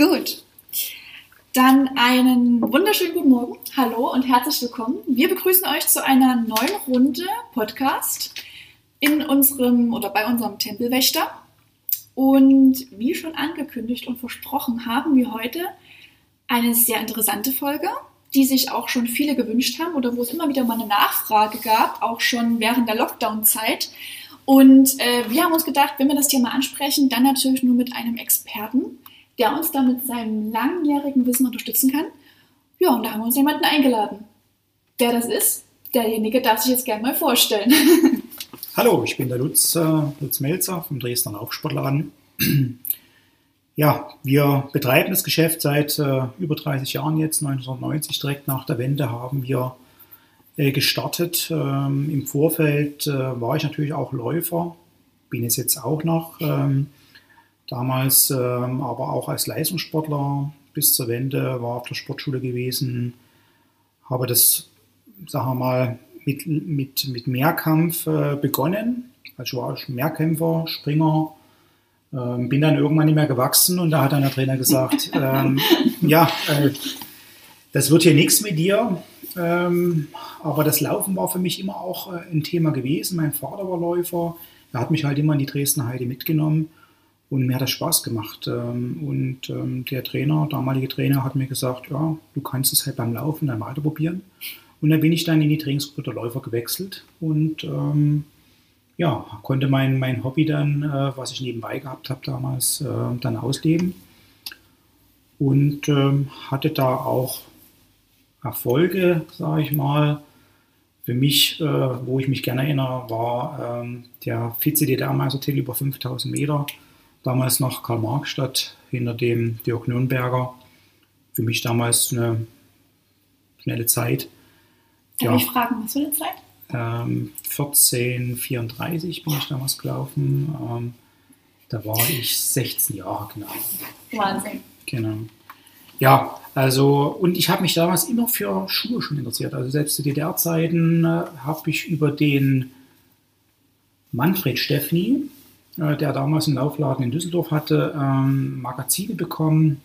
Gut. Dann einen wunderschönen guten Morgen. Hallo und herzlich willkommen. Wir begrüßen euch zu einer neuen Runde Podcast in unserem oder bei unserem Tempelwächter. Und wie schon angekündigt und versprochen, haben wir heute eine sehr interessante Folge, die sich auch schon viele gewünscht haben oder wo es immer wieder mal eine Nachfrage gab, auch schon während der Lockdown-Zeit. Und äh, wir haben uns gedacht, wenn wir das Thema ansprechen, dann natürlich nur mit einem Experten, der uns da mit seinem langjährigen Wissen unterstützen kann. Ja, und da haben wir uns jemanden eingeladen. Wer das ist, derjenige darf sich jetzt gerne mal vorstellen. Hallo, ich bin der Lutz, äh, Lutz Melzer vom Dresdner Laufsportladen. ja, wir betreiben das Geschäft seit äh, über 30 Jahren jetzt. 1990, direkt nach der Wende, haben wir äh, gestartet. Ähm, Im Vorfeld war ich natürlich auch Läufer, bin es jetzt auch noch. Ähm, damals ähm, aber auch als Leistungssportler bis zur Wende war auf der Sportschule gewesen, habe das, sagen wir mal, mit, mit, mit Mehrkampf äh, begonnen. Also war ich Mehrkämpfer, Springer, ähm, bin dann irgendwann nicht mehr gewachsen und da hat dann der Trainer gesagt, ähm, ja, äh, das wird hier nichts mit dir. Ähm, aber das Laufen war für mich immer auch äh, ein Thema gewesen. Mein Vater war Läufer. Er hat mich halt immer in die Dresdner Heide mitgenommen und mir hat das Spaß gemacht. Ähm, und ähm, der Trainer, damalige Trainer, hat mir gesagt, ja, du kannst es halt beim Laufen dann weiter probieren. Und dann bin ich dann in die Trainingsgruppe der Läufer gewechselt und ähm, ja, konnte mein, mein Hobby dann, äh, was ich nebenbei gehabt habe damals, äh, dann ausleben. Und ähm, hatte da auch Erfolge, sage ich mal. Für mich, äh, wo ich mich gerne erinnere, war ähm, der Vize-DDR-Meistertitel über 5000 Meter, damals noch Karl-Marx-Stadt hinter dem Dirk Nürnberger. Für mich damals eine schnelle Zeit. Darf ja. ich fragen, was für eine Zeit? Ähm, 1434 bin ich damals gelaufen. Ähm, da war ich 16 Jahre genau. Wahnsinn. Genau. Ja, also, und ich habe mich damals immer für Schuhe schon interessiert. Also selbst zu DDR-Zeiten äh, habe ich über den Manfred Steffni, äh, der damals einen Laufladen in Düsseldorf hatte, ähm, Magazine bekommen.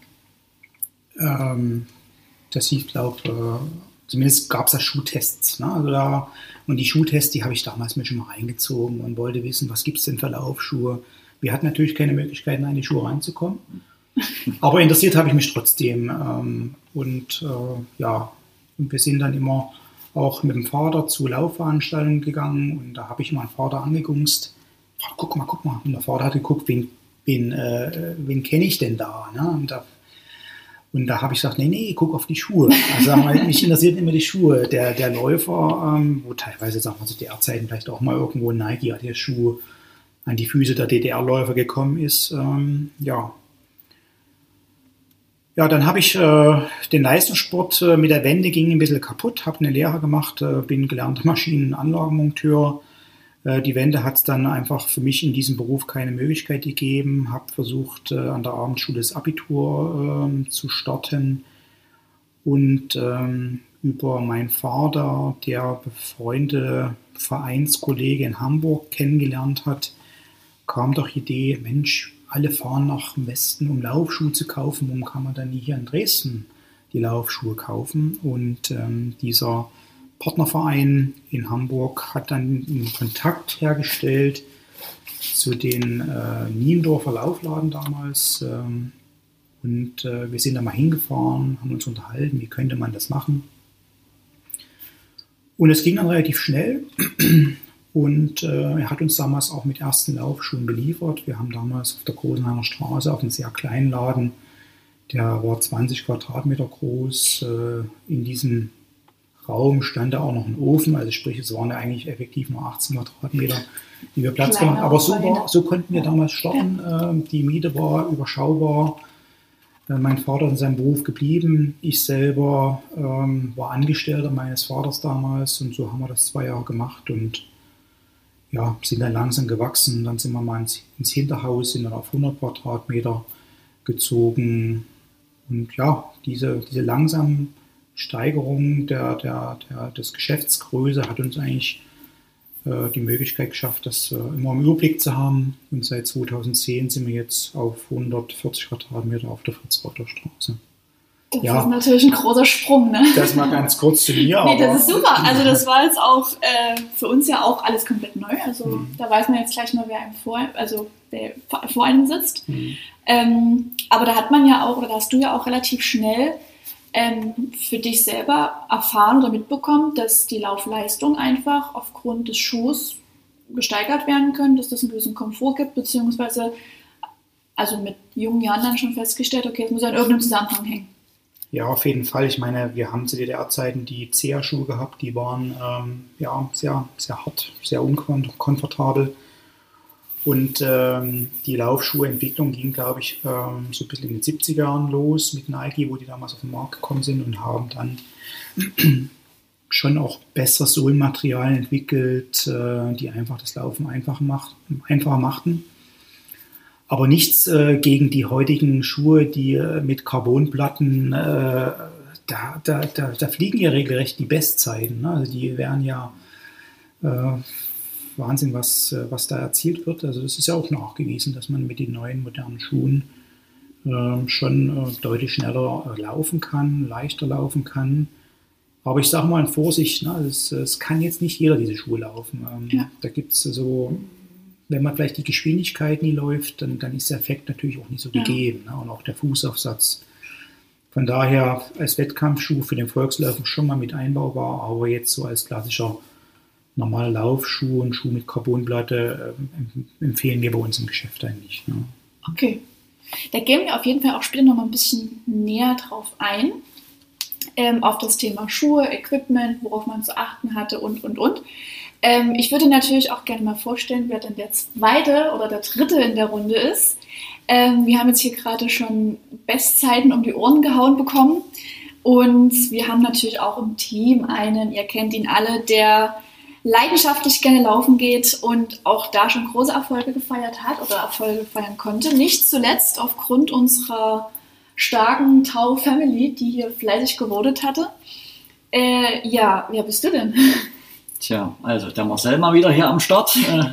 Ähm, das hieß, glaube äh, zumindest gab es da Schuhtests. Ne? Also da, und die Schuhtests, die habe ich damals mir schon mal reingezogen und wollte wissen, was gibt es denn für Laufschuhe. Wir hatten natürlich keine Möglichkeiten, in die Schuhe reinzukommen. Aber interessiert habe ich mich trotzdem. Ähm, und äh, ja, und wir sind dann immer auch mit dem Vater zu Laufveranstaltungen gegangen und da habe ich meinen Vater angegungst. Guck mal, guck mal. Und der Vater hat geguckt, wen, wen, äh, wen kenne ich denn da? Ne? Und da, und da habe ich gesagt, nee, nee, guck auf die Schuhe. Also mich interessiert immer die Schuhe. Der, der Läufer, ähm, wo teilweise, sagen wir zu DDR-Zeiten vielleicht auch mal irgendwo Nike Adidas-Schuhe an die Füße der DDR-Läufer gekommen ist. Ähm, ja, ja, dann habe ich äh, den Leistungssport äh, mit der Wende ging ein bisschen kaputt, habe eine Lehre gemacht, äh, bin gelernter Maschinenanlagenmonteur. Äh, die Wende hat es dann einfach für mich in diesem Beruf keine Möglichkeit gegeben, habe versucht, äh, an der Abendschule das Abitur ähm, zu starten und ähm, über meinen Vater, der befreundete Vereinskollege in Hamburg kennengelernt hat, kam doch die Idee, Mensch, alle fahren nach Westen, um Laufschuhe zu kaufen. Warum kann man dann nie hier in Dresden die Laufschuhe kaufen? Und ähm, dieser Partnerverein in Hamburg hat dann einen Kontakt hergestellt zu den äh, Niendorfer Laufladen damals. Ähm, und äh, wir sind da mal hingefahren, haben uns unterhalten, wie könnte man das machen. Und es ging dann relativ schnell. Und äh, er hat uns damals auch mit ersten Laufschuhen beliefert. Wir haben damals auf der Großenhainer Straße auf einem sehr kleinen Laden, der war 20 Quadratmeter groß. Äh, in diesem Raum stand da auch noch ein Ofen, also sprich, es waren ja eigentlich effektiv nur 18 Quadratmeter, die wir Platz gemacht haben. Aber so, war, so konnten wir damals starten. Äh, die Miete war überschaubar. Äh, mein Vater in seinem Beruf geblieben. Ich selber ähm, war Angestellter meines Vaters damals und so haben wir das zwei Jahre gemacht und ja, sind dann langsam gewachsen. Dann sind wir mal ins, ins Hinterhaus, sind dann auf 100 Quadratmeter gezogen. Und ja, diese, diese langsame Steigerung der, der, der, des Geschäftsgröße hat uns eigentlich äh, die Möglichkeit geschafft, das äh, immer im Überblick zu haben. Und seit 2010 sind wir jetzt auf 140 Quadratmeter auf der Fritz-Reuter Straße. Das ja. ist natürlich ein großer Sprung, ne? Das mal ganz kurz zu mir. nee, das ist super. Also das war jetzt auch äh, für uns ja auch alles komplett neu. Also mhm. da weiß man jetzt gleich mal, wer einem vor, also wer vor einem sitzt. Mhm. Ähm, aber da hat man ja auch, oder da hast du ja auch relativ schnell ähm, für dich selber erfahren oder mitbekommen, dass die Laufleistung einfach aufgrund des Schuhs gesteigert werden können, dass das einen gewissen Komfort gibt, beziehungsweise also mit jungen Jahren dann schon festgestellt, okay, es muss ja in irgendeinem Zusammenhang hängen. Ja, auf jeden Fall. Ich meine, wir haben zu DDR-Zeiten die CA-Schuhe gehabt, die waren ähm, ja, sehr, sehr hart, sehr unkomfortabel. Und ähm, die Laufschuhentwicklung ging, glaube ich, ähm, so ein bisschen in den 70er Jahren los mit Nike, wo die damals auf den Markt gekommen sind und haben dann schon auch besseres Sohlenmaterial entwickelt, äh, die einfach das Laufen einfach macht, einfacher machten. Aber nichts äh, gegen die heutigen Schuhe, die äh, mit Carbonplatten, äh, da, da, da, da, fliegen ja regelrecht die Bestzeiten. Ne? Also die wären ja äh, Wahnsinn, was, äh, was da erzielt wird. Also das ist ja auch nachgewiesen, dass man mit den neuen modernen Schuhen ähm, schon äh, deutlich schneller laufen kann, leichter laufen kann. Aber ich sage mal in Vorsicht, ne, es, es, kann jetzt nicht jeder diese Schuhe laufen. Ähm, ja. Da gibt es so wenn man vielleicht die Geschwindigkeit nie läuft, dann, dann ist der Effekt natürlich auch nicht so gegeben. Ja. Ne? Und auch der Fußaufsatz. Von daher als Wettkampfschuh für den Volksläufer schon mal mit einbaubar, aber jetzt so als klassischer normaler Laufschuh und Schuh mit Carbonplatte äh, empfehlen wir bei uns im Geschäft eigentlich. Ne? Okay. Da gehen wir auf jeden Fall auch später noch mal ein bisschen näher drauf ein. Ähm, auf das Thema Schuhe, Equipment, worauf man zu achten hatte und, und, und. Ähm, ich würde natürlich auch gerne mal vorstellen, wer dann der zweite oder der dritte in der Runde ist. Ähm, wir haben jetzt hier gerade schon Bestzeiten um die Ohren gehauen bekommen. Und wir haben natürlich auch im Team einen, ihr kennt ihn alle, der leidenschaftlich gerne laufen geht und auch da schon große Erfolge gefeiert hat oder Erfolge feiern konnte. Nicht zuletzt aufgrund unserer starken Tau Family, die hier fleißig gewotet hatte. Äh, ja, wer bist du denn? Tja, also der Marcel mal wieder hier am Start. Äh,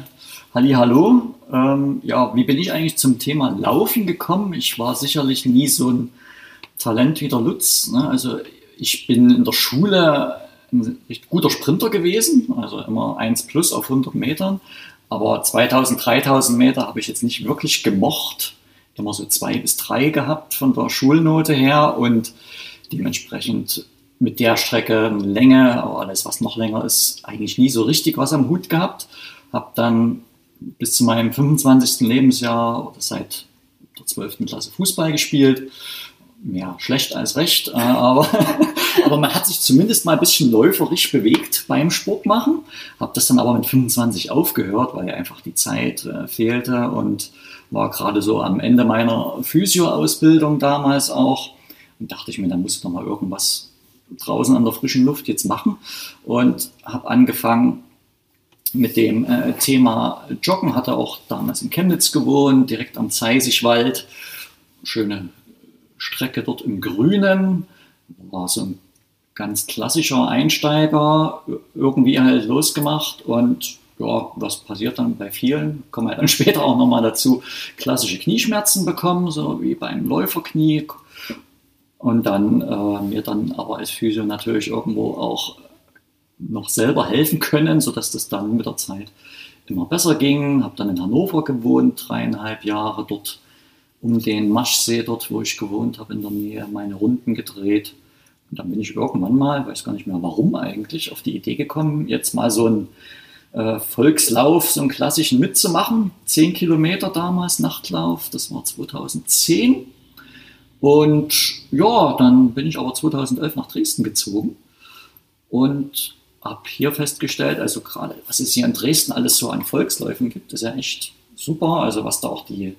Halli, hallo. Ähm, ja, wie bin ich eigentlich zum Thema Laufen gekommen? Ich war sicherlich nie so ein Talent wie der Lutz. Ne? Also ich bin in der Schule ein guter Sprinter gewesen, also immer 1 plus auf 100 Metern. Aber 2000, 3000 Meter habe ich jetzt nicht wirklich gemocht. Immer so zwei bis drei gehabt von der Schulnote her und dementsprechend mit der Strecke Länge, aber alles, was noch länger ist, eigentlich nie so richtig was am Hut gehabt. Habe dann bis zu meinem 25. Lebensjahr oder seit der 12. Klasse Fußball gespielt. Ja, schlecht als recht, äh, aber, aber man hat sich zumindest mal ein bisschen läuferisch bewegt beim Sport machen. Habe das dann aber mit 25 aufgehört, weil ja einfach die Zeit äh, fehlte und war gerade so am Ende meiner Physio-Ausbildung damals auch. Und dachte ich mir, da muss ich doch mal irgendwas draußen an der frischen Luft jetzt machen und habe angefangen mit dem äh, Thema Joggen, hatte auch damals in Chemnitz gewohnt, direkt am Zeisigwald, schöne Strecke dort im Grünen, war so ein ganz klassischer Einsteiger, irgendwie halt losgemacht und ja, was passiert dann bei vielen, kommen wir dann später auch nochmal dazu, klassische Knieschmerzen bekommen, so wie beim Läuferknie, und dann äh, mir dann aber als Physio natürlich irgendwo auch noch selber helfen können, sodass das dann mit der Zeit immer besser ging. Habe dann in Hannover gewohnt, dreieinhalb Jahre dort um den Maschsee, dort wo ich gewohnt habe, in der Nähe, meine Runden gedreht. Und dann bin ich irgendwann mal, weiß gar nicht mehr warum eigentlich, auf die Idee gekommen, jetzt mal so einen äh, Volkslauf, so einen klassischen mitzumachen. Zehn Kilometer damals, Nachtlauf, das war 2010. Und ja, dann bin ich aber 2011 nach Dresden gezogen und habe hier festgestellt, also gerade was es hier in Dresden alles so an Volksläufen gibt, ist ja echt super. Also was da auch die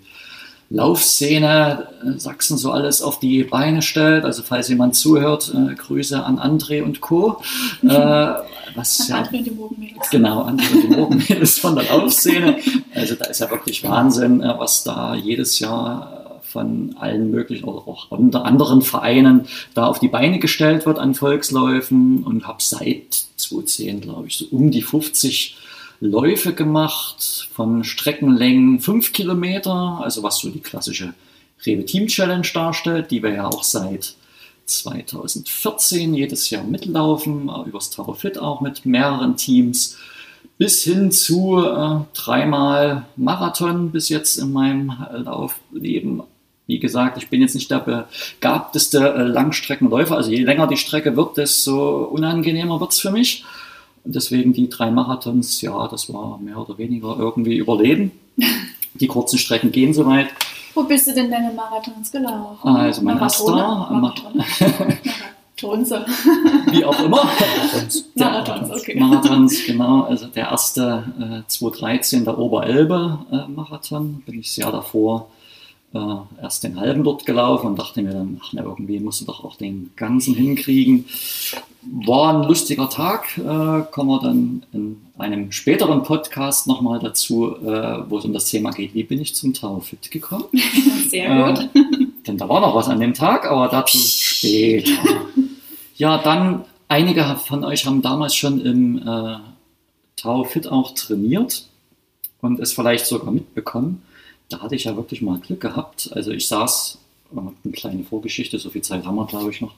Laufszene äh, Sachsen so alles auf die Beine stellt. Also falls jemand zuhört, äh, Grüße an André und Co. Äh, was ja, André und die Morgenmädels. Genau, André und die Morgenmädels von der Laufszene. Also da ist ja wirklich Wahnsinn, äh, was da jedes Jahr von allen möglichen oder auch unter anderen Vereinen da auf die Beine gestellt wird an Volksläufen und habe seit 2010, glaube ich, so um die 50 Läufe gemacht von Streckenlängen 5 Kilometer, also was so die klassische Rewe Team Challenge darstellt, die wir ja auch seit 2014 jedes Jahr mitlaufen, äh, übers Tower Fit auch mit mehreren Teams, bis hin zu äh, dreimal Marathon bis jetzt in meinem Laufleben. Wie gesagt, ich bin jetzt nicht der begabteste äh, Langstreckenläufer, also je länger die Strecke wird, desto unangenehmer wird es für mich. Und deswegen die drei Marathons, ja, das war mehr oder weniger irgendwie Überleben. Die kurzen Strecken gehen soweit. Wo bist du denn deine Marathons gelaufen? Also mein erster Marathon. Marathons. Wie auch immer. Marathons, okay. Marathons, genau. Also der erste äh, 2013, der Oberelbe-Marathon, bin ich sehr davor äh, erst den halben dort gelaufen und dachte mir dann, ach, na, irgendwie musst du doch auch den ganzen hinkriegen. War ein lustiger Tag, äh, kommen wir dann in einem späteren Podcast nochmal dazu, äh, wo es um das Thema geht, wie bin ich zum Taufit gekommen. Sehr gut. Äh, denn da war noch was an dem Tag, aber dazu später. Ja, dann, einige von euch haben damals schon im äh, Tau Fit auch trainiert und es vielleicht sogar mitbekommen. Da hatte ich ja wirklich mal Glück gehabt. Also ich saß, äh, eine kleine Vorgeschichte, so viel Zeit haben wir, glaube ich, noch.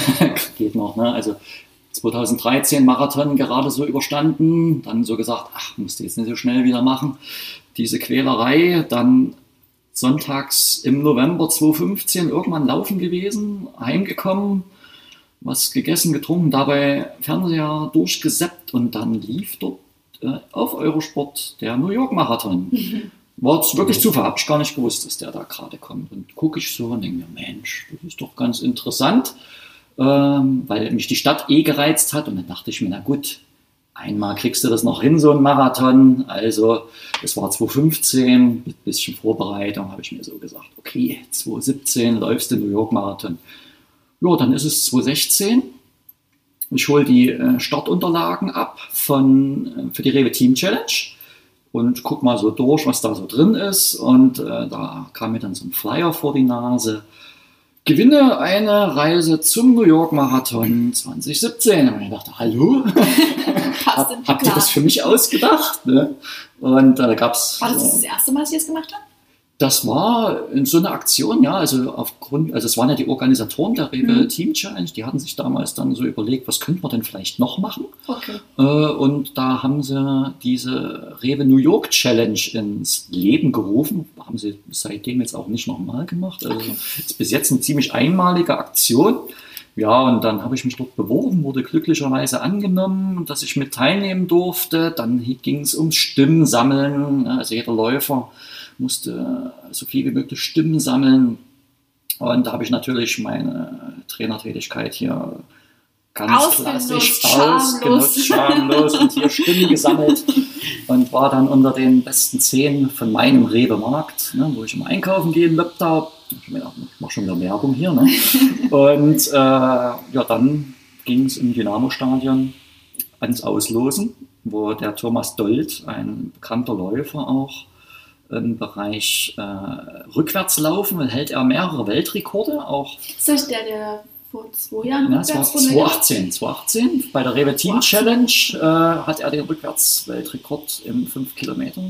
Geht noch, ne? Also 2013 Marathon gerade so überstanden, dann so gesagt, ach, musst du jetzt nicht so schnell wieder machen. Diese Quälerei, dann sonntags im November 2015 irgendwann laufen gewesen, heimgekommen, was gegessen, getrunken, dabei Fernseher durchgeseppt und dann lief dort äh, auf Eurosport der New York Marathon. Mhm. War es wirklich Zufall, habe ich gar nicht gewusst, dass der da gerade kommt. Und gucke ich so und denke mir, Mensch, das ist doch ganz interessant, ähm, weil mich die Stadt eh gereizt hat. Und dann dachte ich mir, na gut, einmal kriegst du das noch hin, so ein Marathon. Also, es war 2015, mit bisschen Vorbereitung habe ich mir so gesagt, okay, 2017 läufst du New York Marathon. Ja, dann ist es 2016. Ich hole die äh, Startunterlagen ab von, äh, für die Rewe Team Challenge und guck mal so durch, was da so drin ist. Und äh, da kam mir dann so ein Flyer vor die Nase gewinne eine Reise zum New York Marathon 2017. Und ich dachte, hallo? Hab, habt ihr das für mich ausgedacht? Ne? Und da äh, gab's. War das das erste Mal, dass ihr das gemacht habt? Das war in so einer Aktion, ja, also aufgrund, also es waren ja die Organisatoren der Rewe mhm. Team Challenge, die hatten sich damals dann so überlegt, was könnte man denn vielleicht noch machen? Okay. Äh, und da haben sie diese Rewe New York Challenge ins Leben gerufen, haben sie seitdem jetzt auch nicht nochmal gemacht. Also okay. ist bis jetzt eine ziemlich einmalige Aktion. Ja, und dann habe ich mich dort beworben, wurde glücklicherweise angenommen, dass ich mit teilnehmen durfte. Dann ging es ums Stimmen sammeln, also jeder Läufer musste so viel wie möglich Stimmen sammeln. Und da habe ich natürlich meine Trainertätigkeit hier ganz klassisch ausgenutzt, schamlos und hier Stimmen gesammelt und war dann unter den besten zehn von meinem Rewe-Markt, ne, wo ich immer einkaufen gehen habe. Ich mache schon wieder Werbung hier. Ne? Und äh, ja, dann ging es im Dynamo-Stadion ans Auslosen, wo der Thomas Dold, ein bekannter Läufer auch, im Bereich äh, Rückwärtslaufen hält er mehrere Weltrekorde. Auch ist das der, der vor zwei Jahren ja, 2018, 2018 bei der Rewe Team Challenge äh, hat er den Rückwärtsweltrekord im 5 Kilometer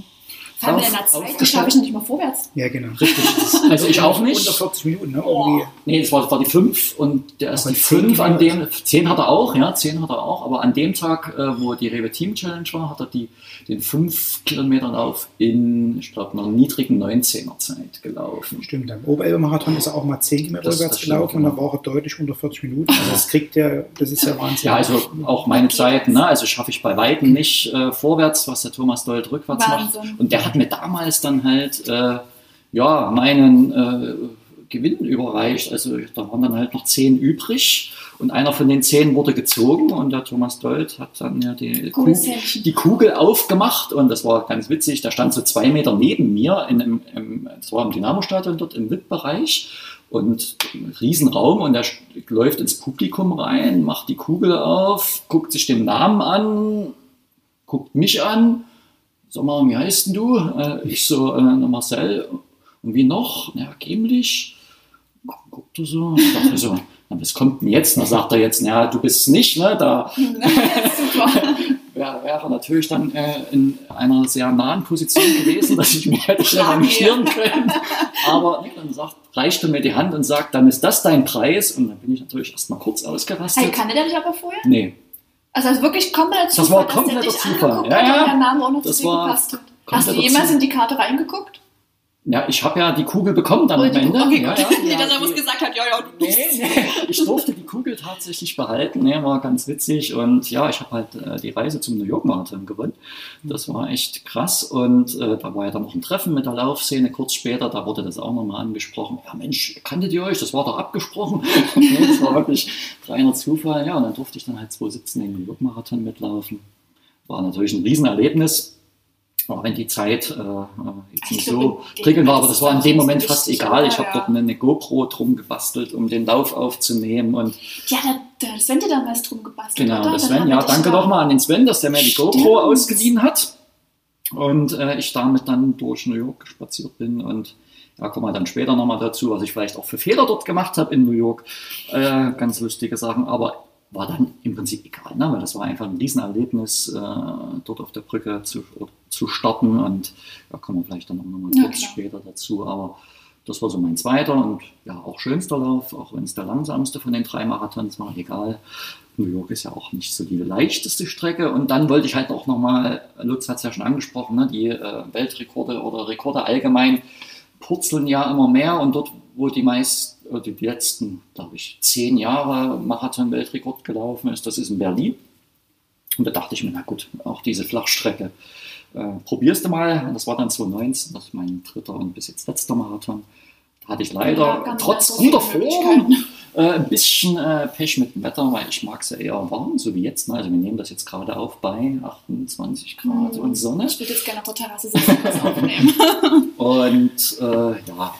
vor allem in der Zeit, ich habe ich nicht mal vorwärts. Ja, genau. Richtig. Also ich auch nicht. Unter 40 Minuten, ne? Oh. Nee, es war, war die 5 und der ist die 5 an dem, 10 hat er auch, ja, 10 hat er auch, aber an dem Tag, äh, wo die Rewe Team Challenge war, hat er die, den 5 Kilometer Lauf in, ich glaube, einer niedrigen 19er Zeit gelaufen. Stimmt, am Oberelbe-Marathon ist er auch mal 10 Kilometer rückwärts gelaufen genau. und da war er deutlich unter 40 Minuten. Also das kriegt der, das ist ja Wahnsinn. Ja, also auch meine Zeiten, ne? also schaffe ich bei Weitem nicht äh, vorwärts, was der Thomas Dold rückwärts Wahnsinn. macht. Und der hat mir damals dann halt äh, ja, meinen äh, Gewinn überreicht. Also da waren dann halt noch zehn übrig und einer von den zehn wurde gezogen und der Thomas Dold hat dann ja die, Kugel, die Kugel aufgemacht und das war ganz witzig. Da stand so zwei Meter neben mir, in einem, im, das war im Dynamo-Stadion dort im VIP-Bereich und ein Riesenraum und er läuft ins Publikum rein, macht die Kugel auf, guckt sich den Namen an, guckt mich an sag mal, wie heißt denn du? Äh, ich so, äh, Marcel. Und wie noch? Ja, Gemlich. Guckt du so. Ich dachte so, na, was kommt denn jetzt? Na, sagt er jetzt, na, du bist nicht, ne? Da. Wäre wär natürlich dann äh, in einer sehr nahen Position gewesen, dass ich mich hätte revanchieren können. Aber nee, dann sagt, reichte mir die Hand und sagt, dann ist das dein Preis. Und dann bin ich natürlich erstmal kurz ausgerastet. Hey, kannte der dich aber vorher? Nee. Also, also wirklich komplett Das war kompletter Zufall. Ja, Ja, ja. der Name auch noch Das zu dir gepasst hat. Hast du jemals Zufall. in die Karte reingeguckt? Ja, ich habe ja die Kugel bekommen dann Oder am Ende. okay, ja, ja, Nicht, ja, dass er was gesagt hat, ja, ja, du Nee, nee, ich durfte die Kugel tatsächlich behalten. Nee, war ganz witzig. Und ja, ich habe halt äh, die Reise zum New York Marathon gewonnen. Das war echt krass. Und äh, da war ja dann noch ein Treffen mit der Laufszene kurz später. Da wurde das auch nochmal angesprochen. Ja, Mensch, kanntet ihr euch? Das war doch abgesprochen. nee, das war wirklich reiner Zufall. Ja, und dann durfte ich dann halt 2017 den New York Marathon mitlaufen. War natürlich ein Riesenerlebnis. Auch wenn die Zeit äh, äh, jetzt Ich nicht glaub, so prickelnd war, aber das war in dem Moment fast egal. Ich ja, habe ja. dort eine, eine GoPro drum gebastelt, um den Lauf aufzunehmen. Und Ja, da, da Sven dir damals drum gebastelt, genau, oder? der Sven, ja, danke da- doch mal an den Sven, dass der mir die Stimmt. GoPro ausgeliehen hat. Und äh, ich damit dann durch New York spaziert bin und da kommen wir dann später nochmal dazu, was ich vielleicht auch für Fehler dort gemacht habe in New York. Äh, ganz lustige Sachen, aber war dann im Prinzip egal, ne? weil das war einfach ein Riesenerlebnis, äh, dort auf der Brücke zu, zu starten und da kommen wir vielleicht dann auch nochmal Ja, kurz klar. später dazu, aber das war so mein zweiter und ja auch schönster Lauf, auch wenn es der langsamste von den drei Marathons war, egal. New York ist ja auch nicht so die leichteste Strecke. Und dann wollte ich halt auch nochmal, Lutz hat es ja schon angesprochen, ne, die äh, Weltrekorde oder Rekorde allgemein purzeln ja immer mehr. Und dort, wo die meist, oder die letzten, glaube ich, zehn Jahre Marathon-Weltrekord gelaufen ist, das ist in Berlin. Und da dachte ich mir, na gut, auch diese Flachstrecke. Äh, probierst du mal. Und das war dann 2019, das ist mein dritter und bis jetzt letzter Marathon. Da hatte ich leider Ja, trotz so guter Form äh, ein bisschen äh, Pech mit dem Wetter, weil ich mag es ja eher warm, so wie jetzt. Ne? Also wir nehmen das jetzt gerade auf bei 28 Grad Mhm. und Sonne. Ich würde jetzt gerne auf der Terrasse sitzen und das aufnehmen. Und äh, ja,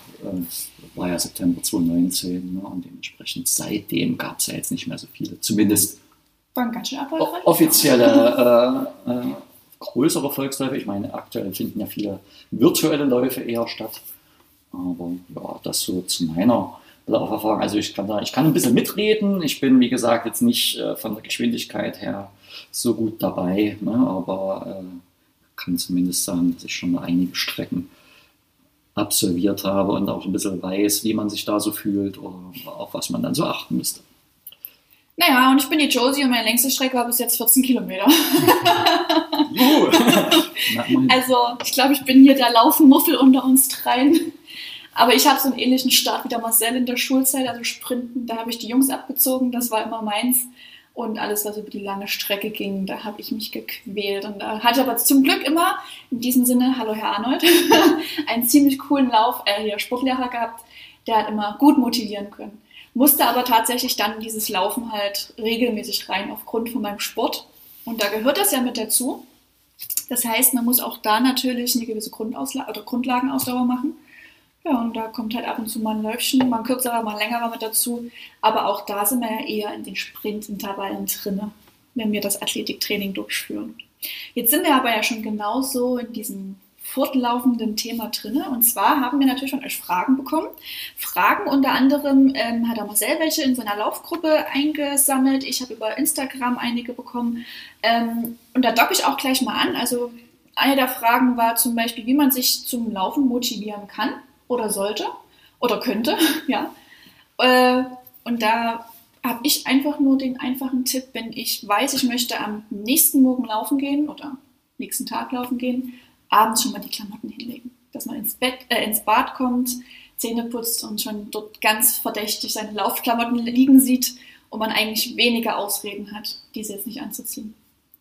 war ja September 2019 ne? und dementsprechend seitdem gab es ja jetzt nicht mehr so viele, zumindest War ganz schön erfolgreich. offizielle äh, äh, größere Volksläufe. Ich meine, aktuell finden ja viele virtuelle Läufe eher statt. Aber ja, das so zu meiner Lauferfahrung. Also ich kann da, ich kann ein bisschen mitreden. Ich bin, wie gesagt, jetzt nicht äh, von der Geschwindigkeit her so gut dabei, ne? aber äh, kann zumindest sagen, dass ich schon einige Strecken absolviert habe und auch ein bisschen weiß, wie man sich da so fühlt oder auf was man dann so achten müsste. Naja, und ich bin die Josie und meine längste Strecke war bis jetzt 14 Kilometer. Also ich glaube, ich bin hier der Laufmuffel unter uns dreien. Aber ich habe so einen ähnlichen Start wie der Marcel in der Schulzeit, also Sprinten. Da habe ich die Jungs abgezogen, das war immer meins. Und alles, was über die lange Strecke ging, da habe ich mich gequält. Und da hatte ich aber zum Glück immer, in diesem Sinne, hallo Herr Arnold, einen ziemlich coolen Lauf, äh, hier Sportlehrer gehabt, der hat immer gut motivieren können. Musste aber tatsächlich dann dieses Laufen halt regelmäßig rein aufgrund von meinem Sport. Und da gehört das ja mit dazu. Das heißt, man muss auch da natürlich eine gewisse Grundausla oder Grundlagenausdauer machen. Ja, und da kommt halt ab und zu mal ein Läufchen, mal ein kürzerer, mal ein längerer mit dazu. Aber auch da sind wir ja eher in den Sprintintervallen drinne, wenn wir das Athletiktraining durchführen. Jetzt sind wir aber ja schon genauso in diesem fortlaufenden Thema drinne. Und zwar haben wir natürlich von euch Fragen bekommen. Fragen unter anderem ähm, hat der Marcel welche in seiner Laufgruppe eingesammelt. Ich habe über Instagram einige bekommen. Ähm, und da docke ich auch gleich mal an. Also eine der Fragen war zum Beispiel, wie man sich zum Laufen motivieren kann oder sollte oder könnte, ja. Äh, und da habe ich einfach nur den einfachen Tipp, wenn ich weiß, ich möchte am nächsten Morgen laufen gehen oder nächsten Tag laufen gehen, abends schon mal die Klamotten hinlegen. Dass man ins Bett, äh, ins Bad kommt, Zähne putzt und schon dort ganz verdächtig seine Laufklamotten liegen sieht und man eigentlich weniger Ausreden hat, diese jetzt nicht anzuziehen.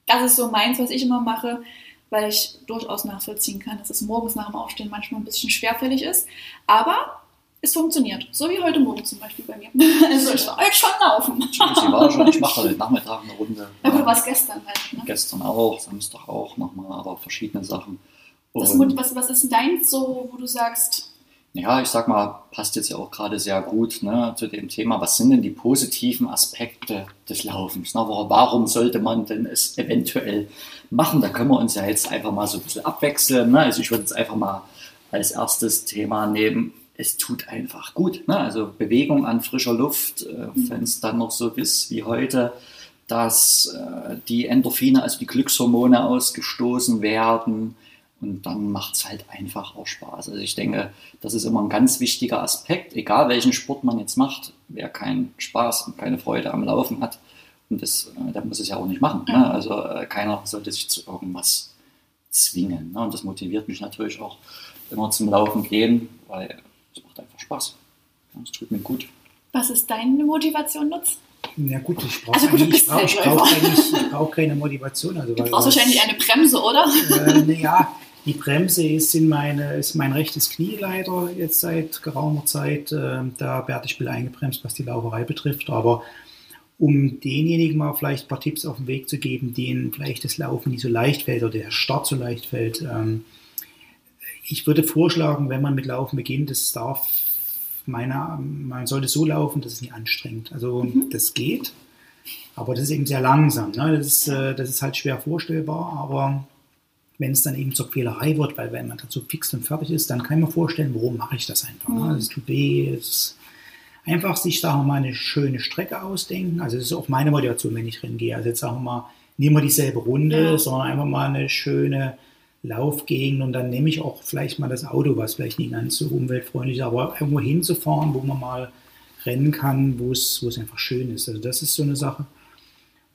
Das ist so meins, was ich immer mache, weil ich durchaus nachvollziehen kann, dass es morgens nach dem Aufstehen manchmal ein bisschen schwerfällig ist. Aber es funktioniert. So wie heute Morgen zum Beispiel bei mir. Also ich war heute schon laufen. Sie war schon, ich mache heute Nachmittag eine Runde. Ja, gut, was gestern halt. Ne? Gestern auch, Samstag auch nochmal, aber verschiedene Sachen. Was, Und- was, was ist denn deins so, wo du sagst, Ja, ich sag mal, passt jetzt ja auch gerade sehr gut ne, zu dem Thema. Was sind denn die positiven Aspekte des Laufens? Na, wa- warum sollte man denn es eventuell machen? Da können wir uns ja jetzt einfach mal so ein bisschen abwechseln. Ne? Also ich würde jetzt einfach mal als erstes Thema nehmen, es tut einfach gut. Ne? Also Bewegung an frischer Luft, äh, wenn es dann noch so ist wie heute, dass äh, die Endorphine, also die Glückshormone ausgestoßen werden. Und dann macht es halt einfach auch Spaß. Also ich denke, das ist immer ein ganz wichtiger Aspekt, egal welchen Sport man jetzt macht, wer keinen Spaß und keine Freude am Laufen hat, und das, äh, der muss es ja auch nicht machen. Ne? Also äh, keiner sollte sich zu irgendwas zwingen. Ne? Und das motiviert mich natürlich auch immer zum Laufen gehen, weil es macht einfach Spaß. Es tut mir gut. Was ist deine Motivation, Nutz? Ja gut, ich brauche also eigentlich, brauch, ich brauch eigentlich brauch keine Motivation. Also, du brauchst wahrscheinlich eine Bremse, oder? Äh, naja, die Bremse ist, in meine, ist mein rechtes Knie leider jetzt seit geraumer Zeit. Äh, da werde ich ein eingebremst, was die Lauferei betrifft. Aber um denjenigen mal vielleicht ein paar Tipps auf den Weg zu geben, denen vielleicht das Laufen nicht so leicht fällt oder der Start so leicht fällt. Ähm, ich würde vorschlagen, wenn man mit Laufen beginnt, es darf meiner, man sollte so laufen, dass es nicht anstrengt. Also mhm. das geht, aber das ist eben sehr langsam. Ne? Das, ist, äh, das ist halt schwer vorstellbar, aber wenn es dann eben zur Quälerei wird, weil wenn man dazu fix und fertig ist, dann kann ich mir vorstellen, warum mache ich das einfach. Ne? Mhm. Es tut weh, es einfach sich, sagen wir mal, eine schöne Strecke ausdenken. Also das ist auch meine Motivation, wenn ich reingehe. Also jetzt sagen wir mal, nehmen wir dieselbe Runde, ja. sondern einfach mal eine schöne Laufgegend und dann nehme ich auch vielleicht mal das Auto, was vielleicht nicht ganz so umweltfreundlich ist, aber irgendwo hinzufahren, wo man mal rennen kann, wo es, wo es einfach schön ist. Also das ist so eine Sache.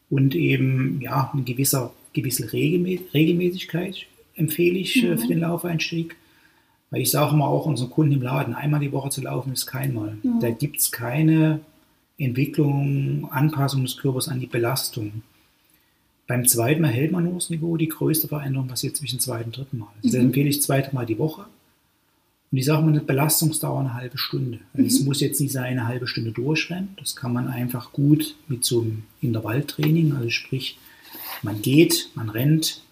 Und eben, ja, eine gewisse, gewisse Regelmäßigkeit empfehle ich äh, mhm. für den Laufeinstieg. Weil ich sage mal auch unseren Kunden im Laden, einmal die Woche zu laufen ist keinmal. Mhm. Da gibt es keine Entwicklung, Anpassung des Körpers an die Belastung. Beim zweiten Mal hält man nur das Niveau. Die größte Veränderung passiert zwischen zweiten und dritten Mal. Also mhm. empfehle ich zweimal die Woche. Und ich sage mal, eine Belastungsdauer eine halbe Stunde. Also mhm. Es muss jetzt nicht sein, eine halbe Stunde durchrennen. Das kann man einfach gut mit so einem Intervalltraining, also sprich, man geht, man rennt,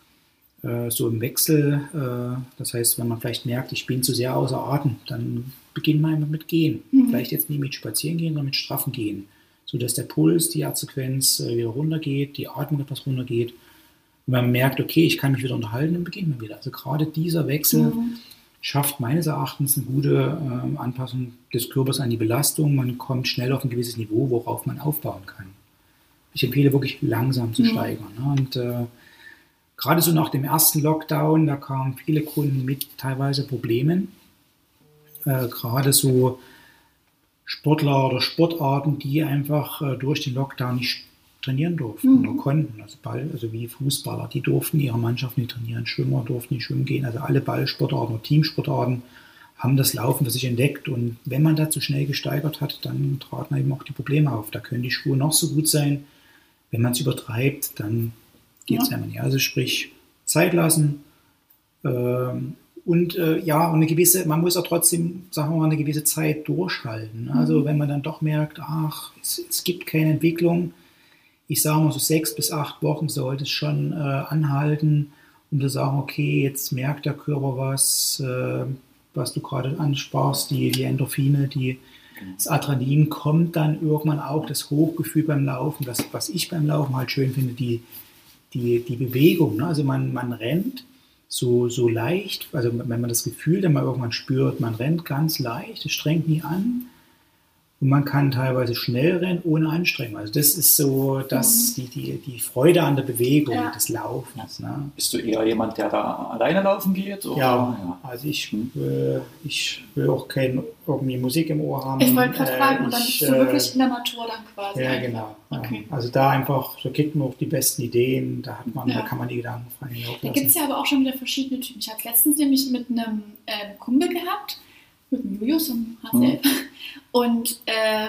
äh, so im Wechsel. Äh, das heißt, wenn man vielleicht merkt, ich bin zu sehr außer Atem, dann beginnt man einfach mit Gehen. Mhm. Vielleicht jetzt nicht mit Spazieren gehen, sondern mit straffen Gehen. Sodass der Puls, die Herzfrequenz äh, wieder runtergeht, die Atmung etwas runtergeht. Und wenn man merkt, okay, ich kann mich wieder unterhalten, dann beginnt man wieder. Also gerade dieser Wechsel mhm. schafft meines Erachtens eine gute äh, Anpassung des Körpers an die Belastung. Man kommt schnell auf ein gewisses Niveau, worauf man aufbauen kann. Ich empfehle wirklich langsam zu mhm. steigern. Ne? Und äh, gerade so nach dem ersten Lockdown, da kamen viele Kunden mit teilweise Problemen. Äh, gerade so Sportler oder Sportarten, die einfach äh, durch den Lockdown nicht trainieren durften mhm. oder konnten. Also, Ball, also wie Fußballer, die durften ihre Mannschaft nicht trainieren, Schwimmer durften nicht schwimmen gehen. Also alle Ballsportarten oder Teamsportarten haben das Laufen für sich entdeckt. Und wenn man da zu schnell gesteigert hat, dann traten eben auch die Probleme auf. Da können die Schuhe noch so gut sein. Wenn man es übertreibt, dann geht es ja. nicht. Also sprich, Zeit lassen ähm, und äh, ja, und eine gewisse, man muss auch trotzdem, sagen wir mal, eine gewisse Zeit durchhalten. Ne? Also mhm. wenn man dann doch merkt, ach, es, es, gibt keine Entwicklung, ich sage mal so sechs bis acht Wochen sollte es schon äh, anhalten, um zu sagen, okay, jetzt merkt der Körper was, äh, was du gerade ansprachst, die, die Endorphine, die, das Adrenalin kommt dann irgendwann auch, das Hochgefühl beim Laufen, das, was ich beim Laufen halt schön finde, die, die, die Bewegung. Ne? Also man, man rennt so, so leicht, also wenn man das Gefühl dann mal irgendwann spürt, man rennt ganz leicht, es strengt nie an, und man kann teilweise schnell rennen ohne Anstrengung. Also das ist so das, mhm. die, die, die Freude an der Bewegung, ja. des Laufens. Ne? Bist du eher jemand, der da alleine laufen geht? Oder? Ja, also ich, äh, ich will auch keine irgendwie Musik im Ohr haben. Ich wollte gerade äh, fragen, dann bist du äh, wirklich in der Natur dann quasi. Ja, genau. Okay. Also da einfach, da kriegt man auch die besten Ideen, da hat man, ja. da kann man die Gedanken frei Da gibt es ja aber auch schon wieder verschiedene Typen. Ich habe letztens nämlich mit einem äh, Kumpel gehabt, mit dem Julius und HCL. Mhm. Und äh,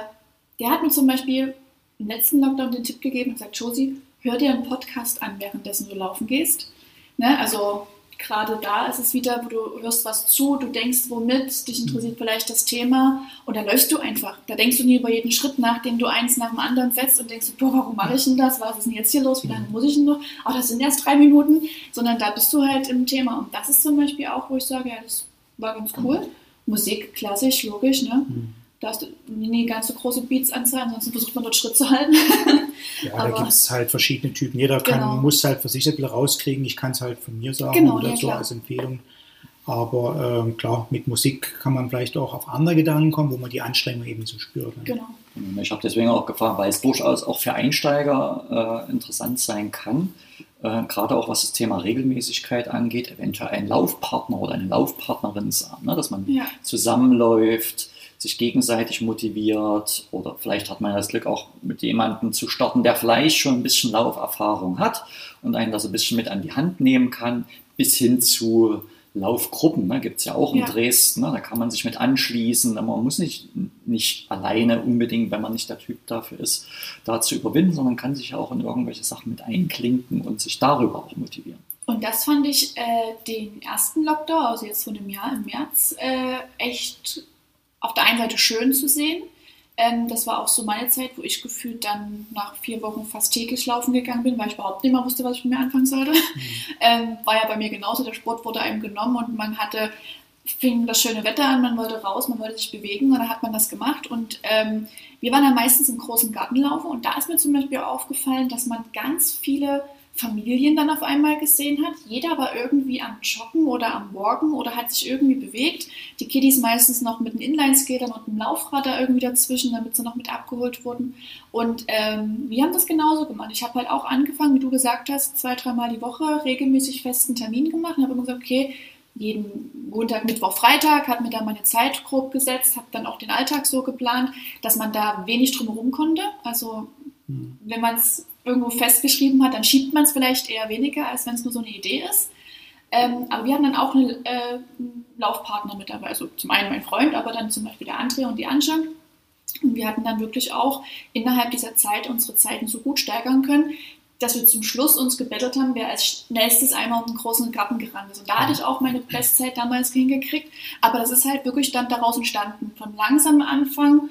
der hat mir zum Beispiel im letzten Lockdown den Tipp gegeben und gesagt, Josi, hör dir einen Podcast an, währenddessen du laufen gehst. Ne? Also gerade da ist es wieder, wo du hörst was zu, du denkst womit, dich interessiert vielleicht das Thema und dann läufst du einfach. Da denkst du nie über jeden Schritt nach, den du eins nach dem anderen setzt und denkst, boah, warum mache ich denn das? Was ist denn jetzt hier los? Wie lange muss ich denn noch? Oh, das sind erst drei Minuten. Sondern da bist du halt im Thema. Und das ist zum Beispiel auch, wo ich sage, ja, das war ganz cool. Musik, klassisch, logisch, ne? Mhm. Da hast du nie ganz so große Beats-Anzahl, ansonsten versucht man dort Schritt zu halten. ja, Aber, da gibt es halt verschiedene Typen. Jeder kann, genau. muss halt für sich ein bisschen rauskriegen. Ich kann es halt von mir sagen genau, oder ja, so als Empfehlung. Aber ähm, klar, mit Musik kann man vielleicht auch auf andere Gedanken kommen, wo man die Anstrengung eben so spürt. Ne? Genau. Ich habe deswegen auch gefragt, weil es durchaus auch für Einsteiger äh, interessant sein kann, äh, gerade auch was das Thema Regelmäßigkeit angeht, eventuell einen Laufpartner oder eine Laufpartnerin haben, ne? dass man Ja. zusammenläuft, sich gegenseitig motiviert oder vielleicht hat man das Glück auch mit jemandem zu starten, der vielleicht schon ein bisschen Lauferfahrung hat und einen das ein bisschen mit an die Hand nehmen kann, bis hin zu Laufgruppen. Ne? Gibt es ja auch in Ja. Dresden, ne? da kann man sich mit anschließen. Man muss nicht, nicht alleine unbedingt, wenn man nicht der Typ dafür ist, da zu überwinden, sondern kann sich auch in irgendwelche Sachen mit einklinken und sich darüber auch motivieren. Und das fand ich äh, den ersten Lockdown, also jetzt von dem Jahr im März, äh, echt auf der einen Seite schön zu sehen. Ähm, das war auch so meine Zeit, wo ich gefühlt dann nach vier Wochen fast täglich laufen gegangen bin, weil ich überhaupt nicht mehr wusste, was ich mit mir anfangen sollte. Ähm, war ja bei mir genauso, der Sport wurde einem genommen und man hatte, fing das schöne Wetter an, man wollte raus, man wollte sich bewegen und dann hat man das gemacht. Und ähm, wir waren ja meistens im großen Gartenlaufen und da ist mir zum Beispiel aufgefallen, dass man ganz viele Familien dann auf einmal gesehen hat. Jeder war irgendwie am Joggen oder am Walken oder hat sich irgendwie bewegt. Die Kiddies meistens noch mit den Inlineskatern und einem Laufrad da irgendwie dazwischen, damit sie noch mit abgeholt wurden. Und ähm, wir haben das genauso gemacht. Ich habe halt auch angefangen, wie du gesagt hast, zwei, dreimal die Woche regelmäßig festen Termin gemacht und habe immer gesagt, okay, jeden Montag, Mittwoch, Freitag hat mir da meine Zeit grob gesetzt, habe dann auch den Alltag so geplant, dass man da wenig drumherum konnte. Also wenn man es irgendwo festgeschrieben hat, dann schiebt man es vielleicht eher weniger, als wenn es nur so eine Idee ist. Ähm, aber wir hatten dann auch äh, einen Laufpartner mit dabei. Also zum einen mein Freund, aber dann zum Beispiel der André und die Anja. Und wir hatten dann wirklich auch innerhalb dieser Zeit unsere Zeiten so gut steigern können, dass wir zum Schluss uns gebettelt haben, wer als schnellstes einmal um den großen Garten gerannt ist. Und da hatte ich auch meine Bestzeit damals hingekriegt. Aber das ist halt wirklich dann daraus entstanden. Von langsamem Anfang,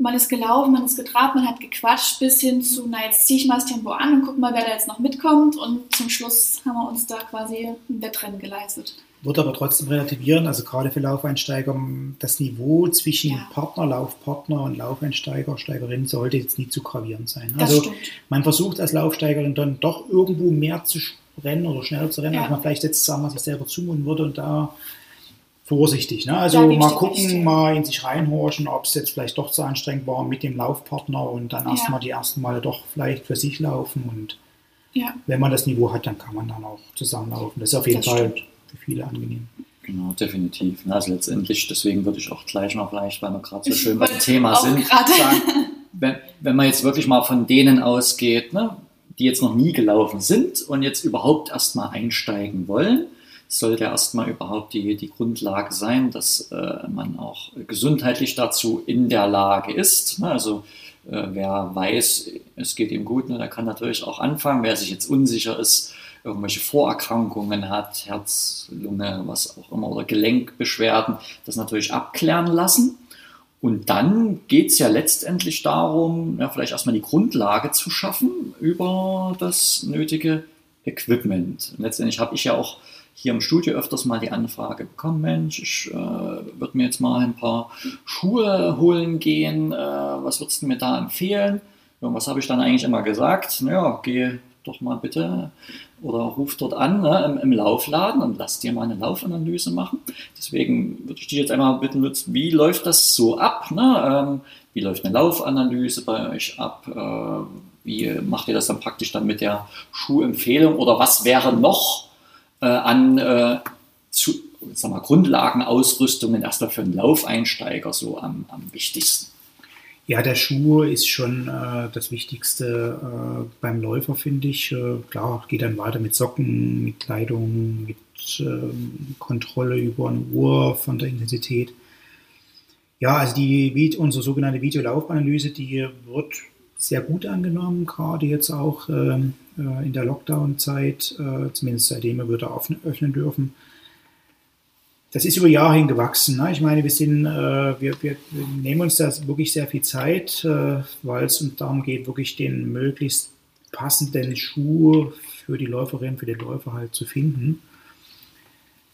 man ist gelaufen, man ist getrabt, man hat gequatscht, bis hin zu, na jetzt ziehe ich mal das Tempo an und guck mal, wer da jetzt noch mitkommt. Und zum Schluss haben wir uns da quasi ein Wettrennen geleistet. Würde aber trotzdem relativieren, also gerade für Laufeinsteiger, das Niveau zwischen Ja. Partner, Laufpartner und Laufeinsteiger, Steigerin sollte jetzt nicht zu gravierend sein. Das Also stimmt. man versucht als Laufsteigerin dann doch irgendwo mehr zu rennen oder schneller zu rennen, Ja. als man vielleicht jetzt sagen wir, sich selber zumuten würde und da vorsichtig. Ne? Also ich mal gucken, recht, ja. mal in sich reinhorchen, ob es jetzt vielleicht doch zu anstrengend war mit dem Laufpartner und dann Ja. erstmal die ersten Male doch vielleicht für sich laufen und Ja, wenn man das Niveau hat, dann kann man dann auch zusammenlaufen. Das ist auf jeden Das Fall stimmt. für viele angenehm. Genau, definitiv. Also letztendlich, deswegen würde ich auch gleich mal vielleicht, weil wir gerade so schön bei dem wollte Thema sind, gerade. sagen, wenn, wenn man jetzt wirklich mal von denen ausgeht, ne, die jetzt noch nie gelaufen sind und jetzt überhaupt erstmal einsteigen wollen, sollte erstmal überhaupt die, die Grundlage sein, dass äh, man auch gesundheitlich dazu in der Lage ist. Ne? Also äh, wer weiß, es geht ihm gut, ne, der kann natürlich auch anfangen. Wer sich jetzt unsicher ist, irgendwelche Vorerkrankungen hat, Herz, Lunge, was auch immer, oder Gelenkbeschwerden, das natürlich abklären lassen. Und dann geht es ja letztendlich darum, ja, vielleicht erstmal die Grundlage zu schaffen über das nötige Equipment. Und letztendlich habe ich ja auch hier im Studio öfters mal die Anfrage bekommen, Mensch, ich äh, würde mir jetzt mal ein paar Schuhe holen gehen, äh, was würdest du mir da empfehlen? Und was habe ich dann eigentlich immer gesagt? Naja, geh doch mal bitte oder ruf dort an ne, im, im Laufladen und lass dir mal eine Laufanalyse machen. Deswegen würde ich dich jetzt einmal bitten, wie läuft das so ab? Ne? Ähm, wie läuft eine Laufanalyse bei euch ab? Äh, wie macht ihr das dann praktisch dann mit der Schuhempfehlung? Oder was wäre noch äh, an äh, zu, sag mal, Grundlagenausrüstungen erstmal für einen Laufeinsteiger so am, am wichtigsten? Ja, der Schuh ist schon äh, das Wichtigste äh, beim Läufer, finde ich. Äh, klar, geht dann weiter mit Socken, mit Kleidung, mit ähm, Kontrolle über eine Uhr von der Intensität. Ja, also die, unsere sogenannte Videolaufanalyse, die wird sehr gut angenommen, gerade jetzt auch ähm, äh, in der Lockdown-Zeit, äh, zumindest seitdem wir wieder öffnen, dürfen. Das ist über Jahre hin gewachsen. Ne? Ich meine, wir sind, äh, wir, wir, nehmen uns da wirklich sehr viel Zeit, äh, weil es darum geht, wirklich den möglichst passenden Schuh für die Läuferin, für den Läufer halt zu finden.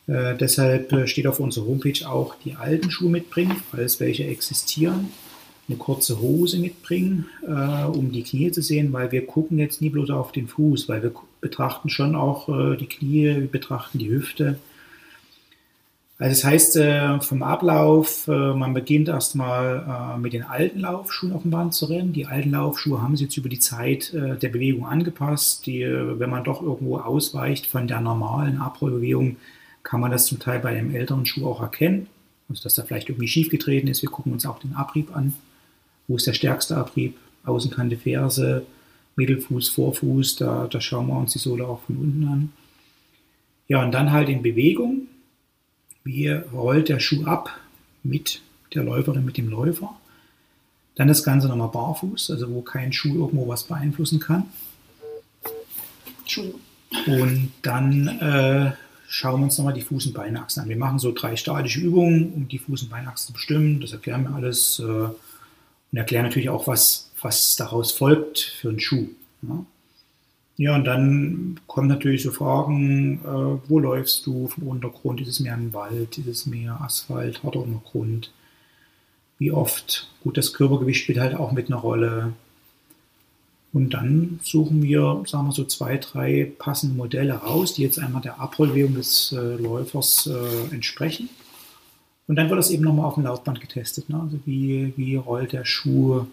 Äh, deshalb äh, steht auf unserer Homepage auch die alten Schuhe mitbringen, falls welche existieren. Eine kurze Hose mitbringen, äh, um die Knie zu sehen, weil wir gucken jetzt nie bloß auf den Fuß, weil wir betrachten schon auch äh, die Knie, wir betrachten die Hüfte. Also das heißt, äh, vom Ablauf, äh, man beginnt erstmal äh, mit den alten Laufschuhen auf dem Band zu rennen. Die alten Laufschuhe haben sich jetzt über die Zeit der Bewegung angepasst. Die, wenn man doch irgendwo ausweicht von der normalen Abrollbewegung, kann man das zum Teil bei einem älteren Schuh auch erkennen. Also dass da vielleicht irgendwie schief getreten ist. Wir gucken uns auch den Abrieb an. Wo ist der stärkste Abrieb? Außenkante Ferse, Mittelfuß, Vorfuß, da, da schauen wir uns die Sohle auch von unten an. Ja, und dann halt in Bewegung wie rollt der Schuh ab mit der Läuferin, mit dem Läufer. Dann das Ganze nochmal barfuß, also wo kein Schuh irgendwo was beeinflussen kann. Und dann äh, schauen wir uns nochmal die Fuß- und Beinachsen an. Wir machen so drei statische Übungen, um die Fuß- und Beinachsen zu bestimmen. Das erklären wir alles äh, und erklären natürlich auch, was, was daraus folgt für einen Schuh. Ja. Ja, und dann kommen natürlich so Fragen, äh, wo läufst du vom Untergrund? Ist es mehr ein Wald? Ist es mehr Asphalt, harter Untergrund? Wie oft? Gut, das Körpergewicht spielt halt auch mit einer Rolle. Und dann suchen wir, sagen wir so, zwei, drei passende Modelle raus, die jetzt einmal der Abrollbewegung des äh, Läufers äh, entsprechen. Und dann wird das eben nochmal auf dem Laufband getestet. Ne? Also wie, wie rollt der Schuh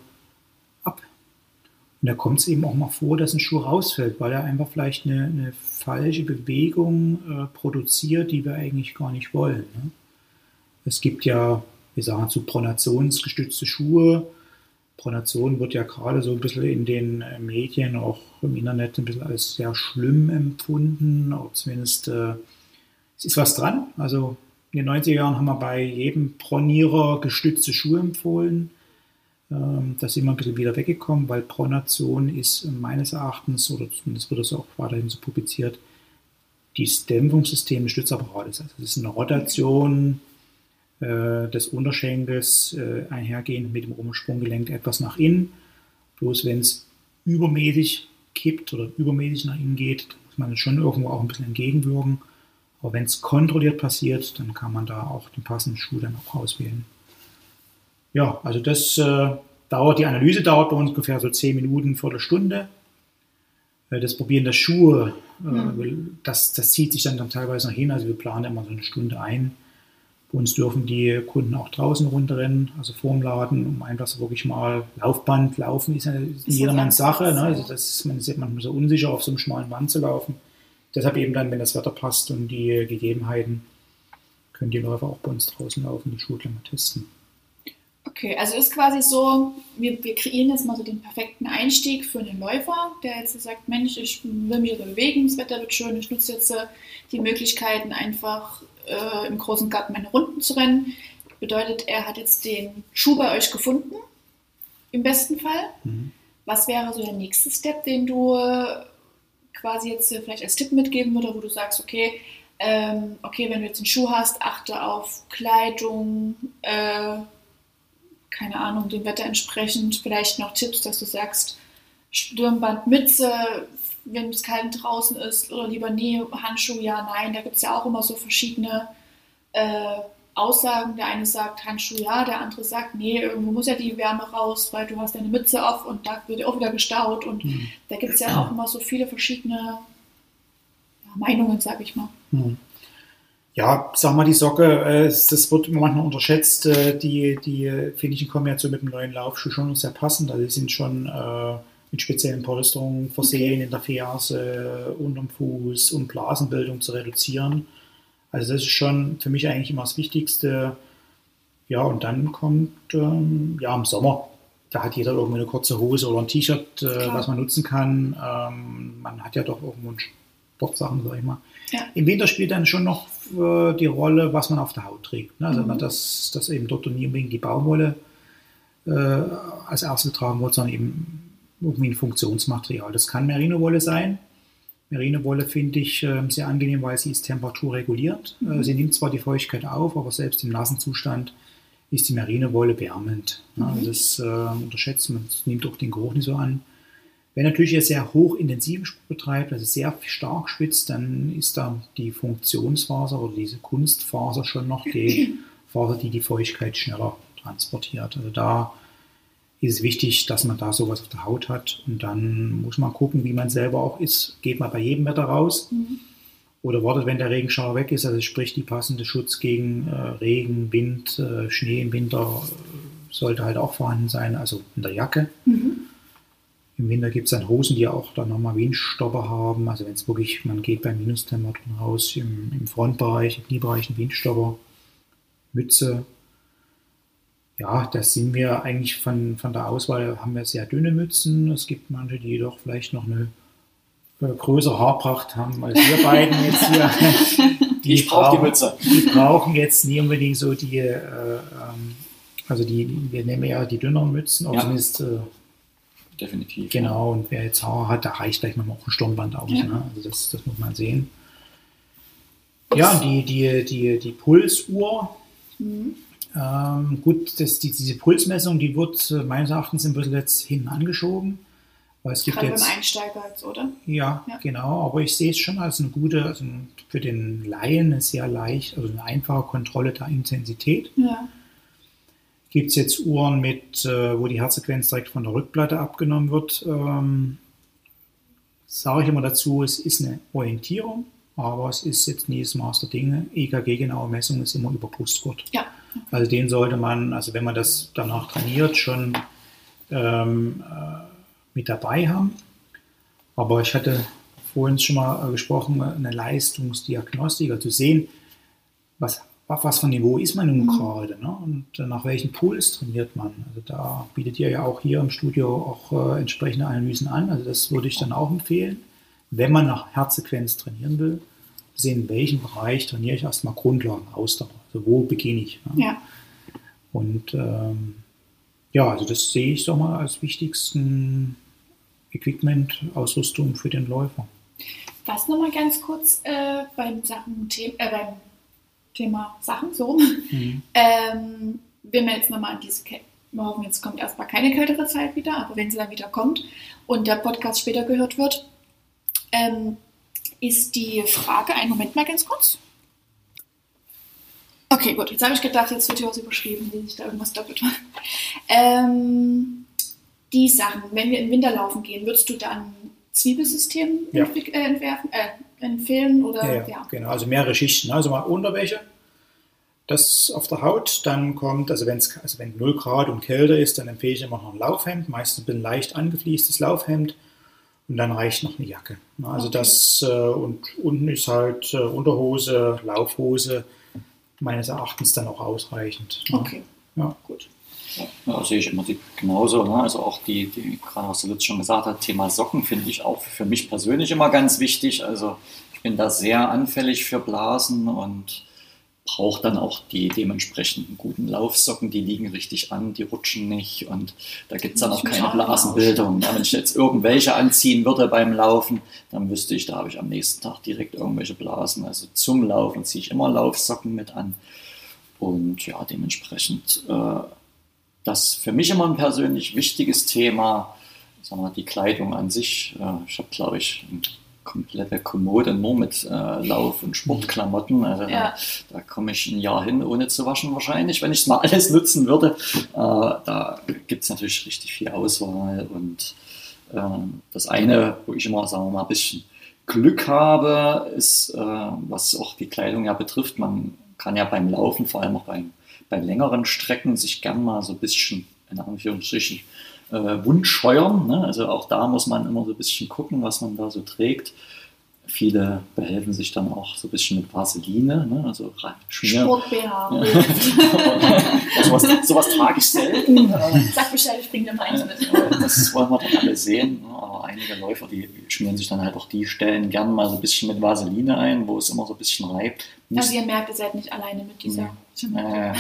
und da kommt es eben auch mal vor, dass ein Schuh rausfällt, weil er einfach vielleicht eine, eine falsche Bewegung äh, produziert, die wir eigentlich gar nicht wollen. Ne? Es gibt ja, wir sagen zu pronationsgestützte Schuhe. Pronation wird ja gerade so ein bisschen in den äh, Medien, auch im Internet, ein bisschen als sehr schlimm empfunden. Auch zumindest äh, es ist was dran. Also in den 90er Jahren haben wir bei jedem Pronierer gestützte Schuhe empfohlen. Ähm, da sind wir ein bisschen wieder weggekommen, weil Pronation ist meines Erachtens, oder zumindest wird das auch weiterhin so publiziert, das Dämpfungssystem des Stützapparates. Also es ist eine Rotation äh, des Unterschenkels äh, einhergehend mit dem Umsprunggelenk etwas nach innen. Bloß wenn es übermäßig kippt oder übermäßig nach innen geht, muss man schon irgendwo auch ein bisschen entgegenwirken. Aber wenn es kontrolliert passiert, dann kann man da auch den passenden Schuh dann auch auswählen. Ja, also das äh, dauert, die Analyse dauert bei uns ungefähr so 10 Minuten, Viertelstunde. Äh, das Probieren der Schuhe, äh, mhm. das, das zieht sich dann, dann teilweise noch hin. Also wir planen immer so eine Stunde ein. Bei uns dürfen die Kunden auch draußen runterrennen, also vorm Laden, um einfach so wirklich mal Laufband laufen, ist ja ist jedermanns Sache. Ne? Also das ist, man ist manchmal so unsicher, auf so einem schmalen Band zu laufen. Deshalb eben dann, wenn das Wetter passt und die Gegebenheiten, können die Läufer auch bei uns draußen laufen, die mal testen. Okay, also ist quasi so, wir, wir kreieren jetzt mal so den perfekten Einstieg für einen Läufer, der jetzt sagt, Mensch, ich will mich bewegen, das Wetter wird schön, ich nutze jetzt die Möglichkeiten, einfach äh, im großen Garten meine Runden zu rennen. Bedeutet, er hat jetzt den Schuh bei euch gefunden, im besten Fall. Mhm. Was wäre so der nächste Step, den du quasi jetzt äh, vielleicht als Tipp mitgeben würdest, wo du sagst, okay, ähm, okay, wenn du jetzt einen Schuh hast, achte auf Kleidung, äh, keine Ahnung, dem Wetter entsprechend vielleicht noch Tipps, dass du sagst, Stirnband, Mütze, wenn es kalt draußen ist oder lieber nie, Handschuhe, ja, nein. Da gibt es ja auch immer so verschiedene äh, Aussagen. Der eine sagt Handschuhe, ja, der andere sagt, nee, irgendwo muss ja die Wärme raus, weil du hast deine Mütze auf und da wird auch wieder gestaut. Und mhm. da gibt es ja auch immer so viele verschiedene Meinungen, sag ich mal. Mhm ja, sag mal, die Socke, äh, das wird manchmal unterschätzt. Äh, die, die finde ich in Kombination mit dem neuen Laufschuh schon sehr passend. Also die sind schon äh, mit speziellen Polsterungen versehen okay. in der Ferse, unterm Fuß, um Blasenbildung zu reduzieren. Also das ist schon für mich eigentlich immer das Wichtigste. Ja, und dann kommt, ähm, ja, im Sommer, da hat jeder irgendwo eine kurze Hose oder ein T-Shirt, äh, was man nutzen kann. Ähm, man hat ja doch irgendwo Sportsachen, sag ich mal. Ja. Im Winter spielt dann schon noch äh, die Rolle, was man auf der Haut trägt. Ne? Also mhm. dass, dass eben dort nicht unbedingt die Baumwolle äh, als erste getragen wird, sondern eben irgendwie ein Funktionsmaterial. Das kann Merino-Wolle sein. Merino-Wolle finde ich äh, sehr angenehm, weil sie ist temperaturreguliert. Äh, mhm. sie nimmt zwar die Feuchtigkeit auf, aber selbst im nassen Zustand ist die Merino-Wolle wärmend. Mhm. Also das äh, unterschätzt man, das nimmt auch den Geruch nicht so an. Wenn natürlich jetzt sehr hochintensiven Sport betreibt, also sehr stark schwitzt, dann ist da die Funktionsfaser oder diese Kunstfaser schon noch die Faser, die die Feuchtigkeit schneller transportiert. Also da ist es wichtig, dass man da sowas auf der Haut hat und dann muss man gucken, wie man selber auch ist. Geht man bei jedem Wetter raus. Mhm. oder wartet, wenn der Regenschauer weg ist, also sprich die passende Schutz gegen äh, Regen, Wind, äh, Schnee im Winter äh, sollte halt auch vorhanden sein, also in der Jacke. Mhm. Im Winter gibt es dann Hosen, die auch dann nochmal Windstopper haben. Also wenn es wirklich, man geht bei Minustemperaturen raus, im, im Frontbereich, im Kniebereich ein Windstopper, Mütze. Ja, das sind wir eigentlich von, von der Auswahl, haben wir sehr dünne Mützen. Es gibt manche, die doch vielleicht noch eine äh, größere Haarpracht haben als wir beiden jetzt hier. Die ich brauche die Mütze. Die brauchen jetzt nie unbedingt so die, äh, ähm, also die, wir nehmen ja die dünneren Mützen, auch ja. zumindest äh, definitiv. Genau, und wer jetzt Haar hat, da reicht gleich mal auch ein Stirnband aus. Ja. Ne? Also das, das muss man sehen. Ja, die, die, die, die Pulsuhr. Ähm, gut, das, die, diese Pulsmessung, die wird äh, meines Erachtens ein bisschen jetzt hinten angeschoben. Weil es gibt Gerade jetzt, beim Einsteiger jetzt, oder? Ja, ja, genau. Aber ich sehe es schon als eine gute, also für den Laien eine sehr leicht, also eine einfache Kontrolle der Intensität. Ja. Gibt es jetzt Uhren mit, äh, wo die Herzfrequenz direkt von der Rückplatte abgenommen wird? Ähm, Sage ich immer dazu, es ist eine Orientierung, aber es ist jetzt nie das Maß der Dinge. EKG-genaue Messung ist immer über Brustgurt. Ja. Also den sollte man, also wenn man das danach trainiert, schon ähm, äh, mit dabei haben. Aber ich hatte vorhin schon mal äh, gesprochen, eine Leistungsdiagnostik, also zu sehen, was, was für Niveau ist man nun mhm. gerade ne? und nach welchem Puls trainiert man. Also da bietet ihr ja auch hier im Studio auch äh, entsprechende Analysen an. Also das würde ich dann auch empfehlen, wenn man nach Herzsequenz trainieren will, sehen, in welchem Bereich trainiere ich erstmal Grundlagen, Ausdauer. Also wo beginne ich. Ne? Ja. Und ähm, ja, also das sehe ich doch mal als wichtigsten Equipment, Ausrüstung für den Läufer. Was nochmal ganz kurz äh, beim, Sachen, äh, beim Thema Sachen so. Mhm. Ähm, wenn wir jetzt nochmal an diese Kälte, wir hoffen, jetzt kommt erstmal keine kältere Zeit wieder, aber wenn sie dann wieder kommt und der Podcast später gehört wird, ähm, ist die Frage, einen Moment mal ganz kurz. Okay, gut, jetzt habe ich gedacht, jetzt wird hier was überschrieben, wie sich da irgendwas doppelt macht. Ähm, die Sachen, wenn wir im Winter laufen gehen, würdest du dann Zwiebelsystem ja. äh, entwerfen, äh, empfehlen? Oder, ja, ja, ja, genau. Also mehrere Schichten. Also mal Unterwäsche, das auf der Haut. Dann kommt, also, wenn's, also wenn 0 Grad und kälter ist, dann empfehle ich immer noch ein Laufhemd, meistens ein leicht angefliestes Laufhemd. Und dann reicht noch eine Jacke. Also okay. das, äh, und unten ist halt äh, Unterhose, Laufhose, meines Erachtens dann auch ausreichend. Okay. Ja, gut. Ja, sehe ich immer die, genauso. Ne? Also auch die, die, gerade was du jetzt schon gesagt hast, Thema Socken finde ich auch für mich persönlich immer ganz wichtig. Also ich bin da sehr anfällig für Blasen und brauche dann auch die dementsprechenden guten Laufsocken, die liegen richtig an, die rutschen nicht und da gibt es dann auch keine Blasenbildung. Ja, wenn ich jetzt irgendwelche anziehen würde beim Laufen, dann wüsste ich, da habe ich am nächsten Tag direkt irgendwelche Blasen. Also zum Laufen ziehe ich immer Laufsocken mit an und ja, dementsprechend äh, das für mich immer ein persönlich wichtiges Thema, sagen wir, die Kleidung an sich. Ich habe, glaube ich, komplette Kommode nur mit äh, Lauf- und Sportklamotten. Also ja. da, komme ich ein Jahr hin, ohne zu waschen wahrscheinlich, wenn ich es mal alles nutzen würde. Äh, da gibt es natürlich richtig viel Auswahl. Und äh, das eine, wo ich immer, sagen wir mal, ein bisschen Glück habe, ist, äh, was auch die Kleidung ja betrifft, man kann ja beim Laufen, vor allem auch beim bei längeren Strecken sich gern mal so ein bisschen, in Anführungsstrichen, äh, Wund scheuern. Ne? Also auch da muss man immer so ein bisschen gucken, was man da so trägt. Viele behelfen sich dann auch so ein bisschen mit Vaseline, ne? also Schmier. Sport-BH. Ja. sowas, sowas trage ich selten. Sag Bescheid, ich bringe dir mal eins mit. Das wollen wir dann alle sehen. Ne? Aber einige Läufer, die schmieren sich dann halt auch die Stellen gerne mal so ein bisschen mit Vaseline ein, wo es immer so ein bisschen reibt. Also ihr merkt, ihr seid nicht alleine mit dieser... Äh,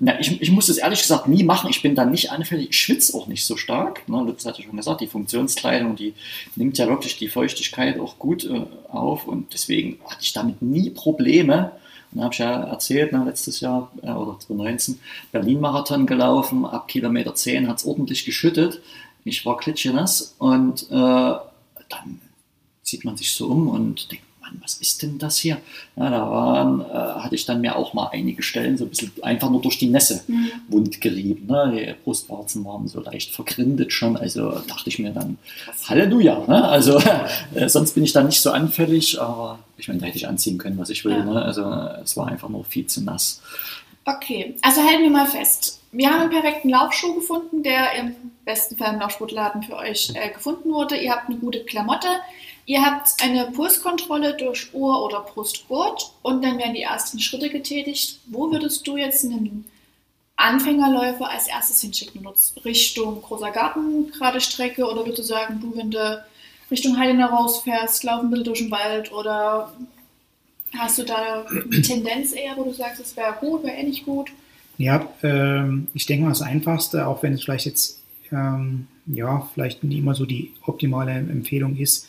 na, ich, ich muss das ehrlich gesagt nie machen. Ich bin da nicht anfällig. Ich schwitze auch nicht so stark. Ne, Lutz hat ja schon gesagt, die Funktionskleidung, die nimmt ja wirklich die Feuchtigkeit auch gut äh, auf. Und deswegen hatte ich damit nie Probleme. Und habe ich ja erzählt, ne, letztes Jahr äh, oder 2019 Berlin-Marathon gelaufen. Ab Kilometer 10 hat es ordentlich geschüttet. Ich war klitschenass und äh, dann sieht man sich so um und denkt, Mann, was ist denn das hier? Ja, da waren, äh, hatte ich dann mir auch mal einige Stellen so ein bisschen einfach nur durch die Nässe Mhm. wund gerieben. Ne? Die Brustwarzen waren so leicht vergrindet schon, also dachte ich mir dann, Halleluja. Ne? Also äh, sonst bin ich dann nicht so anfällig, aber ich meine, da hätte ich anziehen können, was ich will. Ja. Ne? Also es war einfach nur viel zu nass. Okay, also halten wir mal fest. Wir haben einen perfekten Laufschuh gefunden, der im besten Fall im Laufsportladen für euch äh, gefunden wurde. Ihr habt eine gute Klamotte. Ihr habt eine Pulskontrolle durch Ohr- oder Brustgurt und dann werden die ersten Schritte getätigt. Wo würdest du jetzt einen Anfängerläufer als erstes hinschicken? Richtung großer Garten, gerade Strecke oder würdest du sagen, du, wenn du Richtung Heidenau rausfährst, lauf ein bisschen durch den Wald oder hast du da eine Tendenz eher, wo du sagst, es wäre gut, wäre eh nicht gut? Ja, ähm, ich denke mal das Einfachste, auch wenn es vielleicht jetzt ähm, ja vielleicht nicht immer so die optimale Empfehlung ist,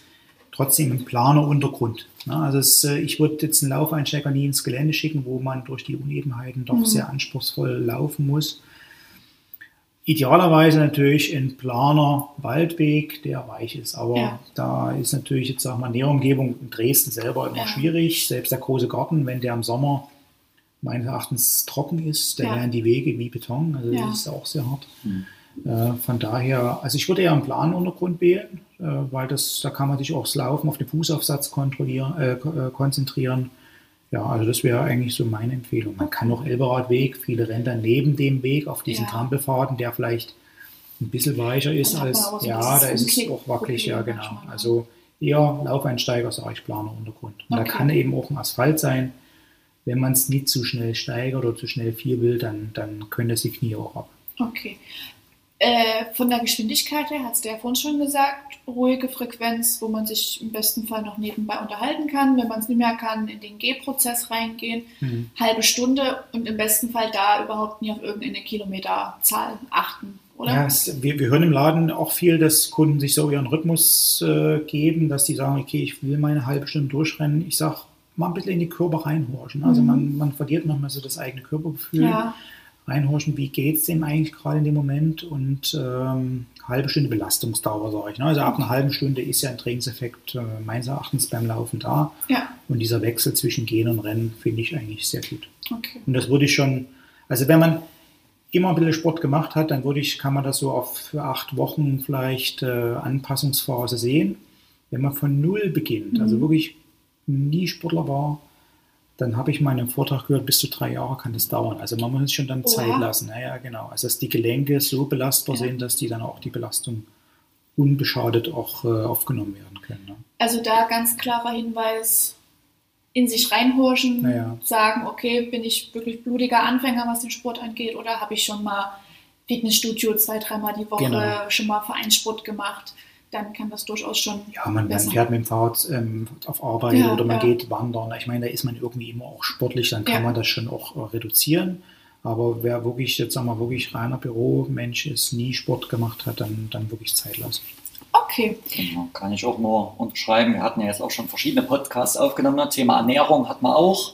trotzdem ein planer Untergrund. Ne? Also es, äh, ich würde jetzt einen Laufeinsteiger nie ins Gelände schicken, wo man durch die Unebenheiten doch Mhm. sehr anspruchsvoll laufen muss. Idealerweise natürlich ein planer Waldweg, der weich ist. Aber Ja. da ist natürlich jetzt sagen wir, Näherumgebung in Dresden selber immer Ja. schwierig. Selbst der große Garten, wenn der im Sommer meines Erachtens trocken ist, da Ja. wären die Wege wie Beton. Also Ja. das ist auch sehr hart. Hm. Äh, von daher, also ich würde eher einen Planuntergrund wählen, äh, weil das, da kann man sich auch das Laufen auf den Fußaufsatz kontrollieren, äh, äh, konzentrieren. Ja, also das wäre eigentlich so meine Empfehlung. Man kann noch Elberadweg, viele dann neben dem Weg auf diesen Ja. Trampelfaden, der vielleicht ein bisschen weicher ist als, so ja, da ist es auch wackelig, ja genau. manchmal, ne? Also eher Laufeinsteiger, sage ich, planer Untergrund. Und Okay. da kann eben auch ein Asphalt sein. Wenn man es nicht zu schnell steigert oder zu schnell viel will, dann, dann können das die Knie auch ab. Okay. Äh, von der Geschwindigkeit her, hat es der vorhin schon gesagt, ruhige Frequenz, wo man sich im besten Fall noch nebenbei unterhalten kann. Wenn man es nicht mehr kann, in den Gehprozess reingehen. Mhm. Halbe Stunde und im besten Fall da überhaupt nie auf irgendeine Kilometerzahl achten, oder? Ja, es, wir, wir hören im Laden auch viel, dass Kunden sich so ihren Rhythmus äh, geben, dass die sagen, okay, ich will meine halbe Stunde durchrennen. Ich sage, mal ein bisschen in die Körper reinhorchen. Also Mhm. man, man verliert manchmal so das eigene Körpergefühl. Ja, Reinhorchen, wie geht es dem eigentlich gerade in dem Moment und ähm, halbe Stunde Belastungsdauer, sage ich. Ne? Also ab einer halben Stunde ist ja ein Trainingseffekt äh, meines Erachtens beim Laufen da. ja, Und dieser Wechsel zwischen Gehen und Rennen finde ich eigentlich sehr gut. okay. Und das würde ich schon, also wenn man immer ein bisschen Sport gemacht hat, dann würde ich, kann man das so auf für acht Wochen vielleicht äh, Anpassungsphase sehen. Wenn man von Null beginnt, also Mhm. wirklich nie Sportler war, dann habe ich mal in einem Vortrag gehört, bis zu drei Jahre kann das dauern. Also man muss es schon dann Oha. Zeit lassen. Naja, genau. Also dass die Gelenke so belastbar Ja. sind, dass die dann auch die Belastung unbeschadet auch äh, aufgenommen werden können. Ne? Also da ganz klarer Hinweis, in sich reinhorchen, Naja. sagen, okay, bin ich wirklich blutiger Anfänger, was den Sport angeht, oder habe ich schon mal Fitnessstudio zwei, dreimal die Woche Genau. schon mal Vereinssport gemacht, dann kann das durchaus schon Ja, man, man fährt mit dem Fahrrad ähm, auf Arbeit Ja, oder man ja. geht wandern. Ich meine, da ist man irgendwie immer auch sportlich, dann kann Ja. man das schon auch äh, reduzieren. Aber wer wirklich, jetzt sagen wir, wirklich reiner Büromensch ist, nie Sport gemacht hat, dann, dann wirklich Zeit lassen. Okay, Genau, kann ich auch nur unterschreiben. Wir hatten ja jetzt auch schon verschiedene Podcasts aufgenommen. Thema Ernährung hat man auch.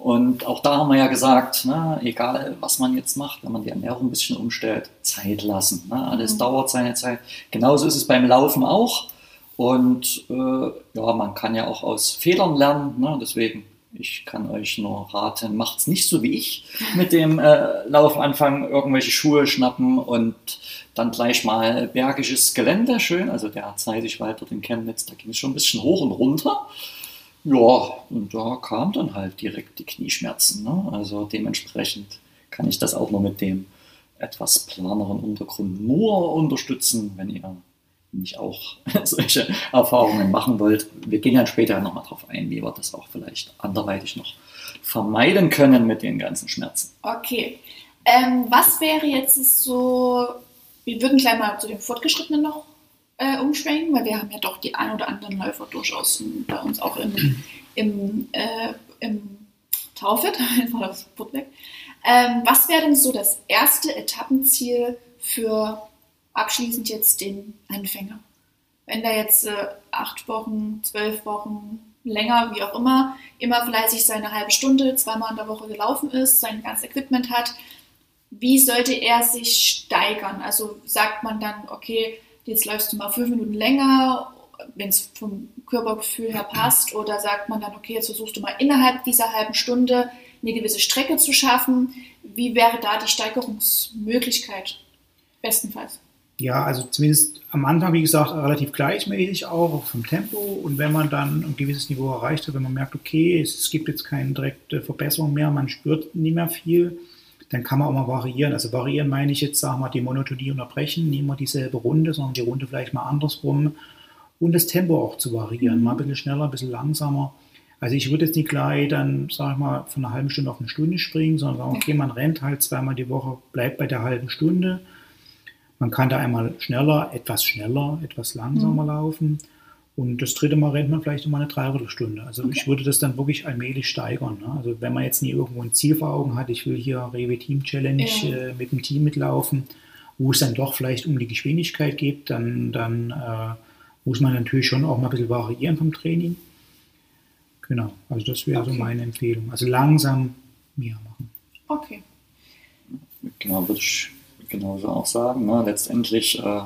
Und auch da haben wir ja gesagt, ne, egal was man jetzt macht, wenn man die Ernährung ein bisschen umstellt, Zeit lassen. Ne? Alles Mhm. dauert seine Zeit. Genauso ist es beim Laufen auch. Und äh, ja, man kann ja auch aus Fehlern lernen. Ne? Deswegen, ich kann euch nur raten, macht es nicht so wie ich mit dem äh, Lauf anfangen, irgendwelche Schuhe schnappen und dann gleich mal bergisches Gelände, schön. Also der Zeisigwald dort in Chemnitz, da ging es schon ein bisschen hoch und runter. Ja, und da kam dann halt direkt die Knieschmerzen. Ne? Also dementsprechend kann ich das auch nur mit dem etwas planeren Untergrund nur unterstützen, wenn ihr nicht auch solche Erfahrungen machen wollt. Wir gehen dann später nochmal drauf ein, wie wir das auch vielleicht anderweitig noch vermeiden können mit den ganzen Schmerzen. okay. Ähm, was wäre jetzt so, wir würden gleich mal zu den Fortgeschrittenen noch äh, umschwenken, weil wir haben ja doch die ein oder anderen Läufer durchaus bei uns auch im, im, äh, im Taufit, einfach das Put weg. Ähm, was wäre denn so das erste Etappenziel für abschließend jetzt den Anfänger? Wenn der jetzt äh, acht Wochen, zwölf Wochen, länger, wie auch immer, immer fleißig seine halbe Stunde, zweimal in der Woche gelaufen ist, sein ganzes Equipment hat, wie sollte er sich steigern? Also sagt man dann, okay, jetzt läufst du mal fünf Minuten länger wenn es vom Körpergefühl her passt? Oder sagt man dann, okay, jetzt versuchst du mal innerhalb dieser halben Stunde eine gewisse Strecke zu schaffen? Wie wäre da die Steigerungsmöglichkeit bestenfalls? Ja, also zumindest am Anfang, wie gesagt, relativ gleichmäßig auch, vom Tempo. Und wenn man dann ein gewisses Niveau erreicht hat, wenn man merkt, okay, es gibt jetzt keine direkte Verbesserung mehr, man spürt nicht mehr viel, dann kann man auch mal variieren. Also variieren meine ich jetzt, sagen wir mal, die Monotonie unterbrechen, nicht immer dieselbe Runde, sondern die Runde vielleicht mal andersrum und das Tempo auch zu variieren, mhm. mal ein bisschen schneller, ein bisschen langsamer. Also ich würde jetzt nicht gleich dann, sag ich mal, von einer halben Stunde auf eine Stunde springen, sondern sagen, okay, man rennt halt zweimal die Woche, bleibt bei der halben Stunde. Man kann da einmal schneller, etwas schneller, etwas langsamer mhm. laufen. Und das dritte Mal rennt man vielleicht immer eine Dreiviertelstunde. Also okay. ich würde das dann wirklich allmählich steigern. Ne? Also wenn man jetzt nie irgendwo ein Ziel vor Augen hat, ich will hier Rewe Team Challenge ja. äh, mit dem Team mitlaufen, wo es dann doch vielleicht um die Geschwindigkeit geht, dann, dann äh, muss man natürlich schon auch mal ein bisschen variieren vom Training. Genau, also das wäre okay. so meine Empfehlung. Also langsam mehr machen. Okay. Genau, würde ich genauso auch sagen. Ne? Letztendlich äh,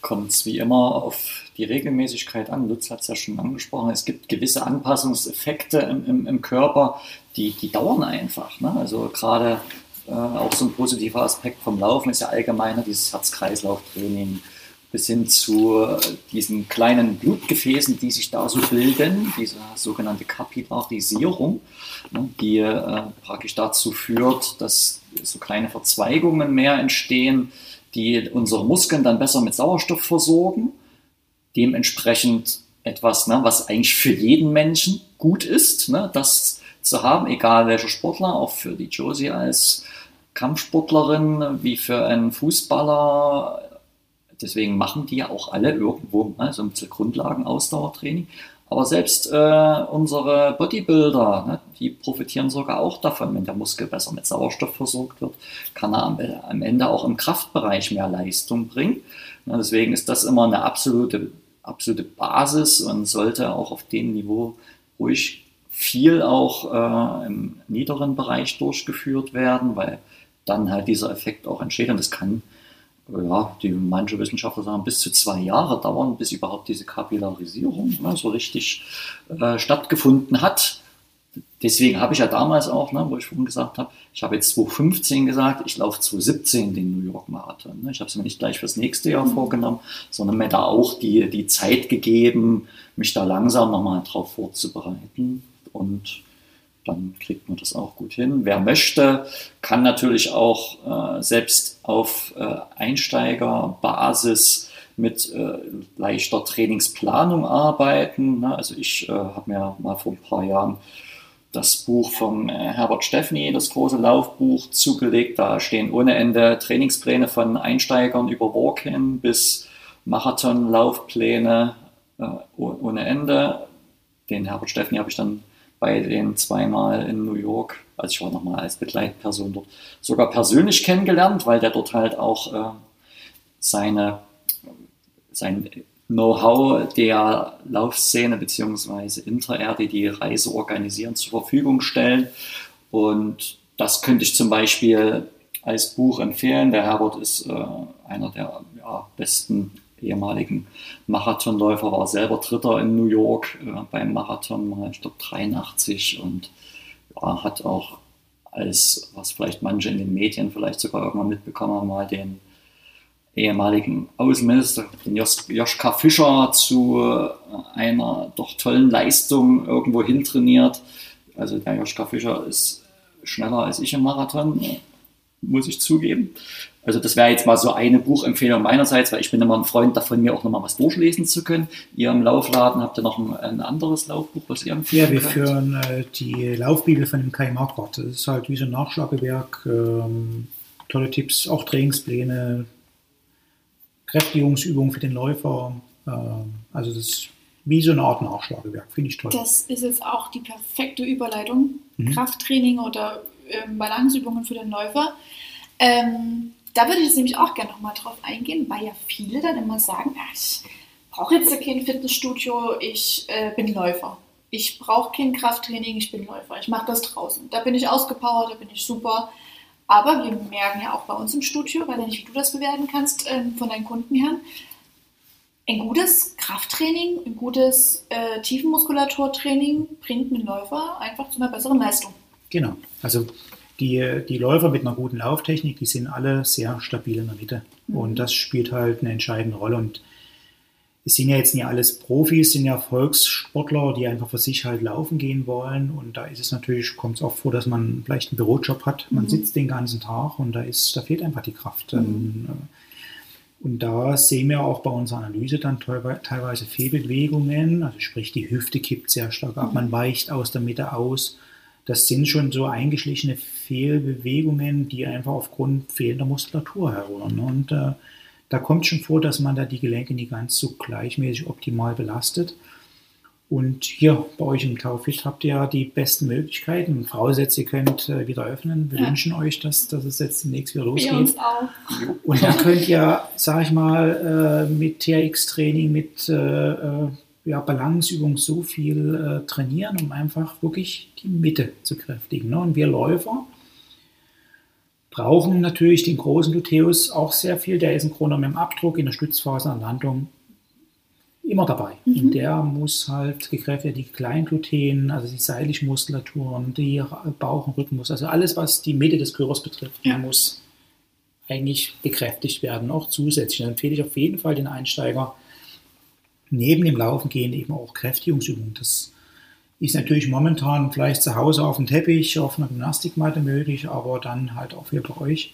kommt es wie immer auf die Regelmäßigkeit an. Lutz hat es ja schon angesprochen. Es gibt gewisse Anpassungseffekte im, im, im Körper, die, die dauern einfach. Ne? Also gerade äh, auch so ein positiver Aspekt vom Laufen ist ja allgemeiner dieses Herz-Kreislauf-Training bis hin zu äh, diesen kleinen Blutgefäßen, die sich da so bilden, diese sogenannte Kapillarisierung, ne, die äh, praktisch dazu führt, dass so kleine Verzweigungen mehr entstehen, die unsere Muskeln dann besser mit Sauerstoff versorgen. Dementsprechend etwas, ne, was eigentlich für jeden Menschen gut ist, ne, das zu haben, egal welcher Sportler, auch für die Josie als Kampfsportlerin, wie für einen Fußballer. Deswegen machen die ja auch alle irgendwo ne, so ein bisschen Grundlagen-Ausdauertraining. Aber selbst äh, unsere Bodybuilder, ne, die profitieren sogar auch davon, wenn der Muskel besser mit Sauerstoff versorgt wird, kann er am, am Ende auch im Kraftbereich mehr Leistung bringen. Ja, deswegen ist das immer eine absolute, absolute Basis und sollte auch auf dem Niveau ruhig viel auch äh, im niederen Bereich durchgeführt werden, weil dann halt dieser Effekt auch entsteht und das kann ja, die manche Wissenschaftler sagen, bis zu zwei Jahre dauern, bis überhaupt diese Kapillarisierung ne, so richtig äh, stattgefunden hat. Deswegen habe ich ja damals auch, ne, wo ich vorhin gesagt habe, ich habe jetzt 2015 gesagt, ich laufe 2017 den New York Marathon. Ne. Ich habe es mir nicht gleich fürs nächste Jahr mhm. vorgenommen, sondern mir da auch die, die Zeit gegeben, mich da langsam nochmal drauf vorzubereiten. Und dann kriegt man das auch gut hin. Wer möchte, kann natürlich auch äh, selbst auf äh, Einsteigerbasis mit äh, leichter Trainingsplanung arbeiten. Ne? Also ich äh, habe mir mal vor ein paar Jahren das Buch von äh, Herbert Steffni, das große Laufbuch, zugelegt. Da stehen ohne Ende Trainingspläne von Einsteigern über Walk-in bis Marathon-Laufpläne äh, ohne Ende. Den Herbert Steffni habe ich dann bei den zweimal in New York, also ich war nochmal als Begleitperson dort, sogar persönlich kennengelernt, weil der dort halt auch äh, seine, sein Know-how der Laufszene bzw. Inter-Air, die die Reise organisieren, zur Verfügung stellen. Und das könnte ich zum Beispiel als Buch empfehlen. Der Herbert ist äh, einer der ja, besten ehemaligen Marathonläufer, war selber Dritter in New York äh, beim Marathon, ich glaube 83 und ja, hat auch als, was vielleicht manche in den Medien vielleicht sogar irgendwann mitbekommen haben, mal den ehemaligen Außenminister, den Jos Joschka Fischer, zu äh, einer doch tollen Leistung irgendwo hintrainiert. Also der Joschka Fischer ist schneller als ich im Marathon, muss ich zugeben. Also das wäre jetzt mal so eine Buchempfehlung meinerseits, weil ich bin immer ein Freund davon, mir auch nochmal was durchlesen zu können. Ihr im Laufladen habt ihr noch ein, ein anderes Laufbuch, was ihr empfehlt? Ja, wir könnt? führen äh, die Laufbibel von dem Kai Marquardt. Das ist halt wie so ein Nachschlagewerk. Ähm, tolle Tipps, auch Trainingspläne, Kräftigungsübungen für den Läufer. Ähm, also das ist wie so eine Art Nachschlagewerk, finde ich toll. Das ist jetzt auch die perfekte Überleitung. Mhm. Krafttraining oder ähm, Balanceübungen für den Läufer. Ähm, da würde ich jetzt nämlich auch gerne nochmal drauf eingehen, weil ja viele dann immer sagen, ach, ich brauche jetzt kein Fitnessstudio, ich äh, bin Läufer. Ich brauche kein Krafttraining, ich bin Läufer. Ich mache das draußen. Da bin ich ausgepowert, da bin ich super. Aber wir merken ja auch bei uns im Studio, weil ja nicht, wie du das bewerten kannst, ähm, von deinen Kunden her, ein gutes Krafttraining, ein gutes äh, Tiefenmuskulaturtraining bringt einen Läufer einfach zu einer besseren Leistung. Genau. Also die, die Läufer mit einer guten Lauftechnik, die sind alle sehr stabil in der Mitte. Mhm. Und das spielt halt eine entscheidende Rolle. Und es sind ja jetzt nicht alles Profis, sind ja Volkssportler, die einfach für sich halt laufen gehen wollen. Und da ist es natürlich, kommt es auch vor, dass man vielleicht einen Bürojob hat. Man mhm. sitzt den ganzen Tag und da ist, da fehlt einfach die Kraft. Mhm. Ähm, und da sehen wir auch bei unserer Analyse dann teilweise Fehlbewegungen, also sprich die Hüfte kippt sehr stark ab, man weicht aus der Mitte aus. Das sind schon so eingeschlichene Fehlbewegungen, die einfach aufgrund fehlender Muskulatur herrühren. Und äh, da kommt schon vor, dass man da die Gelenke nicht ganz so gleichmäßig optimal belastet. Und hier bei euch im Taufit habt ihr ja die besten Möglichkeiten. Voraussetzt, ihr könnt äh, wieder öffnen. Wir ja. wünschen euch, dass, dass es jetzt demnächst wieder losgeht. Wir uns auch. Und da könnt ihr, sag ich mal, äh, mit TRX-Training, mit äh, äh, ja, Balanceübung so viel äh, trainieren, um einfach wirklich die Mitte zu kräftigen. Ne? Und wir Läufer brauchen natürlich den großen Gluteus auch sehr viel. Der ist im Grunde im Abdruck, in der Stützphase, an Landung immer dabei. Mhm. Und der muss halt gekräftigt die Kleingluten, also die Seiligmuskulaturen, die Bauch- und Rückenmus, also alles, was die Mitte des Körpers betrifft, ja. muss eigentlich bekräftigt werden, auch zusätzlich. Dann empfehle ich auf jeden Fall den Einsteiger neben dem Laufen gehen eben auch Kräftigungsübungen. Das ist natürlich momentan vielleicht zu Hause auf dem Teppich, auf einer Gymnastikmatte möglich, aber dann halt auch wieder bei euch.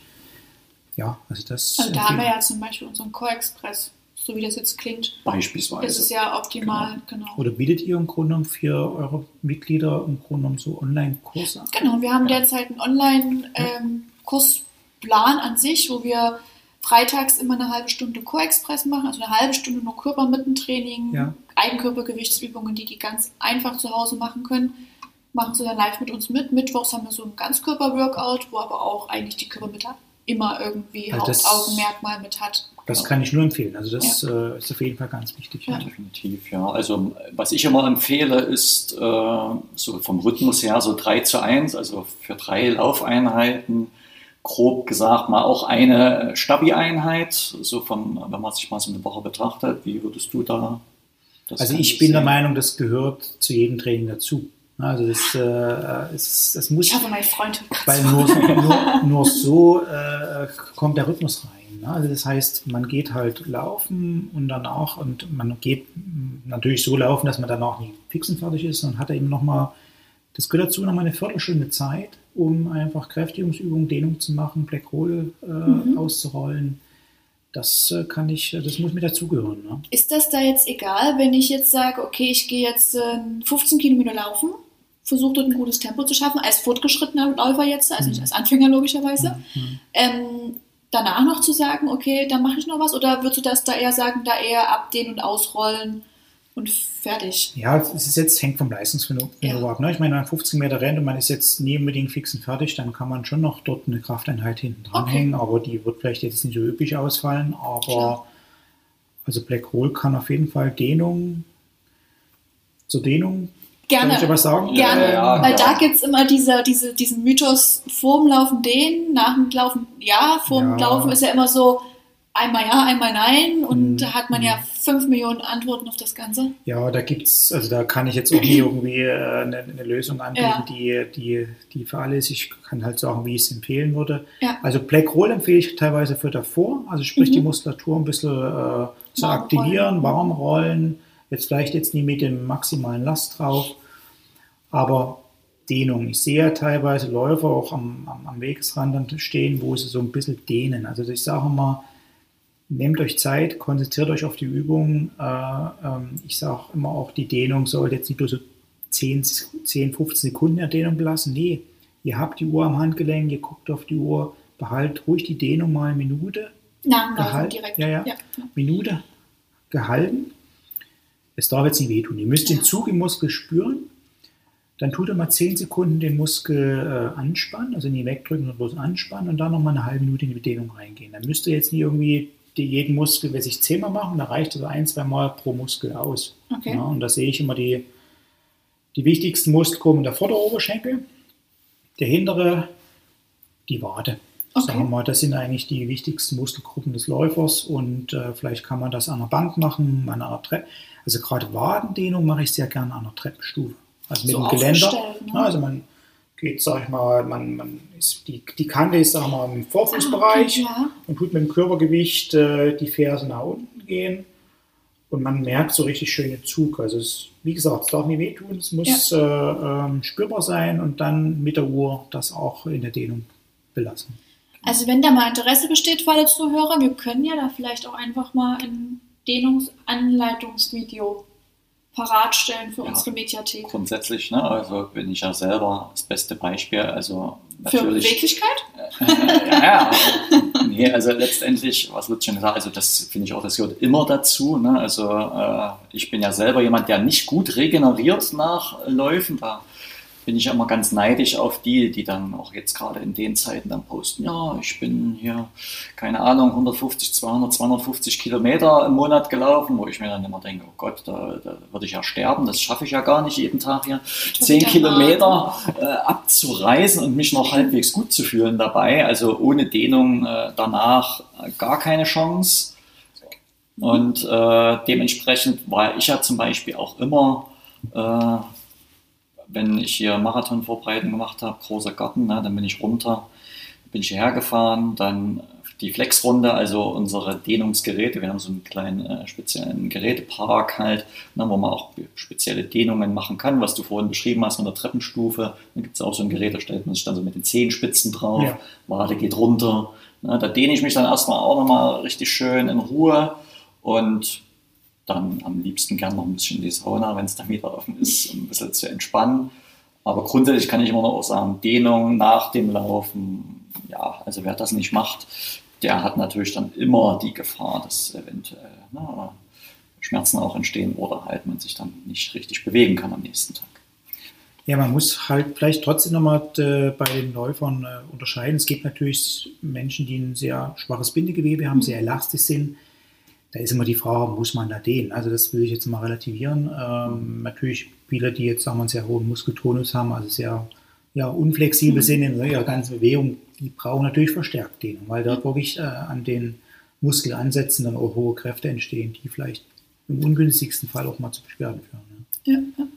Ja, also das. Also da haben wir ja zum Beispiel unseren Co-Express so wie das jetzt klingt. Beispielsweise. Das ist ja optimal, genau. genau. Oder bietet ihr im Grunde genommen für eure Mitglieder im Grunde genommen so Online-Kurse an? Genau, wir haben ja. derzeit einen Online-Kursplan ähm, an sich, wo wir freitags immer eine halbe Stunde Co-Express machen, also eine halbe Stunde nur Körpermittentraining, ja. Eigenkörpergewichtsübungen, die die ganz einfach zu Hause machen können. Machen sie dann live mit uns mit. Mittwochs haben wir so ein Ganzkörper-Workout, wo aber auch eigentlich die Körpermitte immer irgendwie also Hauptaugenmerkmal mit hat. Das kann ich nur empfehlen. Also das ja. äh, ist auf jeden Fall ganz wichtig. Ja. Definitiv, ja. Also was ich immer empfehle, ist äh, so vom Rhythmus her so 3 zu 1, also für drei Laufeinheiten, grob gesagt mal auch eine Stabi-Einheit, so vom, wenn man sich mal so eine Woche betrachtet, wie würdest du da das Also ich bin sehen? der Meinung, das gehört zu jedem Training dazu. Also das, äh, es, das muss. Ich habe meinen Freund. Weil nur, nur, nur so äh, kommt der Rhythmus rein. Ne? Also das heißt, man geht halt laufen und danach, und man geht natürlich so laufen, dass man danach nicht fix und fertig ist und hat eben nochmal, das gehört dazu, nochmal eine Viertelstunde Zeit, um einfach Kräftigungsübungen, Dehnung zu machen, Black Hole äh, mhm. auszurollen. Das äh, kann ich, das muss mir dazugehören. Ne? Ist das da jetzt egal, wenn ich jetzt sage, okay, ich gehe jetzt 15 äh, Kilometer laufen, versuche dort ein gutes Tempo zu schaffen, als fortgeschrittener Läufer jetzt, also nicht mhm. als Anfänger logischerweise. Mhm. Ähm, danach noch zu sagen, okay, dann mache ich noch was? Oder würdest du das da eher sagen, da eher abdehnen und ausrollen und fertig? Ja, es ist jetzt, hängt vom Leistungsniveau ja. ab. Ne? Ich meine, wenn man 15 Meter rennt und man ist jetzt nie unbedingt fix und fertig, dann kann man schon noch dort eine Krafteinheit hinten dranhängen, okay. aber die wird vielleicht jetzt nicht so üppig ausfallen. Aber Klar. also Black Hole kann auf jeden Fall Dehnung zur Dehnung Gerne. Soll ich was sagen? Gerne. Ja, Weil ja. da gibt es immer diese, diese, diesen Mythos, vorm Laufen den, nach dem Laufen ja, vorm ja. Laufen ist ja immer so einmal ja, einmal nein und mhm. da hat man ja fünf Millionen Antworten auf das Ganze. Ja, da gibt's, also da kann ich jetzt auch nie irgendwie äh, eine, eine, Lösung anbieten, ja. die, die, die für alle ist. Ich kann halt sagen, wie ich es empfehlen würde. Ja. Also Black Roll empfehle ich teilweise für davor, also sprich mhm. die Muskulatur ein bisschen äh, zu aktivieren, warm rollen Jetzt vielleicht jetzt nicht mit dem maximalen Last drauf, aber Dehnung. Ich sehe ja teilweise Läufer auch am, am, am Wegesrand stehen, wo sie so ein bisschen dehnen. Also ich sage mal, nehmt euch Zeit, konzentriert euch auf die Übung. Äh, ähm, ich sage immer auch, die Dehnung sollte jetzt nicht nur so 10, 10, 15 Sekunden der Dehnung belassen. Nee, ihr habt die Uhr am Handgelenk, ihr guckt auf die Uhr, behaltet ruhig die Dehnung mal eine Minute. Nach dem direkt. Ja, ja, ja. Minute gehalten es darf jetzt nicht wehtun. Ihr müsst den Zug im Muskel spüren. Dann tut er mal 10 Sekunden den Muskel äh, anspannen, also nie wegdrücken, sondern bloß anspannen und dann nochmal eine halbe Minute in die Dehnung reingehen. Dann müsst ihr jetzt nicht irgendwie die, jeden Muskel weiß ich zehnmal machen, da reicht also ein, zwei Mal pro Muskel aus. Okay. Ja, und da sehe ich immer die, die wichtigsten Muskelgruppen der Vorderoberschenkel, der hintere, die Wade. Okay. Sagen wir mal, das sind eigentlich die wichtigsten Muskelgruppen des Läufers und äh, vielleicht kann man das an der Bank machen, an einer Treppe. Also gerade Wadendehnung mache ich sehr gerne an der Treppenstufe. Also mit so dem Geländer. Ne? Also man geht, sag ich mal, man, man ist, die, die Kante ist, sag mal, im Vorfußbereich ah, ja. und tut mit dem Körpergewicht äh, die Ferse nach unten gehen und man merkt so richtig schönen Zug. Also es, wie gesagt, es darf nicht wehtun, es muss ja. äh, ähm, spürbar sein und dann mit der Uhr das auch in der Dehnung belassen. Also wenn da mal Interesse besteht für alle Zuhörer, wir können ja da vielleicht auch einfach mal ein Dehnungsanleitungsvideo parat stellen für ja, unsere Mediathek. Grundsätzlich, ne, also bin ich ja selber das beste Beispiel. Also für Beweglichkeit? Äh, ja, ja. nee, also letztendlich, was Lutz schon gesagt also das finde ich auch, das gehört immer dazu. Ne? Also äh, ich bin ja selber jemand, der nicht gut regeneriert nach Läufen. Da bin ich immer ganz neidisch auf die, die dann auch jetzt gerade in den Zeiten dann posten, ja, ich bin hier, keine Ahnung, 150, 200, 250 Kilometer im Monat gelaufen, wo ich mir dann immer denke, oh Gott, da, da würde ich ja sterben, das schaffe ich ja gar nicht jeden Tag hier, 10 Kilometer äh, abzureisen und mich noch halbwegs gut zu fühlen dabei, also ohne Dehnung äh, danach äh, gar keine Chance. Und äh, dementsprechend war ich ja zum Beispiel auch immer äh, wenn ich hier Marathonvorbereitung gemacht habe, großer Garten, ne, dann bin ich runter, bin ich hierher gefahren, dann die Flexrunde, also unsere Dehnungsgeräte. Wir haben so einen kleinen äh, speziellen Gerätepark halt, ne, wo man auch spezielle Dehnungen machen kann, was du vorhin beschrieben hast mit der Treppenstufe. Da gibt es auch so ein Gerät, da stellt man sich dann so mit den Zehenspitzen drauf, ja. Wade geht runter. Ne, da dehne ich mich dann erstmal auch nochmal richtig schön in Ruhe und dann am liebsten gern noch ein bisschen in die Sauna, wenn es dann wieder offen ist, um ein bisschen zu entspannen. Aber grundsätzlich kann ich immer noch sagen, Dehnung nach dem Laufen, ja, also wer das nicht macht, der hat natürlich dann immer die Gefahr, dass eventuell na, Schmerzen auch entstehen oder halt man sich dann nicht richtig bewegen kann am nächsten Tag. Ja, man muss halt vielleicht trotzdem nochmal äh, bei den Läufern äh, unterscheiden. Es gibt natürlich Menschen, die ein sehr schwaches Bindegewebe haben, sehr elastisch sind da ist immer die Frage, muss man da dehnen? Also das will ich jetzt mal relativieren. Ähm, natürlich viele, die jetzt sagen wir, einen sehr hohen Muskeltonus haben, also sehr ja, unflexibel mhm. sind in ihrer ganzen Bewegung, die brauchen natürlich verstärkt Dehnung, weil dort wirklich äh, an den Muskelansätzen dann auch hohe Kräfte entstehen, die vielleicht im ungünstigsten Fall auch mal zu Beschwerden führen. Ja. Ja,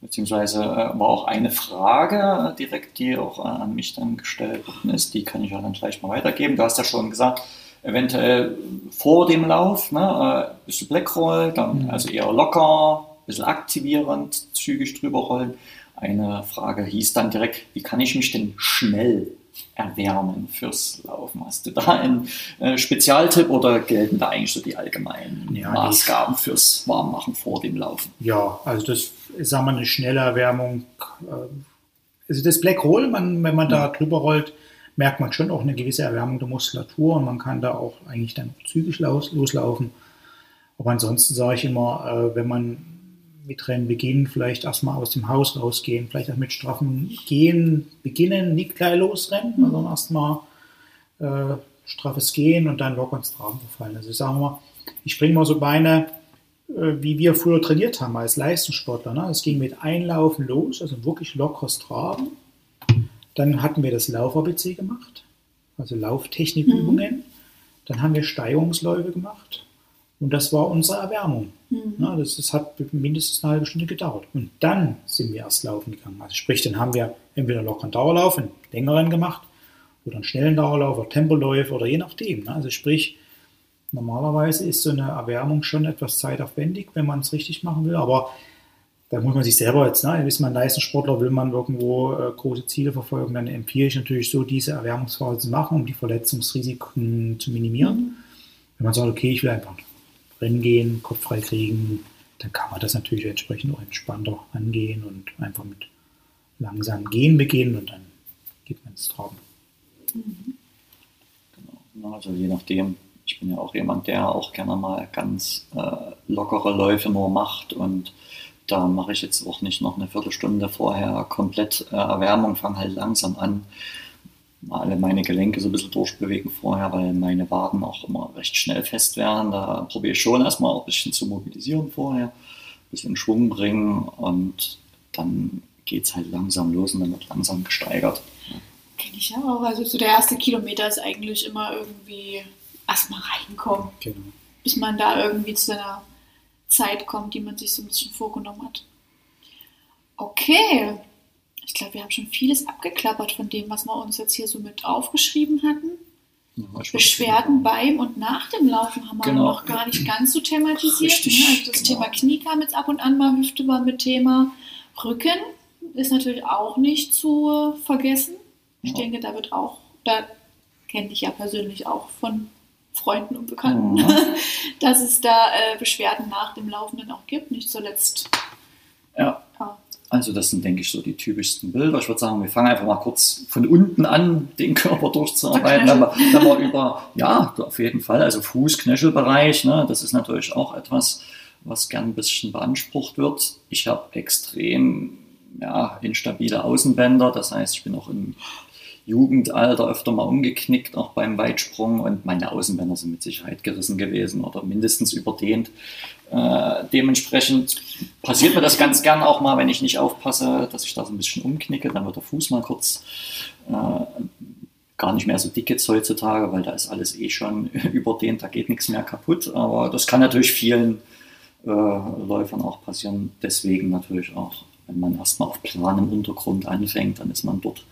Beziehungsweise äh, war auch eine Frage direkt, die auch an mich dann gestellt worden ist, die kann ich ja dann gleich mal weitergeben. Du hast ja schon gesagt, eventuell vor dem Lauf, ne, äh, bisschen Blackroll, dann mhm. also eher locker, bisschen aktivierend, zügig drüber rollen. Eine Frage hieß dann direkt, wie kann ich mich denn schnell erwärmen fürs Laufen? Hast du da einen äh, Spezialtipp oder gelten da eigentlich so die allgemeinen ja, Maßgaben fürs Warmmachen vor dem Laufen? Ja, also das ist sagen wir, eine schnelle Erwärmung. Äh, also das Black Roll, man, wenn man da drüber rollt, merkt man schon auch eine gewisse Erwärmung der Muskulatur und man kann da auch eigentlich dann zügig los, loslaufen. Aber ansonsten sage ich immer, äh, wenn man mit Rennen beginnt, vielleicht erstmal aus dem Haus rausgehen, vielleicht auch mit straffen Gehen beginnen, nicht gleich losrennen, mhm. sondern erstmal äh, straffes Gehen und dann locker ins Traben verfallen. Also ich sage mal, ich springe mal so Beine, äh, wie wir früher trainiert haben als Leistungssportler. Ne? Es ging mit Einlaufen los, also wirklich lockeres Traben dann hatten wir das Lauf-ABC gemacht, also Lauftechnikübungen. Mhm. Dann haben wir Steigerungsläufe gemacht und das war unsere Erwärmung. Mhm. Ja, das, das, hat mindestens eine halbe Stunde gedauert. Und dann sind wir erst laufen gegangen. Also sprich, dann haben wir entweder lockeren Dauerlauf, einen längeren gemacht oder einen schnellen Dauerlauf oder Tempoläufe oder je nachdem. Ne? Also sprich, normalerweise ist so eine Erwärmung schon etwas zeitaufwendig, wenn man es richtig machen will. Aber da muss man sich selber jetzt, ne, ist man Leistungssportler, will man irgendwo äh, große Ziele verfolgen, dann empfehle ich natürlich so, diese Erwärmungsphase zu machen, um die Verletzungsrisiken zu minimieren. Mhm. Wenn man sagt, okay, ich will einfach rennen gehen, Kopf frei kriegen, dann kann man das natürlich entsprechend auch entspannter angehen und einfach mit langsam Gehen beginnen und dann geht man ins Traum. Mhm. Genau, also je nachdem, ich bin ja auch jemand, der auch gerne mal ganz äh, lockere Läufe nur macht und da mache ich jetzt auch nicht noch eine Viertelstunde vorher komplett äh, Erwärmung, fange halt langsam an, alle meine Gelenke so ein bisschen durchbewegen vorher, weil meine Waden auch immer recht schnell fest werden. Da probiere ich schon erstmal auch ein bisschen zu mobilisieren vorher, ein bisschen Schwung bringen und dann geht es halt langsam los und dann wird langsam gesteigert. Kenne ich ja auch. Also so der erste Kilometer ist eigentlich immer irgendwie erstmal reinkommen, Genau. bis man da irgendwie zu seiner Zeit kommt, die man sich so ein bisschen vorgenommen hat. Okay. Ich glaube, wir haben schon vieles abgeklappert von dem, was wir uns jetzt hier so mit aufgeschrieben hatten. Ja, Beschwerden beim und nach dem Laufen haben wir Genau. noch gar nicht ganz so thematisiert. Richtig, ne? Also das genau. Thema Knie kam jetzt ab und an mal, Hüfte war mit Thema. Rücken ist natürlich auch nicht zu vergessen. Ich Ja. denke, da wird auch, da kenne ich ja persönlich auch von Freunden und Bekannten, Mhm. dass es da äh, Beschwerden nach dem Laufen dann auch gibt. Nicht zuletzt. Ja. Ja. Also das sind, denke ich, so die typischsten Bilder. Ich würde sagen, wir fangen einfach mal kurz von unten an, den Körper durchzuarbeiten. Wenn wir, wenn wir über, ja, auf jeden Fall, also Fuß-Knöchelbereich, ne, das ist natürlich auch etwas, was gern ein bisschen beansprucht wird. Ich habe extrem ja, instabile Außenbänder, das heißt, ich bin auch im Jugendalter öfter mal umgeknickt, auch beim Weitsprung und meine Außenbänder sind mit Sicherheit gerissen gewesen oder mindestens überdehnt. Äh, dementsprechend passiert mir das ganz gern auch mal, wenn ich nicht aufpasse, dass ich da so ein bisschen umknicke, dann wird der Fuß mal kurz äh, gar nicht mehr so dick jetzt heutzutage, weil da ist alles eh schon überdehnt, da geht nichts mehr kaputt. Aber das kann natürlich vielen äh, Läufern auch passieren. Deswegen natürlich auch, wenn man erstmal auf planem Untergrund anfängt, dann ist man dort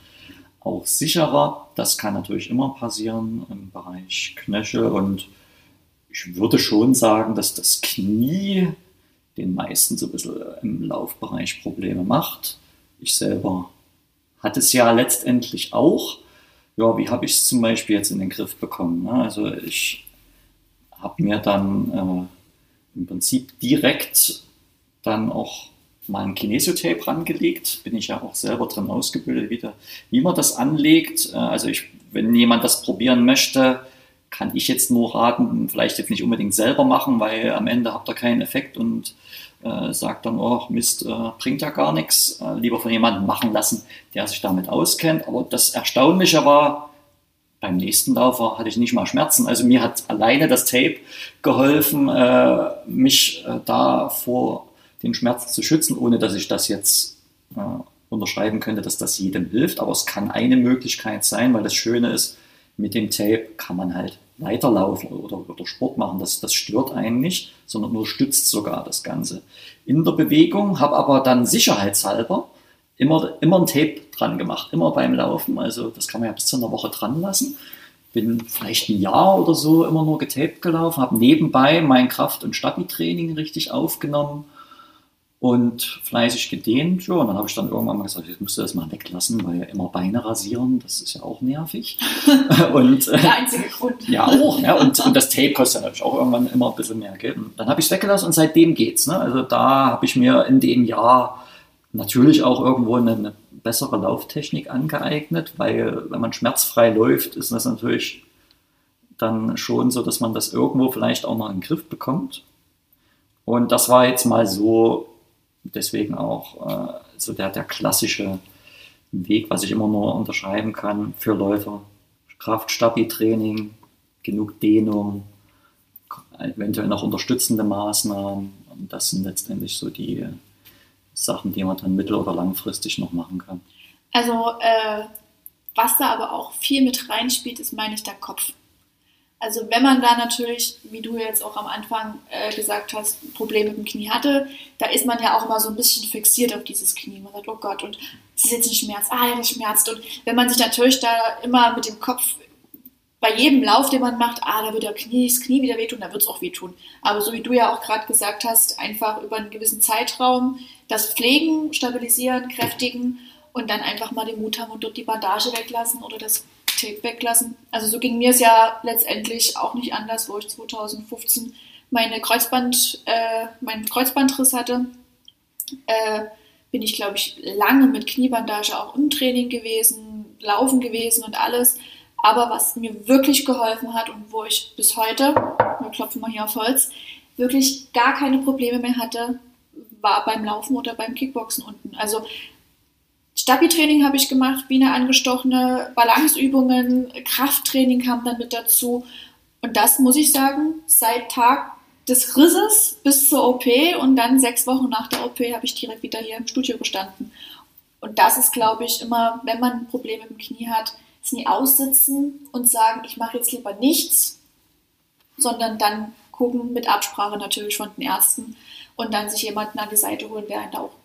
auch sicherer. Das kann natürlich immer passieren im Bereich Knöchel und ich würde schon sagen, dass das Knie den meisten so ein bisschen im Laufbereich Probleme macht. Ich selber hatte es ja letztendlich auch. Ja, wie habe ich es zum Beispiel jetzt in den Griff bekommen? ne? Also ich habe mir dann äh, im Prinzip direkt dann auch mal ein Kinesiotape rangelegt. Bin ich ja auch selber drin ausgebildet, wie, da, wie man das anlegt. Äh, Also ich, wenn jemand das probieren möchte, kann ich jetzt nur raten, vielleicht jetzt nicht unbedingt selber machen, weil am Ende habt ihr keinen Effekt und äh, sagt dann, oh Mist, äh, bringt ja gar nichts. Äh, lieber von jemandem machen lassen, der sich damit auskennt. Aber das Erstaunliche war, beim nächsten Laufer hatte ich nicht mal Schmerzen. Also mir hat alleine das Tape geholfen, äh, mich äh, da vor den Schmerzen zu schützen, ohne dass ich das jetzt äh, unterschreiben könnte, dass das jedem hilft. Aber es kann eine Möglichkeit sein, weil das Schöne ist, mit dem Tape kann man halt weiterlaufen oder, oder Sport machen. Das, das stört einen nicht, sondern nur stützt sogar das Ganze. In der Bewegung habe aber dann sicherheitshalber immer, immer ein Tape dran gemacht, immer beim Laufen. Also das kann man ja bis zu einer Woche dran lassen. Bin vielleicht ein Jahr oder so immer nur getaped gelaufen, habe nebenbei mein Kraft- und Stabi-Training richtig aufgenommen und fleißig gedehnt. Ja, und dann habe ich dann irgendwann mal gesagt, ich musste das mal weglassen, weil ja immer Beine rasieren, das ist ja auch nervig. und äh, Der einzige Grund. ja, auch. Ja, und, und das Tape kostet natürlich auch irgendwann immer ein bisschen mehr Geld. Und dann habe ich es weggelassen und seitdem geht's. Ne? Also da habe ich mir in dem Jahr natürlich auch irgendwo eine, bessere Lauftechnik angeeignet, weil wenn man schmerzfrei läuft, ist das natürlich dann schon so, dass man das irgendwo vielleicht auch noch in den Griff bekommt. Und das war jetzt mal so, deswegen auch äh, so der, der klassische Weg, was ich immer nur unterschreiben kann für Läufer. Kraft-Stabi-Training, genug Dehnung, eventuell noch unterstützende Maßnahmen. Und das sind letztendlich so die Sachen, die man dann mittel- oder langfristig noch machen kann. Also, äh, was da aber auch viel mit reinspielt, ist, meine ich, der Kopf. Also, wenn man da natürlich, wie du jetzt auch am Anfang äh, gesagt hast, Probleme mit dem Knie hatte, da ist man ja auch immer so ein bisschen fixiert auf dieses Knie. Man sagt, oh Gott, und es ist jetzt ein Schmerz, ah, das schmerzt. Und wenn man sich natürlich da immer mit dem Kopf bei jedem Lauf, den man macht, ah, da wird der Knie, das Knie wieder wehtun, da wird es auch wehtun. Aber so wie du ja auch gerade gesagt hast, einfach über einen gewissen Zeitraum das pflegen, stabilisieren, kräftigen und dann einfach mal den Mut haben und dort die Bandage weglassen oder das Tape weglassen. Also so ging mir es ja letztendlich auch nicht anders, wo ich 2015 meine Kreuzband, äh, meinen Kreuzbandriss hatte. Äh, bin ich, glaube ich, lange mit Kniebandage auch im Training gewesen, laufen gewesen und alles. Aber was mir wirklich geholfen hat und wo ich bis heute, wir klopfen mal hier auf Holz, wirklich gar keine Probleme mehr hatte, war beim Laufen oder beim Kickboxen unten. Also Stabi-Training habe ich gemacht, wie eine angestochene, Balanceübungen, Krafttraining kam dann mit dazu. Und das muss ich sagen, seit Tag des Risses bis zur OP und dann sechs Wochen nach der OP habe ich direkt wieder hier im Studio gestanden. Und das ist, glaube ich, immer, wenn man ein Problem dem Knie hat, es nie aussitzen und sagen, ich mache jetzt lieber nichts, sondern dann gucken, mit Absprache natürlich von den Ärzten und dann sich jemanden an die Seite holen, der einen da auch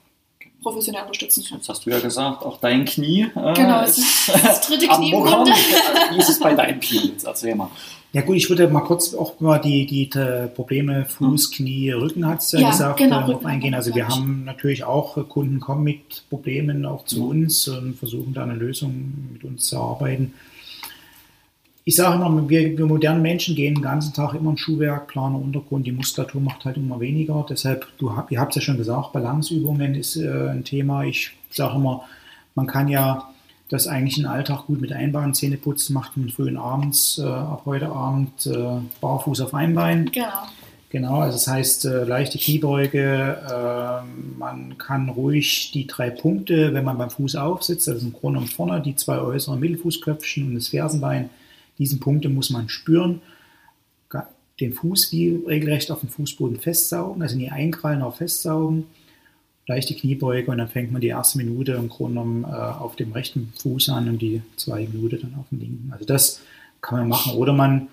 professionell unterstützen kann. Jetzt hast du ja gesagt, auch dein Knie. Äh, Genau, das ist das dritte Kniewunde. Wie ist es bei deinem Knie? Jetzt erzähl mal. Ja gut, ich würde mal kurz auch mal die, die, die Probleme Fuß, Knie, Rücken hat es ja, Ja, gesagt, genau, äh, noch Rücken eingehen. Also wir haben natürlich auch äh, Kunden kommen mit Problemen auch zu Mhm. uns und versuchen da eine Lösung mit uns zu erarbeiten. Ich sage immer, wir, wir modernen Menschen gehen den ganzen Tag immer in Schuhwerk, Planer, Untergrund, die Muskulatur macht halt immer weniger. Deshalb, du, ihr habt es ja schon gesagt, Balanceübungen ist äh, ein Thema. Ich sage immer, man kann ja das eigentlich in den Alltag gut mit einbauen. Zähne putzen macht man früh und abends, äh, ab heute Abend äh, barfuß auf einem Bein. Genau. Genau, also das heißt äh, leichte Kniebeuge. Äh, man kann ruhig die drei Punkte, wenn man beim Fuß aufsitzt, also im Grunde und vorne, die zwei äußeren Mittelfußköpfchen und das Fersenbein, diesen Punkte muss man spüren. Den Fuß wie regelrecht auf dem Fußboden festsaugen, also nie einkrallen, auch festsaugen. Leichte Kniebeuge und dann fängt man die erste Minute im Grunde genommen äh, auf dem rechten Fuß an und die zweite Minute dann auf dem linken. Also das kann man machen. Oder man,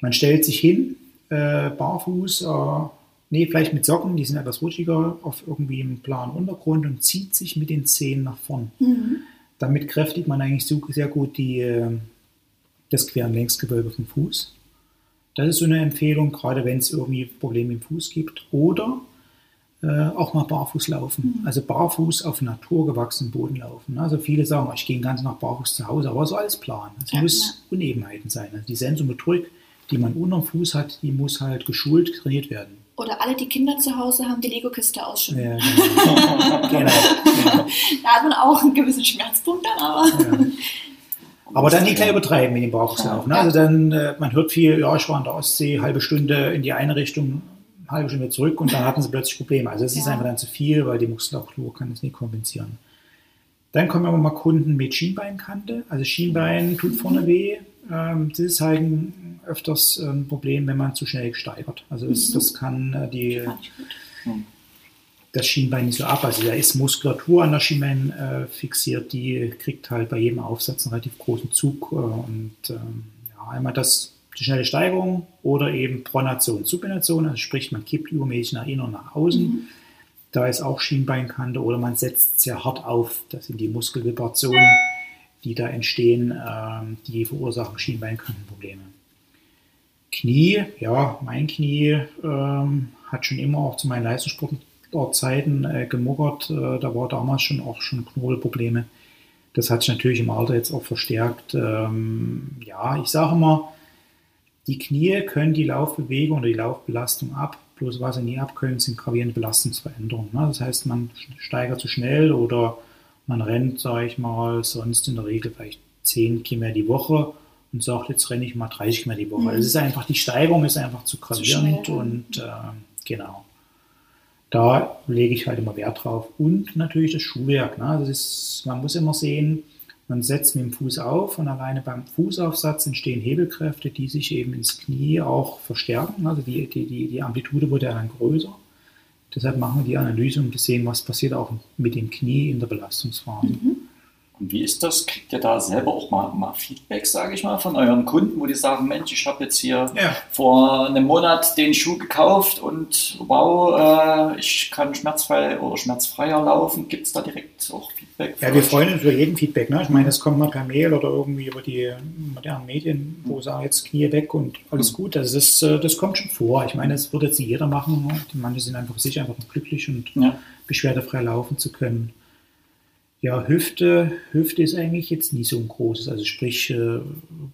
man stellt sich hin, äh, barfuß, äh, nee, vielleicht mit Socken, die sind etwas rutschiger, auf irgendwie einem klaren Untergrund und zieht sich mit den Zehen nach vorn. Mhm. Damit kräftigt man eigentlich so sehr gut die, äh, das Quer- und Längsgewölbe vom Fuß. Das ist so eine Empfehlung, gerade wenn es irgendwie Probleme im Fuß gibt. Oder äh, auch mal barfuß laufen. Also barfuß auf naturgewachsenem Boden laufen. Also viele sagen, ich gehe den ganzen Tag barfuß zu Hause, aber so alles plan. Es Ja, muss Unebenheiten sein. Also die Sensomotorik, die man unterm Fuß hat, die muss halt geschult, trainiert werden. Oder alle, die Kinder zu Hause haben, die Lego-Kiste ausschütten. Ja, genau. genau, genau. Da hat man auch einen gewissen Schmerzpunkt dann, aber Ja. Aber dann nicht gleich übertreiben mit dem Barfußlauf. Ne? Also dann, äh, man hört viel, ja, ich war in der Ostsee, halbe Stunde in die eine Richtung, halbe Stunde zurück und dann hatten sie plötzlich Probleme. Also es ist Ja. einfach dann zu viel, weil die Muskulatur kann es nicht kompensieren. Dann kommen aber mal Kunden mit Schienbeinkante. Also Schienbein tut vorne weh. Ähm, das ist halt ein, öfters ein Problem, wenn man zu schnell steigert. Also es, Mhm. das kann äh, die, gut. Das Schienbein nicht so ab. Also da ist Muskulatur an der Schienbein äh, fixiert, die kriegt halt bei jedem Aufsatz einen relativ großen Zug. Äh, und ähm, ja, einmal das die schnelle Steigerung oder eben Pronation, Supination, also sprich man kippt übermäßig nach innen und nach außen. Mhm. Da ist auch Schienbeinkante oder man setzt sehr hart auf. Das sind die Muskelvibrationen, die da entstehen, ähm, die verursachen Schienbeinkantenprobleme. Knie, ja, mein Knie ähm, hat schon immer auch zu meinen Leistungssportzeiten äh, gemuckert. Äh, da war damals schon auch schon Knobelprobleme. Das hat sich natürlich im Alter jetzt auch verstärkt. Ähm, ja, ich sage immer, die Knie können die Laufbewegung oder die Laufbelastung ab. Bloß was sie nie abkönnen, sind gravierende Belastungsveränderungen. Ne? Das heißt, man steigert zu schnell oder man rennt, sage ich mal, sonst in der Regel vielleicht 10 Kilometer die Woche und sagt, jetzt renne ich mal 30 Kilometer die Woche. Mhm. Das ist einfach, die Steigerung ist einfach zu gravierend schnell. und äh, genau. Da lege ich halt immer Wert drauf. Und natürlich das Schuhwerk. Ne? Das ist, man muss immer sehen, man setzt mit dem Fuß auf und alleine beim Fußaufsatz entstehen Hebelkräfte, die sich eben ins Knie auch verstärken. Also die, die, die, die Amplitude wird ja dann größer. Deshalb machen wir die Analyse, um zu sehen, was passiert auch mit dem Knie in der Belastungsphase. Mhm. Und wie ist das? Kriegt ihr da selber auch mal, mal Feedback, sage ich mal, von euren Kunden, wo die sagen, Mensch, ich habe jetzt hier Ja. vor einem Monat den Schuh gekauft und wow, äh, ich kann schmerzfrei oder schmerzfreier laufen. Gibt es da direkt auch Feedback? Ja, wir euch? freuen uns über jeden Feedback. Ne? Ich meine, das kommt mal per Mail oder irgendwie über die modernen Medien, wo sagen jetzt Knie weg und alles gut. Also das, äh, das kommt schon vor. Ich meine, das wird jetzt nicht jeder machen. ne? Die Manche sind einfach sich einfach glücklich und Ja. beschwerdefrei laufen zu können. Ja, Hüfte, Hüfte ist eigentlich jetzt nie so ein großes, also sprich äh,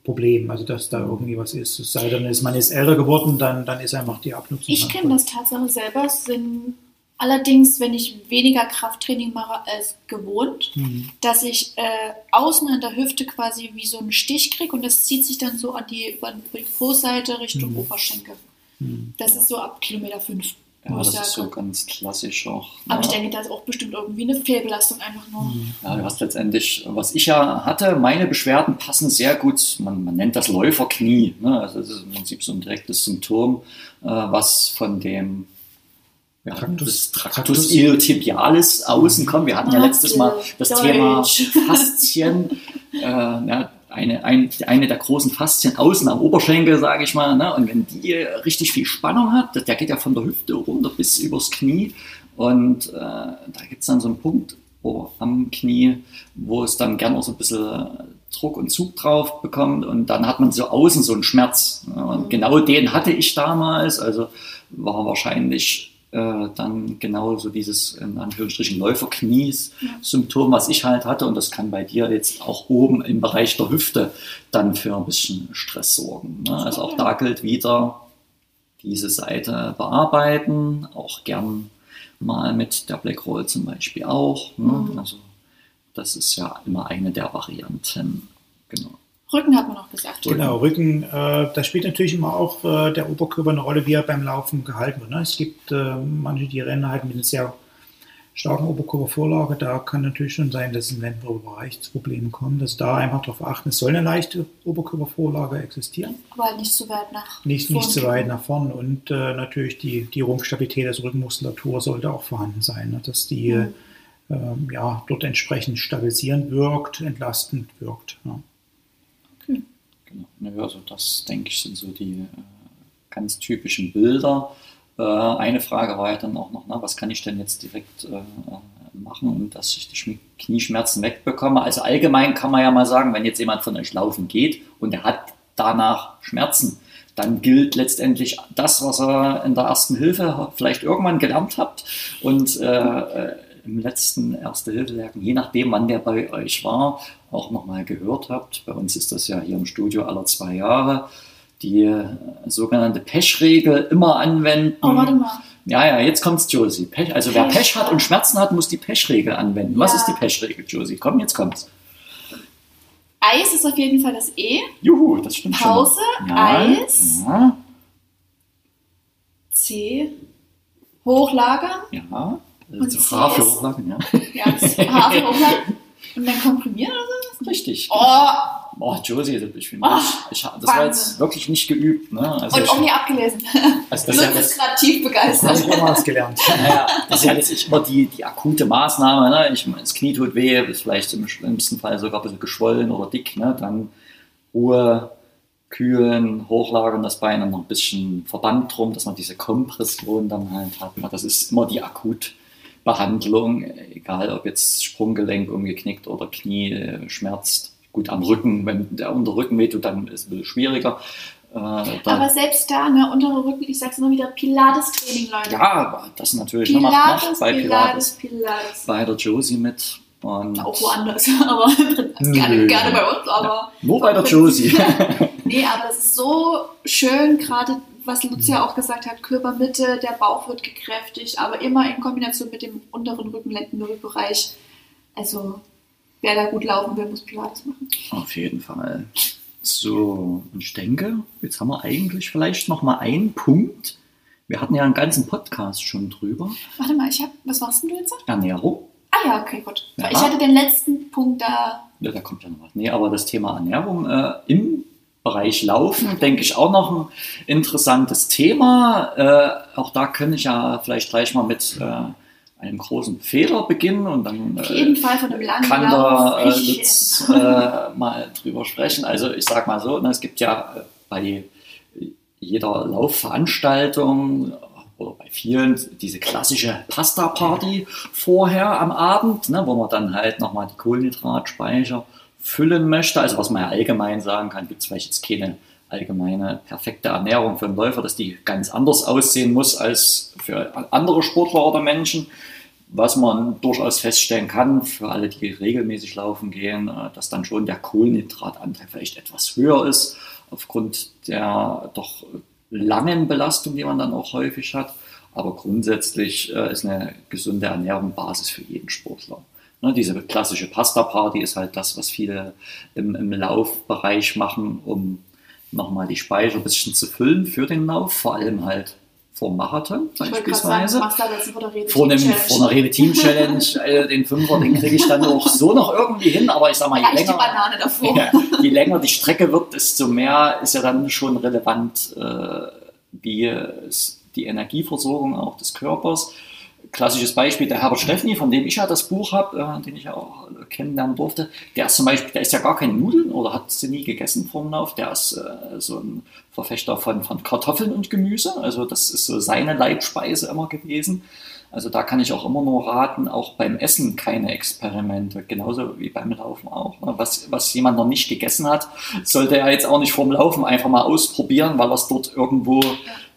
Problem, also dass da irgendwie was ist. Es sei denn, ist, man ist älter geworden, dann, dann ist einfach die Abnutzung. Ich kenne das Tatsache selber, sind allerdings, wenn ich weniger Krafttraining mache als gewohnt, Mhm. dass ich äh, außen an der Hüfte quasi wie so einen Stich kriege und das zieht sich dann so an die, über die Fußseite Richtung Mhm. Oberschenkel. Mhm. Das ist so ab Kilometer 5. Ja, das ist so ganz klassisch auch. Aber ich ja. denke, da ist auch bestimmt irgendwie eine Fehlbelastung einfach nur. Mhm. Ja, du hast letztendlich, was ich ja hatte, meine Beschwerden passen sehr gut, man, man nennt das Läuferknie. Ne? Also das ist im Prinzip so ein direktes Symptom, äh, was von dem ja, Tractus Tractus- iliotibialis außen kommen. Wir hatten ja letztes Mal das Deutsch. Thema Faszien, äh, ja, eine, ein, eine der großen Faszien außen am Oberschenkel, sage ich mal. Ne? Und wenn die richtig viel Spannung hat, der geht ja von der Hüfte runter bis übers Knie. Und äh, da gibt es dann so einen Punkt wo, am Knie, wo es dann gerne so ein bisschen Druck und Zug drauf bekommt. Und dann hat man so außen so einen Schmerz. Ne? Und Mhm. genau den hatte ich damals. Also war wahrscheinlich äh, dann genau so dieses in Anführungsstrichen Läuferknies-Symptom, was ich halt hatte. Und das kann bei dir jetzt auch oben im Bereich der Hüfte dann für ein bisschen Stress sorgen. Ne? Also auch da gilt wieder diese Seite bearbeiten, auch gern mal mit der Black Roll zum Beispiel auch. Ne? Mhm. Also das ist ja immer eine der Varianten. Genau. Rücken hat man noch gesagt. Genau, Rücken, äh, da spielt natürlich immer auch äh, der Oberkörper eine Rolle, wie er beim Laufen gehalten wird. Ne? Es gibt äh, manche, die rennen halt mit einer sehr starken Oberkörpervorlage. Da kann natürlich schon sein, dass im länderen Bereich zu Problemen kommt. Dass da einfach darauf achten, es soll eine leichte Oberkörpervorlage existieren. Aber halt nicht so weit nach Nicht, nicht zu kippen. weit nach vorn und äh, natürlich die, die Rumpfstabilität, also Rückenmuskulatur sollte auch vorhanden sein, ne? dass die Mhm. ähm, ja, dort entsprechend stabilisierend wirkt, entlastend wirkt. Ne? Genau. Naja, also das, denke ich, sind so die äh, ganz typischen Bilder. Äh, eine Frage war ja dann auch noch, na, was kann ich denn jetzt direkt äh, machen, um dass ich die Knieschmerzen wegbekomme? Also allgemein kann man ja mal sagen, wenn jetzt jemand von euch laufen geht und er hat danach Schmerzen, dann gilt letztendlich das, was er in der ersten Hilfe vielleicht irgendwann gelernt habt und äh, äh, im letzten Erste-Hilfe-Lehrgang, je nachdem, wann der bei euch war, auch nochmal gehört habt. Bei uns ist das ja hier im Studio alle zwei Jahre. Die äh, sogenannte Pech-Regel immer anwenden. Oh, warte mal. Ja, ja, jetzt kommt's, Josie. Pech, also wer Pech. Hat und Schmerzen hat, muss die Pech-Regel anwenden. Was Ja. ist die Pech-Regel, Josie? Komm, jetzt kommt's. Eis ist auf jeden Fall das E. Juhu, das stimmt Pause, schon. mal. Eis. Ja, C. Hochlagern. ja. Und Also C H für ist- Hochlagen, ja. Ja, das H für hochlagern. Und dann komprimieren oder so? Richtig. Oh, Oh, Josie, ich finde, Oh, ich, ich, das war jetzt wirklich nicht geübt. Ne? Also und ich, auch nie abgelesen. also das Lutz ist gerade tief Das begeistert. habe ich damals gelernt. naja, das ist ja jetzt immer die, die akute Maßnahme. Ne? Ich meine, das Knie tut weh, ist vielleicht im schlimmsten Fall sogar ein bisschen geschwollen oder dick. Ne? Dann Ruhe, kühlen, hochlagern das Bein und noch ein bisschen Verband drum, dass man diese Kompression dann halt hat. Das ist immer die Akutbehandlung, egal ob jetzt Sprunggelenk umgeknickt oder Knie äh, schmerzt. Gut, am Rücken, wenn der Unterrücken wehtut, dann ist es ein bisschen schwieriger. Äh, Aber selbst da, ne, untere Rücken, ich sag's immer wieder, Pilates-Training, Leute. ja, aber das natürlich ne, macht, bei Pilates, Pilates, Pilates. bei der Josie mit. Und Auch woanders, aber gerne, gerne bei uns, aber Nur bei der Josie. nee, aber es ist so schön, gerade was Lucia auch gesagt hat, Körpermitte, der Bauch wird gekräftigt, aber immer in Kombination mit dem unteren Rücken, Lendenwirbelbereich. Also wer da gut laufen will, muss Pilates machen. Auf jeden Fall. So, und ich denke, jetzt haben wir eigentlich vielleicht noch mal einen Punkt. Wir hatten ja einen ganzen Podcast schon drüber. Warte mal, ich hab, was warst denn du jetzt? Ernährung. Ah ja, okay, gut. Ja. Ich hatte den letzten Punkt da. Ja, da kommt ja noch was. Nee, aber das Thema Ernährung äh, im Bereich Laufen, denke ich, auch noch ein interessantes Thema. Äh, auch da kann ich ja vielleicht gleich mal mit äh, einem großen Fehler beginnen und dann Auf äh, jeden Fall von einem langen kann der äh, Lutz äh, mal drüber sprechen. Also ich sag mal so, ne, es gibt ja äh, bei jeder Laufveranstaltung oder bei vielen diese klassische Pasta-Party vorher am Abend, ne, wo man dann halt nochmal die Kohlenhydratspeicher füllen möchte. Also was man ja allgemein sagen kann, gibt es vielleicht jetzt keine allgemeine perfekte Ernährung für einen Läufer, dass die ganz anders aussehen muss als für andere Sportler oder Menschen. Was man durchaus feststellen kann, für alle, die regelmäßig laufen gehen, äh, dass dann schon der Kohlenhydratanteil vielleicht etwas höher ist, aufgrund der doch langen Belastung, die man dann auch häufig hat. Aber grundsätzlich äh, ist eine gesunde Ernährung Basis für jeden Sportler. Ne, diese klassische Pasta-Party ist halt das, was viele im, im Laufbereich machen, um nochmal die Speicher ein bisschen zu füllen für den Lauf, vor allem halt vor Marathon sagen, beispielsweise vor einem, einer Rede Team Challenge, äh, den Fünfer, den kriege ich dann auch so noch irgendwie hin, aber ich sag mal, je die länger, davor. ja, je länger die Strecke wird, desto mehr ist ja dann schon relevant, äh, wie es die Energieversorgung auch des Körpers. Klassisches Beispiel, der Herbert Steffni, von dem ich ja das Buch habe, äh, den ich ja auch kennenlernen durfte, der ist zum Beispiel, der ist ja gar keine Nudeln oder hat sie nie gegessen vom Lauf, der ist äh, so ein Verfechter von, von Kartoffeln und Gemüse, also das ist so seine Leibspeise immer gewesen. Also da kann ich auch immer nur raten, auch beim Essen keine Experimente, genauso wie beim Laufen auch. Ne? Was, was jemand noch nicht gegessen hat, sollte er jetzt auch nicht vorm Laufen einfach mal ausprobieren, weil er es dort irgendwo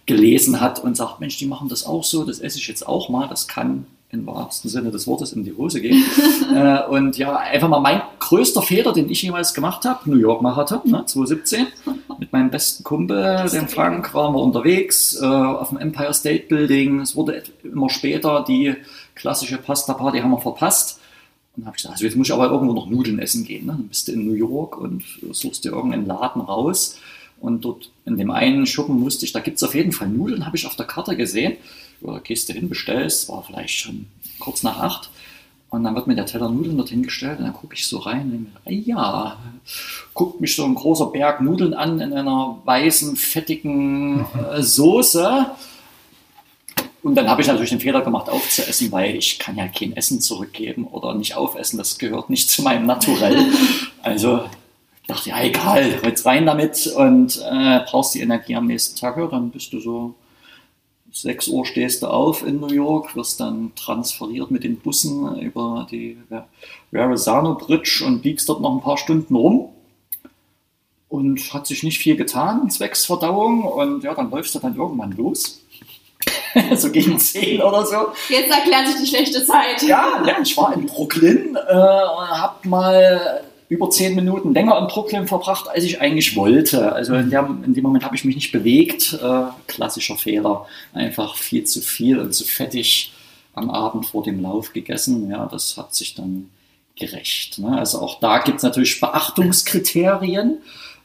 gelesen hat und sagt, Mensch, die machen das auch so, das esse ich jetzt auch mal, das kann im wahrsten Sinne des Wortes in die Hose gehen. äh, und ja, einfach mal mein größter Fehler, den ich jemals gemacht habe, New York Marathon, ne, 2017, mit meinem besten Kumpel, dem Frank, waren wir unterwegs äh, auf dem Empire State Building. Es wurde immer später, die klassische Pasta Party haben wir verpasst. Und habe ich gesagt, also jetzt muss ich aber irgendwo noch Nudeln essen gehen. Ne? Dann bist du in New York und suchst dir irgendeinen Laden raus. Und dort in dem einen Schuppen wusste ich, da gibt es auf jeden Fall Nudeln, habe ich auf der Karte gesehen. Ja, gehst du hin, bestellst, war vielleicht schon kurz nach acht. Und dann wird mir der Teller Nudeln dorthin gestellt und dann gucke ich so rein und denke mir, ja, guckt mich so ein großer Berg Nudeln an in einer weißen, fettigen äh, Soße. Und dann habe ich natürlich den Fehler gemacht, aufzuessen, weil ich kann ja kein Essen zurückgeben oder nicht aufessen. Das gehört nicht zu meinem Naturell. Also dachte, ja egal, jetzt rein damit und äh, brauchst die Energie am nächsten Tag. Ja, dann bist du so 6 Uhr stehst du auf in New York, wirst dann transferiert mit den Bussen über die Verrazano Bridge und biegst dort noch ein paar Stunden rum. Und hat sich nicht viel getan, zwecks Verdauung. Und ja, dann läufst du dann irgendwann los. so gegen 10 oder so. Jetzt erklärt sich die schlechte Zeit. Ja, ja ich war in Brooklyn äh, und hab mal über zehn Minuten länger in Brooklyn verbracht, als ich eigentlich wollte. Also in, der, in dem Moment habe ich mich nicht bewegt. Äh, klassischer Fehler. Einfach viel zu viel und zu fettig am Abend vor dem Lauf gegessen. Ja, das hat sich dann gerecht. Ne? Also auch da gibt es natürlich Beachtungskriterien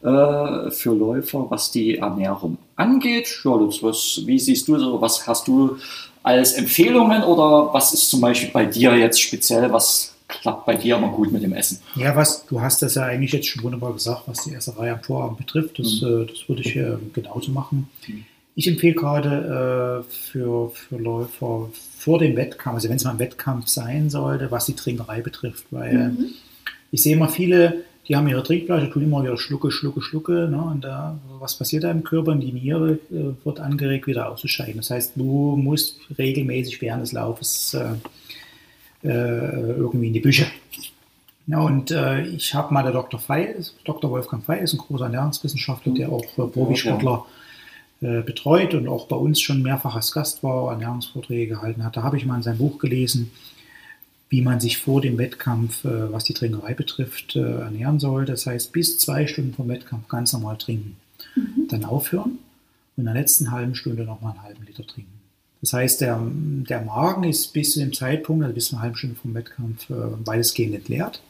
äh, für Läufer, was die Ernährung angeht. Ja, das, was, wie siehst du so? Was hast du als Empfehlungen oder was ist zum Beispiel bei dir jetzt speziell, was klappt bei dir immer gut mit dem Essen. Ja, was, du hast das ja eigentlich jetzt schon wunderbar gesagt, was die Esserei am Vorabend betrifft. Das, mhm. äh, das würde ich äh, genauso machen. Mhm. Ich empfehle gerade äh, für, für Läufer vor dem Wettkampf, also wenn es mal ein Wettkampf sein sollte, was die Trinkerei betrifft, weil mhm. ich sehe immer viele, die haben ihre Trinkflasche, tun immer wieder Schlucke, Schlucke, Schlucke. Ne? Und da, was passiert da im Körper? Und die Niere äh, wird angeregt, wieder auszuscheiden. Das heißt, du musst regelmäßig während des Laufes äh, äh, irgendwie in die Bücher. Ja, und äh, ich habe mal der Dr. Fey, Dr. Wolfgang Fey ist ein großer Ernährungswissenschaftler, der auch äh, Profisportler äh, betreut und auch bei uns schon mehrfach als Gast war, Ernährungsvorträge gehalten hat. Da habe ich mal in seinem Buch gelesen, wie man sich vor dem Wettkampf, äh, was die Trinkerei betrifft, äh, ernähren soll. Das heißt, bis zwei Stunden vom Wettkampf ganz normal trinken. Mhm. Dann aufhören und in der letzten halben Stunde nochmal einen halben Liter trinken. Das heißt, der, der Magen ist bis zu dem Zeitpunkt, also bis zu einer halben Stunde vom Wettkampf, äh, weitestgehend entleert.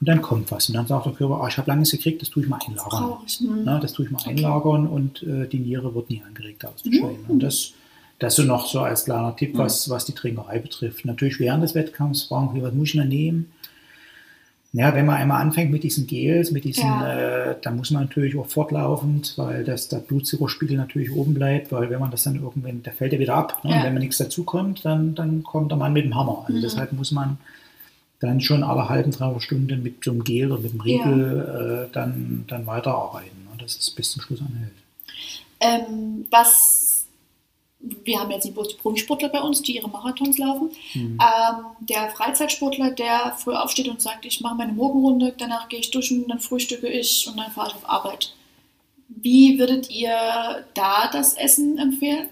Und dann kommt was. Und dann sagt der Körper, oh, ich habe lange nichts gekriegt, das tue ich mal einlagern. Das, hm. das tue ich mal einlagern und äh, die Niere wird nie angeregt auszuscheiden. Mhm. Und das, das so noch so als kleiner Tipp, was, was die Trinkerei betrifft. Natürlich während des Wettkampfs fragen wir, was muss ich denn nehmen? Ja, wenn man einmal anfängt mit diesen Gels, mit diesen, ja. äh, dann muss man natürlich auch fortlaufend, weil das, der Blutzuckerspiegel natürlich oben bleibt, weil wenn man das dann irgendwann, der fällt ja wieder ab. Ne? Ja. Und wenn man nichts dazu kommt, dann, dann kommt der Mann mit dem Hammer. Also mhm. deshalb muss man dann schon alle halben, drei Stunden mit so einem Gel oder mit dem Riegel äh, dann, dann weiterarbeiten. Ne? Das ist bis zum Schluss anhält. Ähm, was wir haben jetzt nicht bloß die Profisportler bei uns, die ihre Marathons laufen. Mhm. Ähm, der Freizeitsportler, der früh aufsteht und sagt, ich mache meine Morgenrunde, danach gehe ich duschen, dann frühstücke ich und dann fahre ich auf Arbeit. Wie würdet ihr da das Essen empfehlen?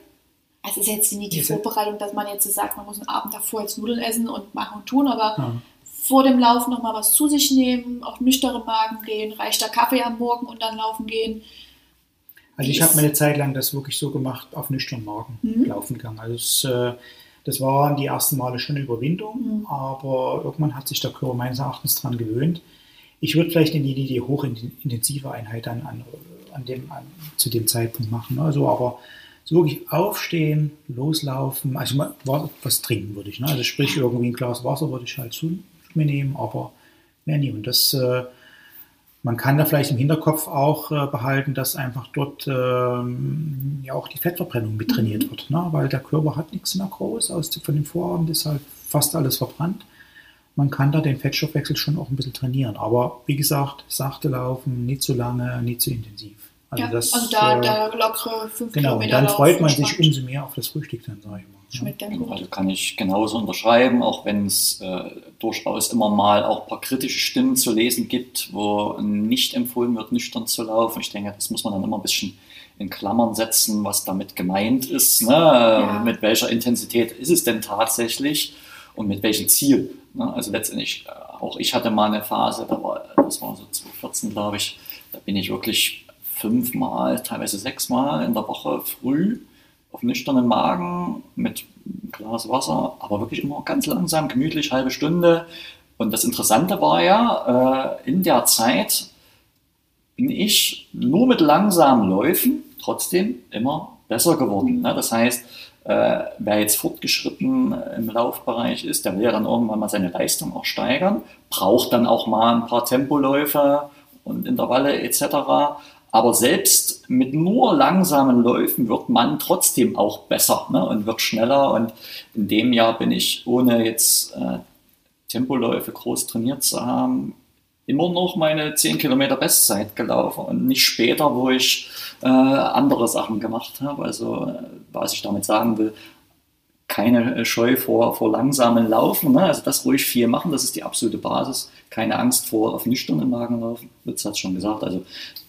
Also es ist jetzt nicht die Diese. Vorbereitung, dass man jetzt sagt, man muss einen Abend davor jetzt Nudeln essen und machen und tun, aber ja. vor dem Laufen nochmal was zu sich nehmen, auf nüchterne Magen gehen, reicht der Kaffee am Morgen und dann laufen gehen also ich habe eine Zeit lang das wirklich so gemacht, auf nüchternen Magen mhm. laufen gegangen. Also es, äh, das waren die ersten Male schon eine Überwindung, mhm. aber irgendwann hat sich der Körper meines Erachtens daran gewöhnt. Ich würde vielleicht in die, die hochintensive Einheit an, an, an dem, an, zu dem Zeitpunkt machen. Also aber so wirklich aufstehen, loslaufen, also mal, was trinken würde ich. Ne? Also sprich irgendwie ein Glas Wasser würde ich halt zu mir nehmen, aber mehr nie. Und das äh, man kann da vielleicht im Hinterkopf auch äh, behalten, dass einfach dort ähm, ja auch die Fettverbrennung mit trainiert wird, ne? weil der Körper hat nichts mehr groß, aus, von dem Vorabend ist halt fast alles verbrannt. Man kann da den Fettstoffwechsel schon auch ein bisschen trainieren, aber wie gesagt, sachte laufen, nicht zu lange, nicht zu intensiv. Also, ja, das, also da, äh, da lockere fünf Genau, Kilometer und dann freut man sich umso mehr auf das Frühstück, dann sage ich mal. Schmeckt dann gut. Also kann ich genauso unterschreiben, auch wenn es äh, durchaus immer mal auch ein paar kritische Stimmen zu lesen gibt, wo nicht empfohlen wird, nüchtern zu laufen. Ich denke, das muss man dann immer ein bisschen in Klammern setzen, was damit gemeint ist. Ne? Ja. Mit welcher Intensität ist es denn tatsächlich und mit welchem Ziel? Ne? Also letztendlich, äh, auch ich hatte mal eine Phase, da war, das war so 2014, glaube ich, da bin ich wirklich fünfmal, teilweise sechsmal in der Woche früh auf nüchternen Magen mit einem Glas Wasser, aber wirklich immer ganz langsam, gemütlich, halbe Stunde. Und das Interessante war ja, äh, in der Zeit bin ich nur mit langsamen Läufen trotzdem immer besser geworden. Ne? Das heißt, äh, wer jetzt fortgeschritten im Laufbereich ist, der will ja dann irgendwann mal seine Leistung auch steigern, braucht dann auch mal ein paar Tempoläufe und Intervalle etc. Aber selbst mit nur langsamen Läufen wird man trotzdem auch besser ne, und wird schneller. Und in dem Jahr bin ich, ohne jetzt äh, Tempoläufe groß trainiert zu haben, immer noch meine 10 Kilometer Bestzeit gelaufen und nicht später, wo ich äh, andere Sachen gemacht habe. Also äh, was ich damit sagen will, keine Scheu vor, vor langsamen Laufen. Ne? Also das ruhig viel machen, das ist die absolute Basis. Keine Angst vor auf nüchternen Magen laufen. Lutz hat es schon gesagt. Also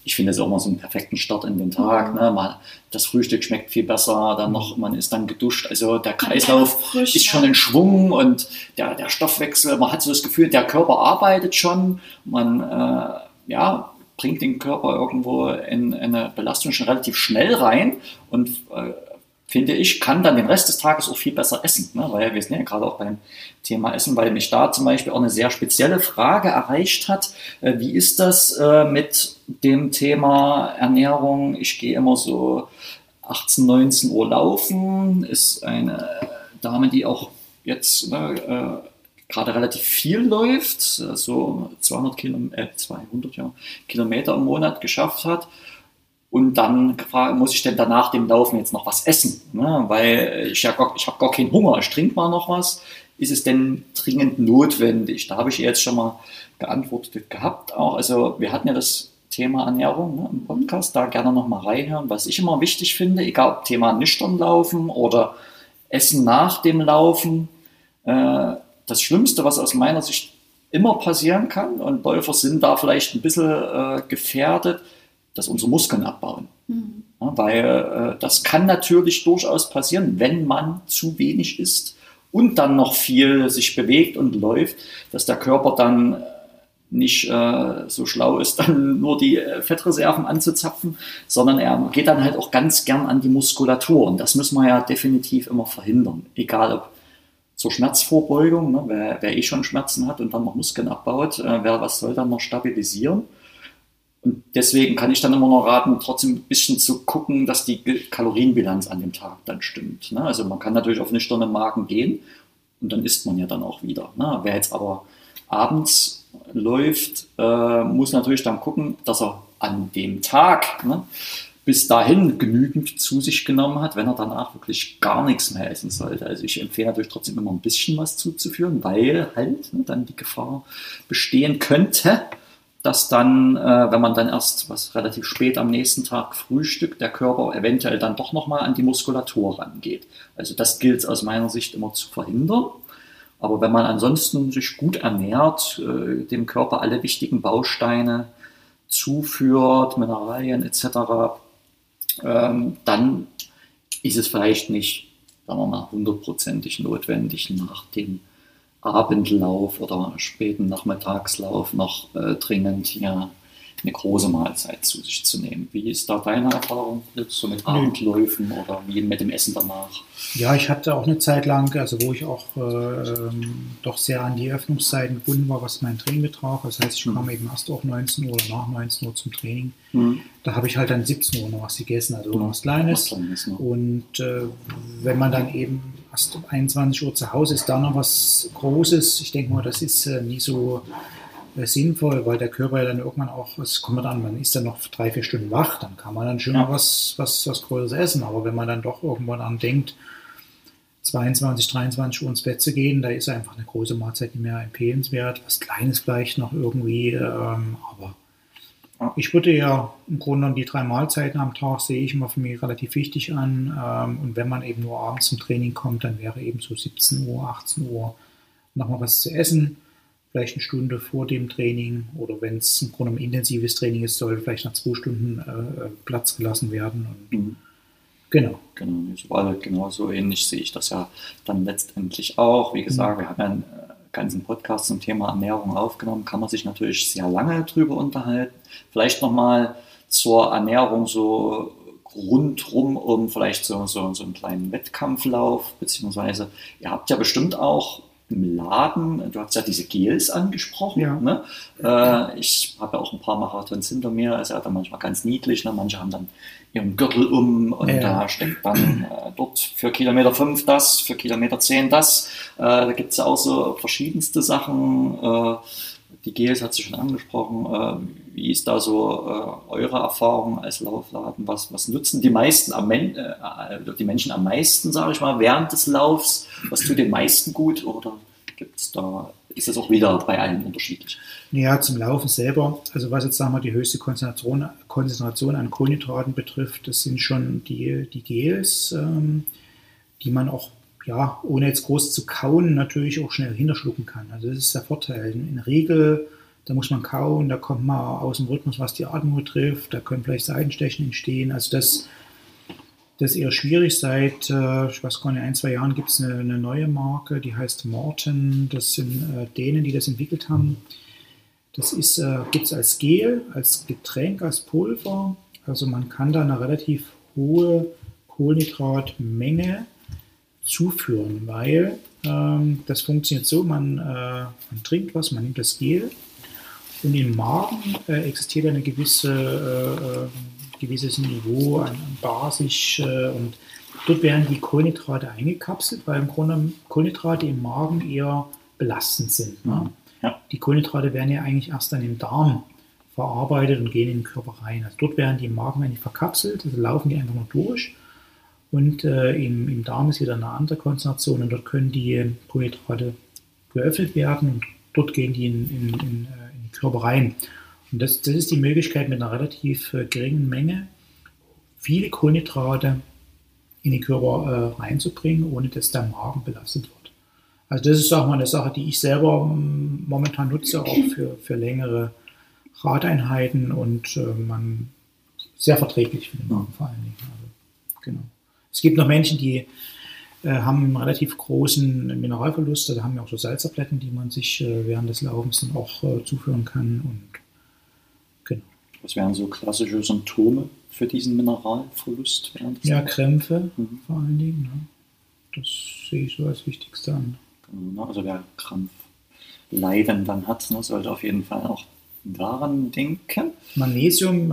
ich finde es auch mal so einen perfekten Start in den Tag. Mhm. Ne? Mal, das Frühstück schmeckt viel besser, dann noch, man ist dann geduscht. Also der Kreislauf frisch, ist schon in Schwung und der, der Stoffwechsel, man hat so das Gefühl, der Körper arbeitet schon. Man äh, ja, bringt den Körper irgendwo in, in eine Belastung schon relativ schnell rein und äh, finde ich, kann dann den Rest des Tages auch viel besser essen. Ne? Weil wir sind ja gerade auch beim Thema Essen, weil mich da zum Beispiel auch eine sehr spezielle Frage erreicht hat. Äh, wie ist das äh, mit dem Thema Ernährung? Ich gehe immer so 18, 19 Uhr laufen. Ist eine Dame, die auch jetzt ne, äh, gerade relativ viel läuft, so 200, Kilom äh, 200 ja, Kilometer im Monat geschafft hat. Und dann muss ich denn danach dem Laufen jetzt noch was essen? Ne? Weil ich ja ich habe gar keinen Hunger, ich trinke mal noch was. Ist es denn dringend notwendig? Da habe ich jetzt schon mal geantwortet gehabt. Auch. Also wir hatten ja das Thema Ernährung ne, im Podcast, da gerne noch mal reinhören. Was ich immer wichtig finde, egal ob Thema nüchtern laufen oder Essen nach dem Laufen, äh, das Schlimmste, was aus meiner Sicht immer passieren kann, und Läufer sind da vielleicht ein bisschen äh, gefährdet, dass unsere Muskeln abbauen. Mhm. Ja, weil äh, das kann natürlich durchaus passieren, wenn man zu wenig isst und dann noch viel sich bewegt und läuft, dass der Körper dann äh, nicht äh, so schlau ist, dann nur die äh, Fettreserven anzuzapfen, sondern er geht dann halt auch ganz gern an die Muskulatur. Und das müssen wir ja definitiv immer verhindern. Egal ob zur Schmerzvorbeugung, ne, wer, wer eh schon Schmerzen hat und dann noch Muskeln abbaut, äh, wer was soll dann noch stabilisieren. Und deswegen kann ich dann immer noch raten, trotzdem ein bisschen zu gucken, dass die Kalorienbilanz an dem Tag dann stimmt. Ne? Also man kann natürlich auf eine Stunde Magen gehen und dann isst man ja dann auch wieder. Ne? Wer jetzt aber abends läuft, äh, muss natürlich dann gucken, dass er an dem Tag ne, bis dahin genügend zu sich genommen hat, wenn er danach wirklich gar nichts mehr essen sollte. Also ich empfehle natürlich trotzdem immer ein bisschen was zuzuführen, weil halt ne, dann die Gefahr bestehen könnte, dass dann, äh, wenn man dann erst was relativ spät am nächsten Tag frühstückt, der Körper eventuell dann doch nochmal an die Muskulatur rangeht. Also das gilt aus meiner Sicht immer zu verhindern. Aber wenn man ansonsten sich gut ernährt, äh, dem Körper alle wichtigen Bausteine zuführt, Mineralien etc., ähm, dann ist es vielleicht nicht, sagen wir mal, hundertprozentig notwendig nach dem Abendlauf oder späten Nachmittagslauf noch äh, dringend hier eine große Mahlzeit zu sich zu nehmen. Wie ist da deine Erfahrung jetzt so mit Abendläufen oder wie mit dem Essen danach? Ja, ich hatte auch eine Zeit lang, also wo ich auch äh, doch sehr an die Öffnungszeiten gebunden war, was mein Training betraf. Das heißt, ich mhm. kam eben erst auch 19 Uhr oder nach 19 Uhr zum Training. Mhm. Da habe ich halt dann 17 Uhr noch was gegessen, also mhm. was Kleines. Was Kleines ne? Und äh, wenn man dann eben erst um 21 Uhr zu Hause ist, da noch was Großes. Ich denke mal, das ist äh, nie so sinnvoll, weil der Körper ja dann irgendwann auch, es kommt dann, man ist dann noch drei, vier Stunden wach, dann kann man dann schon Ja. mal was, was, was Größeres essen. Aber wenn man dann doch irgendwann an denkt, 22, 23 Uhr ins Bett zu gehen, da ist einfach eine große Mahlzeit nicht mehr empfehlenswert. Was Kleines vielleicht noch irgendwie, ähm, aber ich würde ja im Grunde genommen die drei Mahlzeiten am Tag sehe ich immer für mich relativ wichtig an. Ähm, und wenn man eben nur abends zum Training kommt, dann wäre eben so 17 Uhr, 18 Uhr nochmal was zu essen. Vielleicht eine Stunde vor dem Training oder wenn es im Grunde genommen intensives Training ist, soll vielleicht nach zwei Stunden äh, Platz gelassen werden. Und Mhm. genau. Genau, so, also genau so ähnlich sehe ich das ja dann letztendlich auch. Wie gesagt, wir haben ja einen äh, ganzen Podcast zum Thema Ernährung aufgenommen, kann man sich natürlich sehr lange drüber unterhalten. Vielleicht nochmal zur Ernährung so rundrum um vielleicht so, so, so einen kleinen Wettkampflauf, beziehungsweise ihr habt ja bestimmt auch im Laden, du hast ja diese Gels angesprochen. Ja. Ne? Äh, ich habe ja auch ein paar Marathons hinter mir, ist ja dann manchmal ganz niedlich. Ne? Manche haben dann ihren Gürtel um und Ja. da steckt dann äh, dort für Kilometer 5 das, für Kilometer 10 das. Äh, da gibt es ja auch so verschiedenste Sachen. Die Gels hat sie schon angesprochen. Äh, wie ist da so äh, eure Erfahrung als Laufladen? Was, was nutzen die meisten am äh, die Menschen am meisten, sage ich mal, während des Laufs? Was tut den meisten gut oder gibt es da, ist das auch wieder bei allen unterschiedlich? Ja, zum Laufen selber, also was jetzt sagen wir die höchste Konzentration, Konzentration an Kohlenhydraten betrifft, das sind schon die, die Gels, ähm, die man auch, ja, ohne jetzt groß zu kauen, natürlich auch schnell hinterschlucken kann. Also das ist der Vorteil. In, der Regel, da muss man kauen, da kommt man aus dem Rhythmus, was die Atmung betrifft, da können vielleicht Seitenstechen entstehen. Also das, das ist eher schwierig. Seit, äh, ich weiß gar nicht, ein, zwei Jahren gibt es eine, eine neue Marke, die heißt Morten. Das sind äh, Dänen, die das entwickelt haben. Das äh, gibt es als Gel, als Getränk, als Pulver. Also man kann da eine relativ hohe Kohlenhydratmenge zuführen, weil ähm, das funktioniert so, man, äh, man trinkt was, man nimmt das Gel und im Magen äh, existiert eine gewisse, äh, äh, gewisses Niveau an, an Basis äh, und dort werden die Kohlenhydrate eingekapselt, weil im Grunde Kohlenhydrate im Magen eher belastend sind. Ne? Ja. Die Kohlenhydrate werden ja eigentlich erst dann im Darm verarbeitet und gehen in den Körper rein. Also dort werden die im Magen eigentlich verkapselt, also laufen die einfach nur durch. Und äh, im, im Darm ist wieder eine andere Konzentration und dort können die Kohlenhydrate geöffnet werden und dort gehen die in, in, in, äh, in den Körper rein. Und das, das ist die Möglichkeit mit einer relativ äh, geringen Menge viele Kohlenhydrate in den Körper äh, reinzubringen, ohne dass der Magen belastet wird. Also das ist auch mal eine Sache, die ich selber mm, momentan nutze, auch für, für längere Radeinheiten und äh, man sehr verträglich für den Magen vor allen Dingen. Also, genau. Es gibt noch Menschen, die äh, haben einen relativ großen Mineralverlust, da haben wir auch so Salztabletten, die man sich äh, während des Laufens dann auch äh, zuführen kann. Und genau. Was wären so klassische Symptome für diesen Mineralverlust während des Ja? Krämpfe Mhm. vor allen Dingen. Ne? Das sehe ich so als Wichtigste an. Genau, ne? Also wer Krampfleiden dann hat, ne, sollte auf jeden Fall auch daran denken. Magnesium,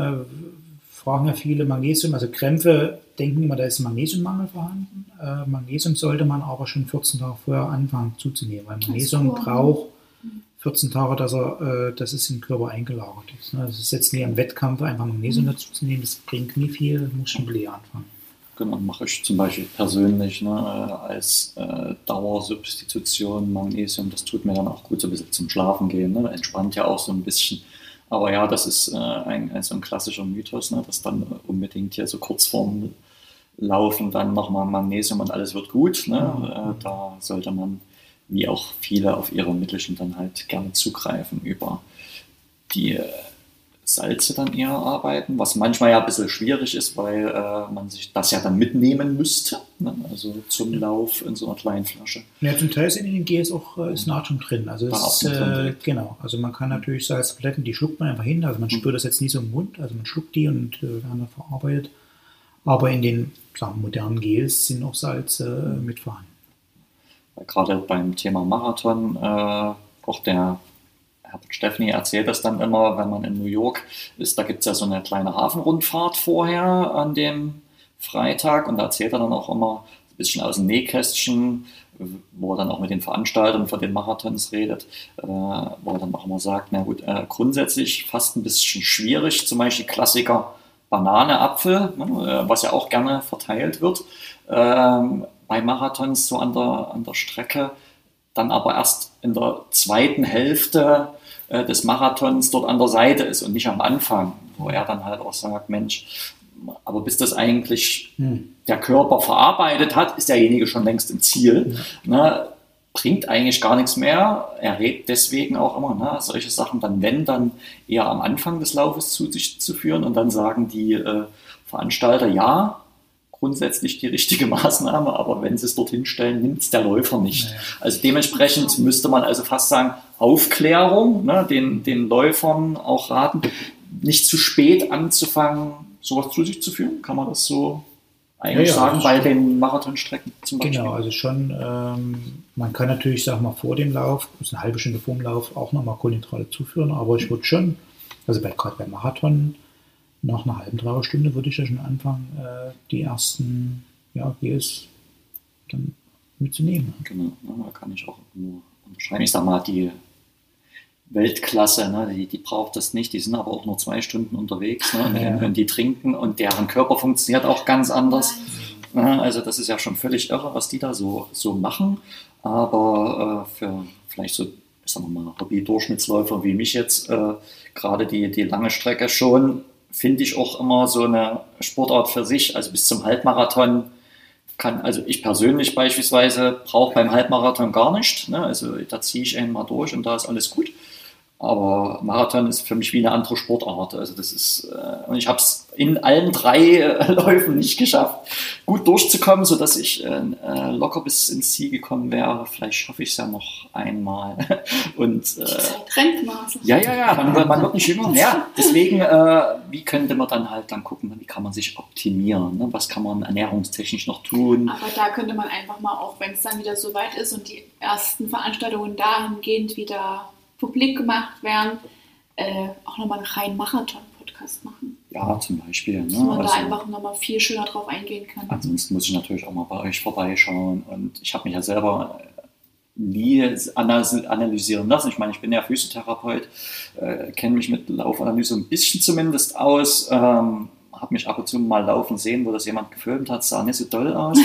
fragen ja viele Magnesium, also Krämpfe denken immer, da ist Magnesiummangel vorhanden. Äh, Magnesium sollte man aber schon 14 Tage vorher anfangen zuzunehmen, weil Magnesium braucht 14 Tage, dass, er, äh, dass es im Körper eingelagert ist. Ne? Also es ist jetzt nie am Wettkampf einfach Magnesium dazu zu nehmen, das bringt nie viel, muss schon Blee anfangen. Genau, mache ich zum Beispiel persönlich ne, äh, als äh, Dauersubstitution Magnesium. Das tut mir dann auch gut so ein bisschen zum Schlafen gehen. Ne? Entspannt ja auch so ein bisschen. Aber ja, das ist äh, ein, ein, so ein klassischer Mythos, ne? dass dann unbedingt hier so kurz vorm Laufen dann nochmal Magnesium und alles wird gut. Ne? Äh, da sollte man, wie auch viele auf ihre Mittelchen, dann halt gerne zugreifen über die äh, Salze dann eher arbeiten, was manchmal ja ein bisschen schwierig ist, weil äh, man sich das ja dann mitnehmen müsste, ne? also zum Lauf in so einer kleinen Flasche. Ja, zum Teil sind in den Gs auch äh, ist Natrium drin. Also ist, äh, genau. Also man kann natürlich Salztabletten, die schluckt man einfach hin. Also man spürt das jetzt nie so im Mund. Also man schluckt die und äh, werden dann verarbeitet. Aber in den sagen, modernen Gels sind auch Salze äh, mit vorhanden. Gerade beim Thema Marathon, äh, auch der Herbert Steffni erzählt das dann immer, wenn man in New York ist, da gibt es ja so eine kleine Hafenrundfahrt vorher an dem Freitag und da erzählt er dann auch immer ein bisschen aus dem Nähkästchen, wo er dann auch mit den Veranstaltern von den Marathons redet, äh, wo er dann auch immer sagt, na gut, äh, grundsätzlich fast ein bisschen schwierig, zum Beispiel Klassiker Banane, Apfel, ne, äh, was ja auch gerne verteilt wird ähm, bei Marathons so an der, an der Strecke, dann aber erst in der zweiten Hälfte äh, des Marathons dort an der Seite ist und nicht am Anfang, wo er dann halt auch sagt, Mensch, aber bis das eigentlich hm. der Körper verarbeitet hat, ist derjenige schon längst im Ziel. Ja. Ne, bringt eigentlich gar nichts mehr. Er rät deswegen auch immer, ne, solche Sachen dann, wenn, dann eher am Anfang des Laufes zu sich zu führen. Und dann sagen die äh, Veranstalter, ja, grundsätzlich die richtige Maßnahme, aber wenn sie es dorthin stellen, nimmt es der Läufer nicht. Ja. Also dementsprechend müsste man also fast sagen, Aufklärung, ne, den, den Läufern auch raten, nicht zu spät anzufangen, sowas zu sich zu führen? Kann man das so eigentlich ja, ja, sagen bei den Marathonstrecken zum Beispiel? Genau, also schon, ähm, man kann natürlich, sag mal, vor dem Lauf, also eine halbe Stunde vor dem Lauf auch nochmal Kohlenhydrate zuführen, aber ich würde schon, also bei, gerade beim Marathon, nach einer halben, dreiviertel Stunde würde ich ja schon anfangen, äh, die ersten ja, Gels dann mitzunehmen. Genau, da kann ich auch nur unterscheiden. Ich sag mal, die Weltklasse, ne? die, die braucht das nicht, die sind aber auch nur zwei Stunden unterwegs ne? ja. und die trinken und deren Körper funktioniert auch ganz anders. Ne? Also das ist ja schon völlig irre, was die da so, so machen. Aber äh, für vielleicht so, sagen wir mal, Hobby-Durchschnittsläufer wie mich jetzt, äh, gerade die, die lange Strecke schon, finde ich auch immer so eine Sportart für sich. Also bis zum Halbmarathon kann, also ich persönlich beispielsweise brauche beim Halbmarathon gar nicht. Ne? Also da ziehe ich einmal durch und da ist alles gut. Aber Marathon ist für mich wie eine andere Sportart. Also das ist, äh, und ich habe es in allen drei äh, Läufen nicht geschafft, gut durchzukommen, sodass ich äh, äh, locker bis ins Ziel gekommen wäre. Vielleicht schaffe ich es ja noch einmal. Und, äh, ja, ja, ja, man, man, wird nicht jünger. Ja, deswegen, äh, wie könnte man dann halt dann gucken, wie kann man sich optimieren? Ne? Was kann man ernährungstechnisch noch tun? Aber da könnte man einfach mal, auch wenn es dann wieder so weit ist und die ersten Veranstaltungen dahingehend wieder publik gemacht werden, äh, auch nochmal einen reinen Marathon-Podcast machen. Ja, zum Beispiel. Ne? Dass man also, da einfach nochmal viel schöner drauf eingehen kann. Ansonsten muss ich natürlich auch mal bei euch vorbeischauen. Und ich habe mich ja selber nie analysieren lassen. Ich meine, ich bin ja Physiotherapeut, äh, kenne mich mit Laufanalyse ein bisschen zumindest aus. Ähm, habe mich ab und zu mal laufen sehen, wo das jemand gefilmt hat, sah nicht so toll aus.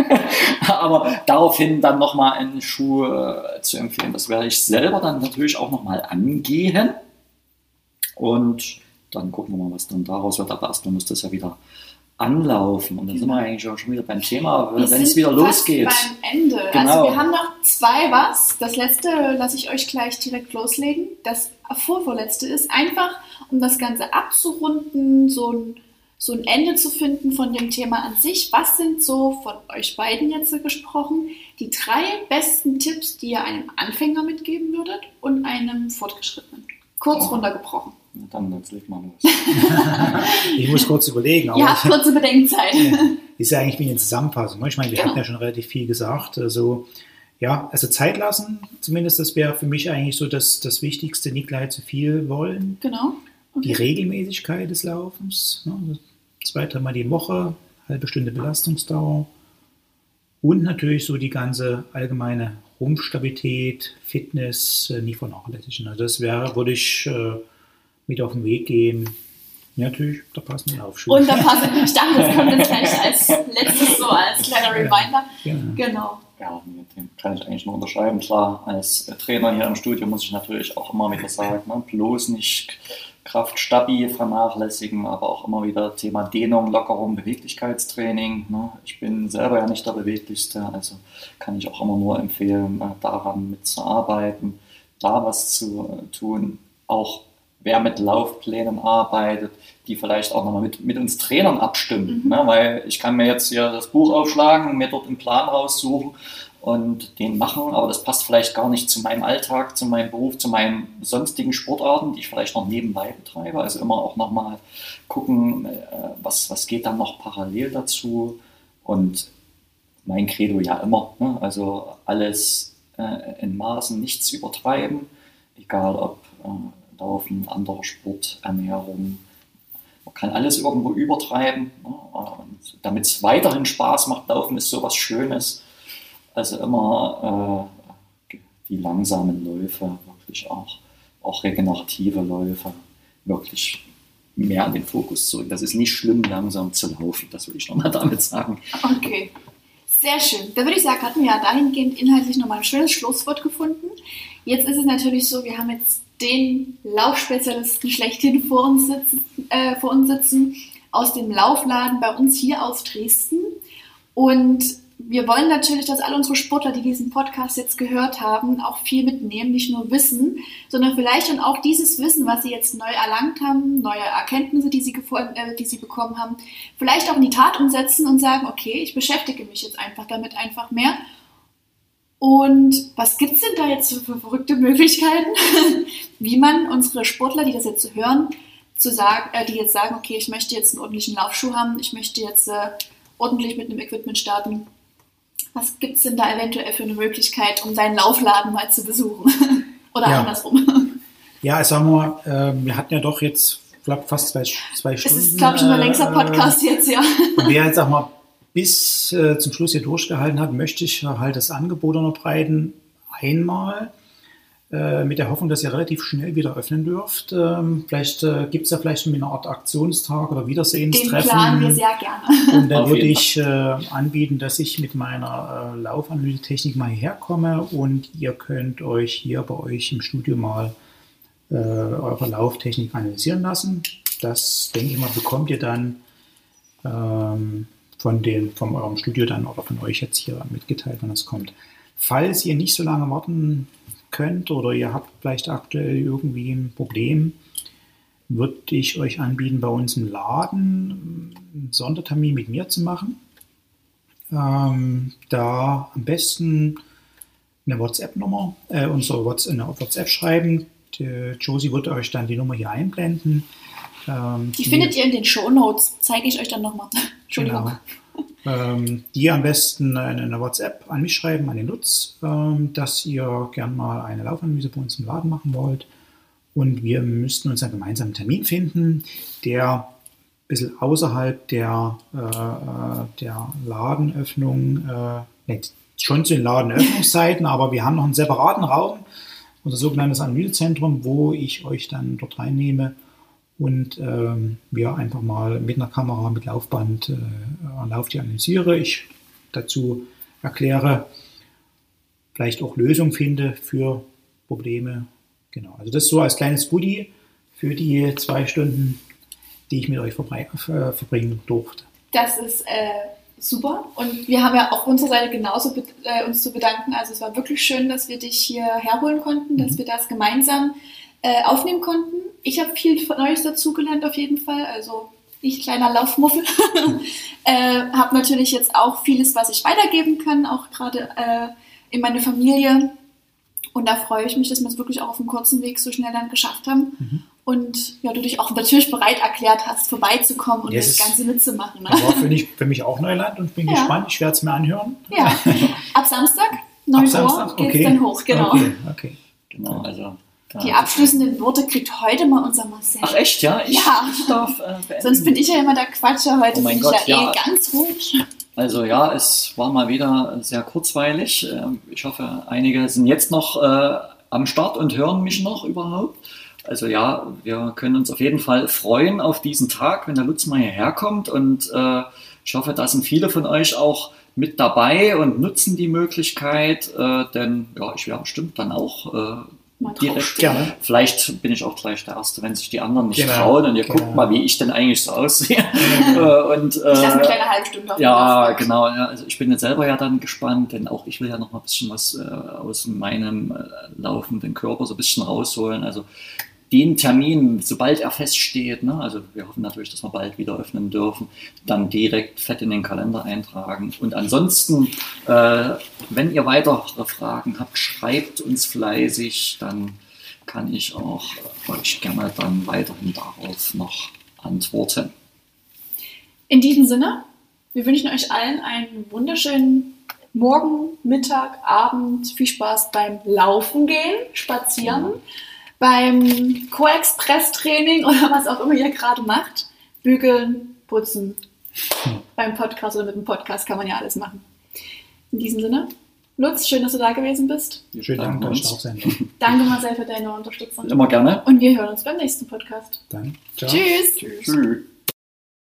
Aber daraufhin dann nochmal einen Schuh äh, zu empfehlen, das werde ich selber dann natürlich auch nochmal angehen. Und dann gucken wir mal, was dann daraus wird. Aber erstmal muss das ja wieder anlaufen. Und dann sind wir genau. eigentlich auch schon wieder beim Thema, wenn es wieder losgeht. beim Ende. Also genau. Also wir haben noch zwei was. Das letzte lasse ich euch gleich direkt loslegen. Das vorvorletzte ist einfach, um das Ganze abzurunden, so ein, so ein Ende zu finden von dem Thema an sich. Was sind so von euch beiden jetzt gesprochen die drei besten Tipps, die ihr einem Anfänger mitgeben würdet und einem Fortgeschrittenen? Kurz oh. runtergebrochen. Dann jetzt leg mal los. ich muss kurz überlegen. ja, kurze Bedenkzeit. ist ja eigentlich wie eine Zusammenfassung. Ne? Ich meine, wir genau. hatten ja schon relativ viel gesagt. Also, ja, also Zeit lassen, zumindest das wäre für mich eigentlich so das, das Wichtigste, nicht gleich zu viel wollen. Genau. Die Regelmäßigkeit des Laufens, ne? zwei, dreimal die Woche, halbe Stunde Belastungsdauer und natürlich so die ganze allgemeine Rumpfstabilität, Fitness äh, nie vernachlässigen. Also das wäre, würde ich äh, mit auf den Weg gehen. Ja, natürlich, da passen die Laufschuhe. Und da passen die Stangen, das kommt jetzt gleich als letztes so als kleiner Reminder. Ja, genau. Ja, dem kann ich eigentlich nur unterschreiben. Klar, als Trainer hier im Studio muss ich natürlich auch immer wieder sagen, ne, bloß nicht Kraft stabil vernachlässigen, aber auch immer wieder Thema Dehnung, Lockerung, Beweglichkeitstraining. Ne. Ich bin selber ja nicht der Beweglichste, also kann ich auch immer nur empfehlen, äh, daran mitzuarbeiten, da was zu tun. Auch wer mit Laufplänen arbeitet, die vielleicht auch nochmal mit, mit uns Trainern abstimmen. Mhm. Ne? Weil ich kann mir jetzt hier das Buch aufschlagen, mir dort einen Plan raussuchen und den machen, aber das passt vielleicht gar nicht zu meinem Alltag, zu meinem Beruf, zu meinen sonstigen Sportarten, die ich vielleicht noch nebenbei betreibe. Also immer auch nochmal gucken, äh, was, was geht dann noch parallel dazu. Und mein Credo ja immer, ne? also alles äh, in Maßen, nichts übertreiben, egal ob äh, Laufen, anderer Sport, Ernährung. Man kann alles irgendwo übertreiben. Ne? Damit es weiterhin Spaß macht, Laufen ist sowas Schönes. Also immer äh, die langsamen Läufe, wirklich auch, auch regenerative Läufe, wirklich mehr an den Fokus zurück. Das ist nicht schlimm, langsam zu laufen, das will ich nochmal damit sagen. Okay, sehr schön. Da würde ich sagen, hatten wir ja dahingehend inhaltlich nochmal ein schönes Schlusswort gefunden. Jetzt ist es natürlich so, wir haben jetzt den Laufspezialisten schlechthin vor uns sitzen, äh, vor uns sitzen aus dem Laufladen bei uns hier aus Dresden. Und wir wollen natürlich, dass alle unsere Sportler, die diesen Podcast jetzt gehört haben, auch viel mitnehmen, nicht nur Wissen, sondern vielleicht dann auch dieses Wissen, was sie jetzt neu erlangt haben, neue Erkenntnisse, die sie, äh, die sie bekommen haben, vielleicht auch in die Tat umsetzen und sagen, okay, ich beschäftige mich jetzt einfach damit einfach mehr. Und was gibt es denn da jetzt für verrückte Möglichkeiten, wie man unsere Sportler, die das jetzt hören, zu sagen, äh, die jetzt sagen, okay, ich möchte jetzt einen ordentlichen Laufschuh haben, ich möchte jetzt äh, ordentlich mit einem Equipment starten. Was gibt es denn da eventuell für eine Möglichkeit, um seinen Laufladen mal zu besuchen? Oder ja. andersrum? Ja, sagen wir, äh, wir hatten ja doch jetzt glaub, fast zwei, zwei Stunden. Es ist, glaube ich, ein längster Podcast äh, jetzt, ja. wer jetzt, sag mal, bis äh, zum Schluss hier durchgehalten hat, möchte ich halt das Angebot unterbreiten. Einmal äh, mit der Hoffnung, dass ihr relativ schnell wieder öffnen dürft. Ähm, vielleicht äh, gibt es ja vielleicht eine Art Aktionstag oder Wiedersehenstreffen. Den planen wir sehr gerne. Und dann würde ich äh, anbieten, dass ich mit meiner äh, Laufanalysetechnik mal herkomme und ihr könnt euch hier bei euch im Studio mal äh, eure Lauftechnik analysieren lassen. Das, denke ich mal, bekommt ihr dann ähm, von, den, von eurem Studio dann oder von euch jetzt hier mitgeteilt, wenn das kommt. Falls ihr nicht so lange warten könnt oder ihr habt vielleicht aktuell irgendwie ein Problem, würde ich euch anbieten, bei uns im Laden einen Sondertermin mit mir zu machen. Ähm, da am besten eine WhatsApp-Nummer, äh, unsere WhatsApp, eine WhatsApp schreiben. Die Josie wird euch dann die Nummer hier einblenden. Ähm, die, die, findet ihr in den Show Notes. Zeige ich euch dann nochmal. Entschuldigung. Genau ähm, die am besten eine, eine, WhatsApp an mich schreiben, an den Lutz, ähm, dass ihr gern mal eine Laufanalyse bei uns im Laden machen wollt. Und wir müssten uns einen gemeinsamen Termin finden, der ein bisschen außerhalb der, äh der Ladenöffnung, äh, nicht schon zu den Ladenöffnungszeiten, aber wir haben noch einen separaten Raum, unser sogenanntes Analysezentrum, wo ich euch dann dort reinnehme und ähm, ja, einfach mal mit einer Kamera, mit Laufband äh, Lauf analysiere. Ich dazu erkläre, vielleicht auch Lösungen finde für Probleme. Genau, also das so als kleines Goodie für die zwei Stunden, die ich mit euch äh, verbringen durfte. Das ist äh, super und wir haben ja auch unserer Seite genauso äh, uns zu bedanken. Also es war wirklich schön, dass wir dich hier herholen konnten, dass mhm. wir das gemeinsam äh, aufnehmen konnten. Ich habe viel Neues dazugelernt auf jeden Fall. Also ich kleiner Laufmuffel. äh, habe natürlich jetzt auch vieles, was ich weitergeben kann, auch gerade äh, in meine Familie. Und da freue ich mich, dass wir es wirklich auch auf einem kurzen Weg so schnell dann geschafft haben. Mhm. Und ja, du dich auch natürlich bereit erklärt hast, vorbeizukommen und yes. das Ganze mitzumachen. Ne? Das war für mich, für mich auch Neuland und bin ja. gespannt. Ich werde es mir anhören. Ja, ab Samstag, 9 Ab Uhr, geht es okay. dann hoch, genau. Okay, okay. Genau, also die abschließenden Worte kriegt heute mal unser Marcel. Ach echt, ja? Ich, ja. Ich darf, äh, Sonst bin ich ja immer der Quatscher. Heute oh bin Gott, ich ja, ja, eh ganz ruhig. Also ja, es war mal wieder sehr kurzweilig. Ähm, ich hoffe, einige sind jetzt noch äh, am Start und hören mich noch überhaupt. Also ja, wir können uns auf jeden Fall freuen auf diesen Tag, wenn der Lutz mal hierher kommt. Und äh, ich hoffe, da sind viele von euch auch mit dabei und nutzen die Möglichkeit, äh, denn ja, ich werde bestimmt dann auch äh, direkt. Gerne. Vielleicht bin ich auch gleich der Erste, wenn sich die anderen nicht genau. trauen und ihr genau. guckt mal, wie ich denn eigentlich so aussehe. Genau. und, äh, ich lasse eine kleine halbe Stunde auf Ja, genau. Ja, also ich bin jetzt selber ja dann gespannt, denn auch ich will ja noch mal ein bisschen was äh, aus meinem äh, laufenden Körper so ein bisschen rausholen. Also den Termin, sobald er feststeht, ne, also wir hoffen natürlich, dass wir bald wieder öffnen dürfen, dann direkt fett in den Kalender eintragen. Und ansonsten, äh, wenn ihr weitere Fragen habt, schreibt uns fleißig, dann kann ich auch euch gerne dann weiterhin darauf noch antworten. In diesem Sinne, wir wünschen euch allen einen wunderschönen Morgen, Mittag, Abend, viel Spaß beim Laufen gehen, spazieren. Ja beim Co-Express-Training oder was auch immer ihr gerade macht, bügeln, putzen. Hm. Beim Podcast oder mit dem Podcast kann man ja alles machen. In diesem Sinne, Lutz, schön, dass du da gewesen bist. Schönen Dank, bedanken dass ich uns. da auch sein. Danke Marcel für deine Unterstützung. Immer gerne. Und wir hören uns beim nächsten Podcast. Dann, ciao. Tschüss. Tschüss.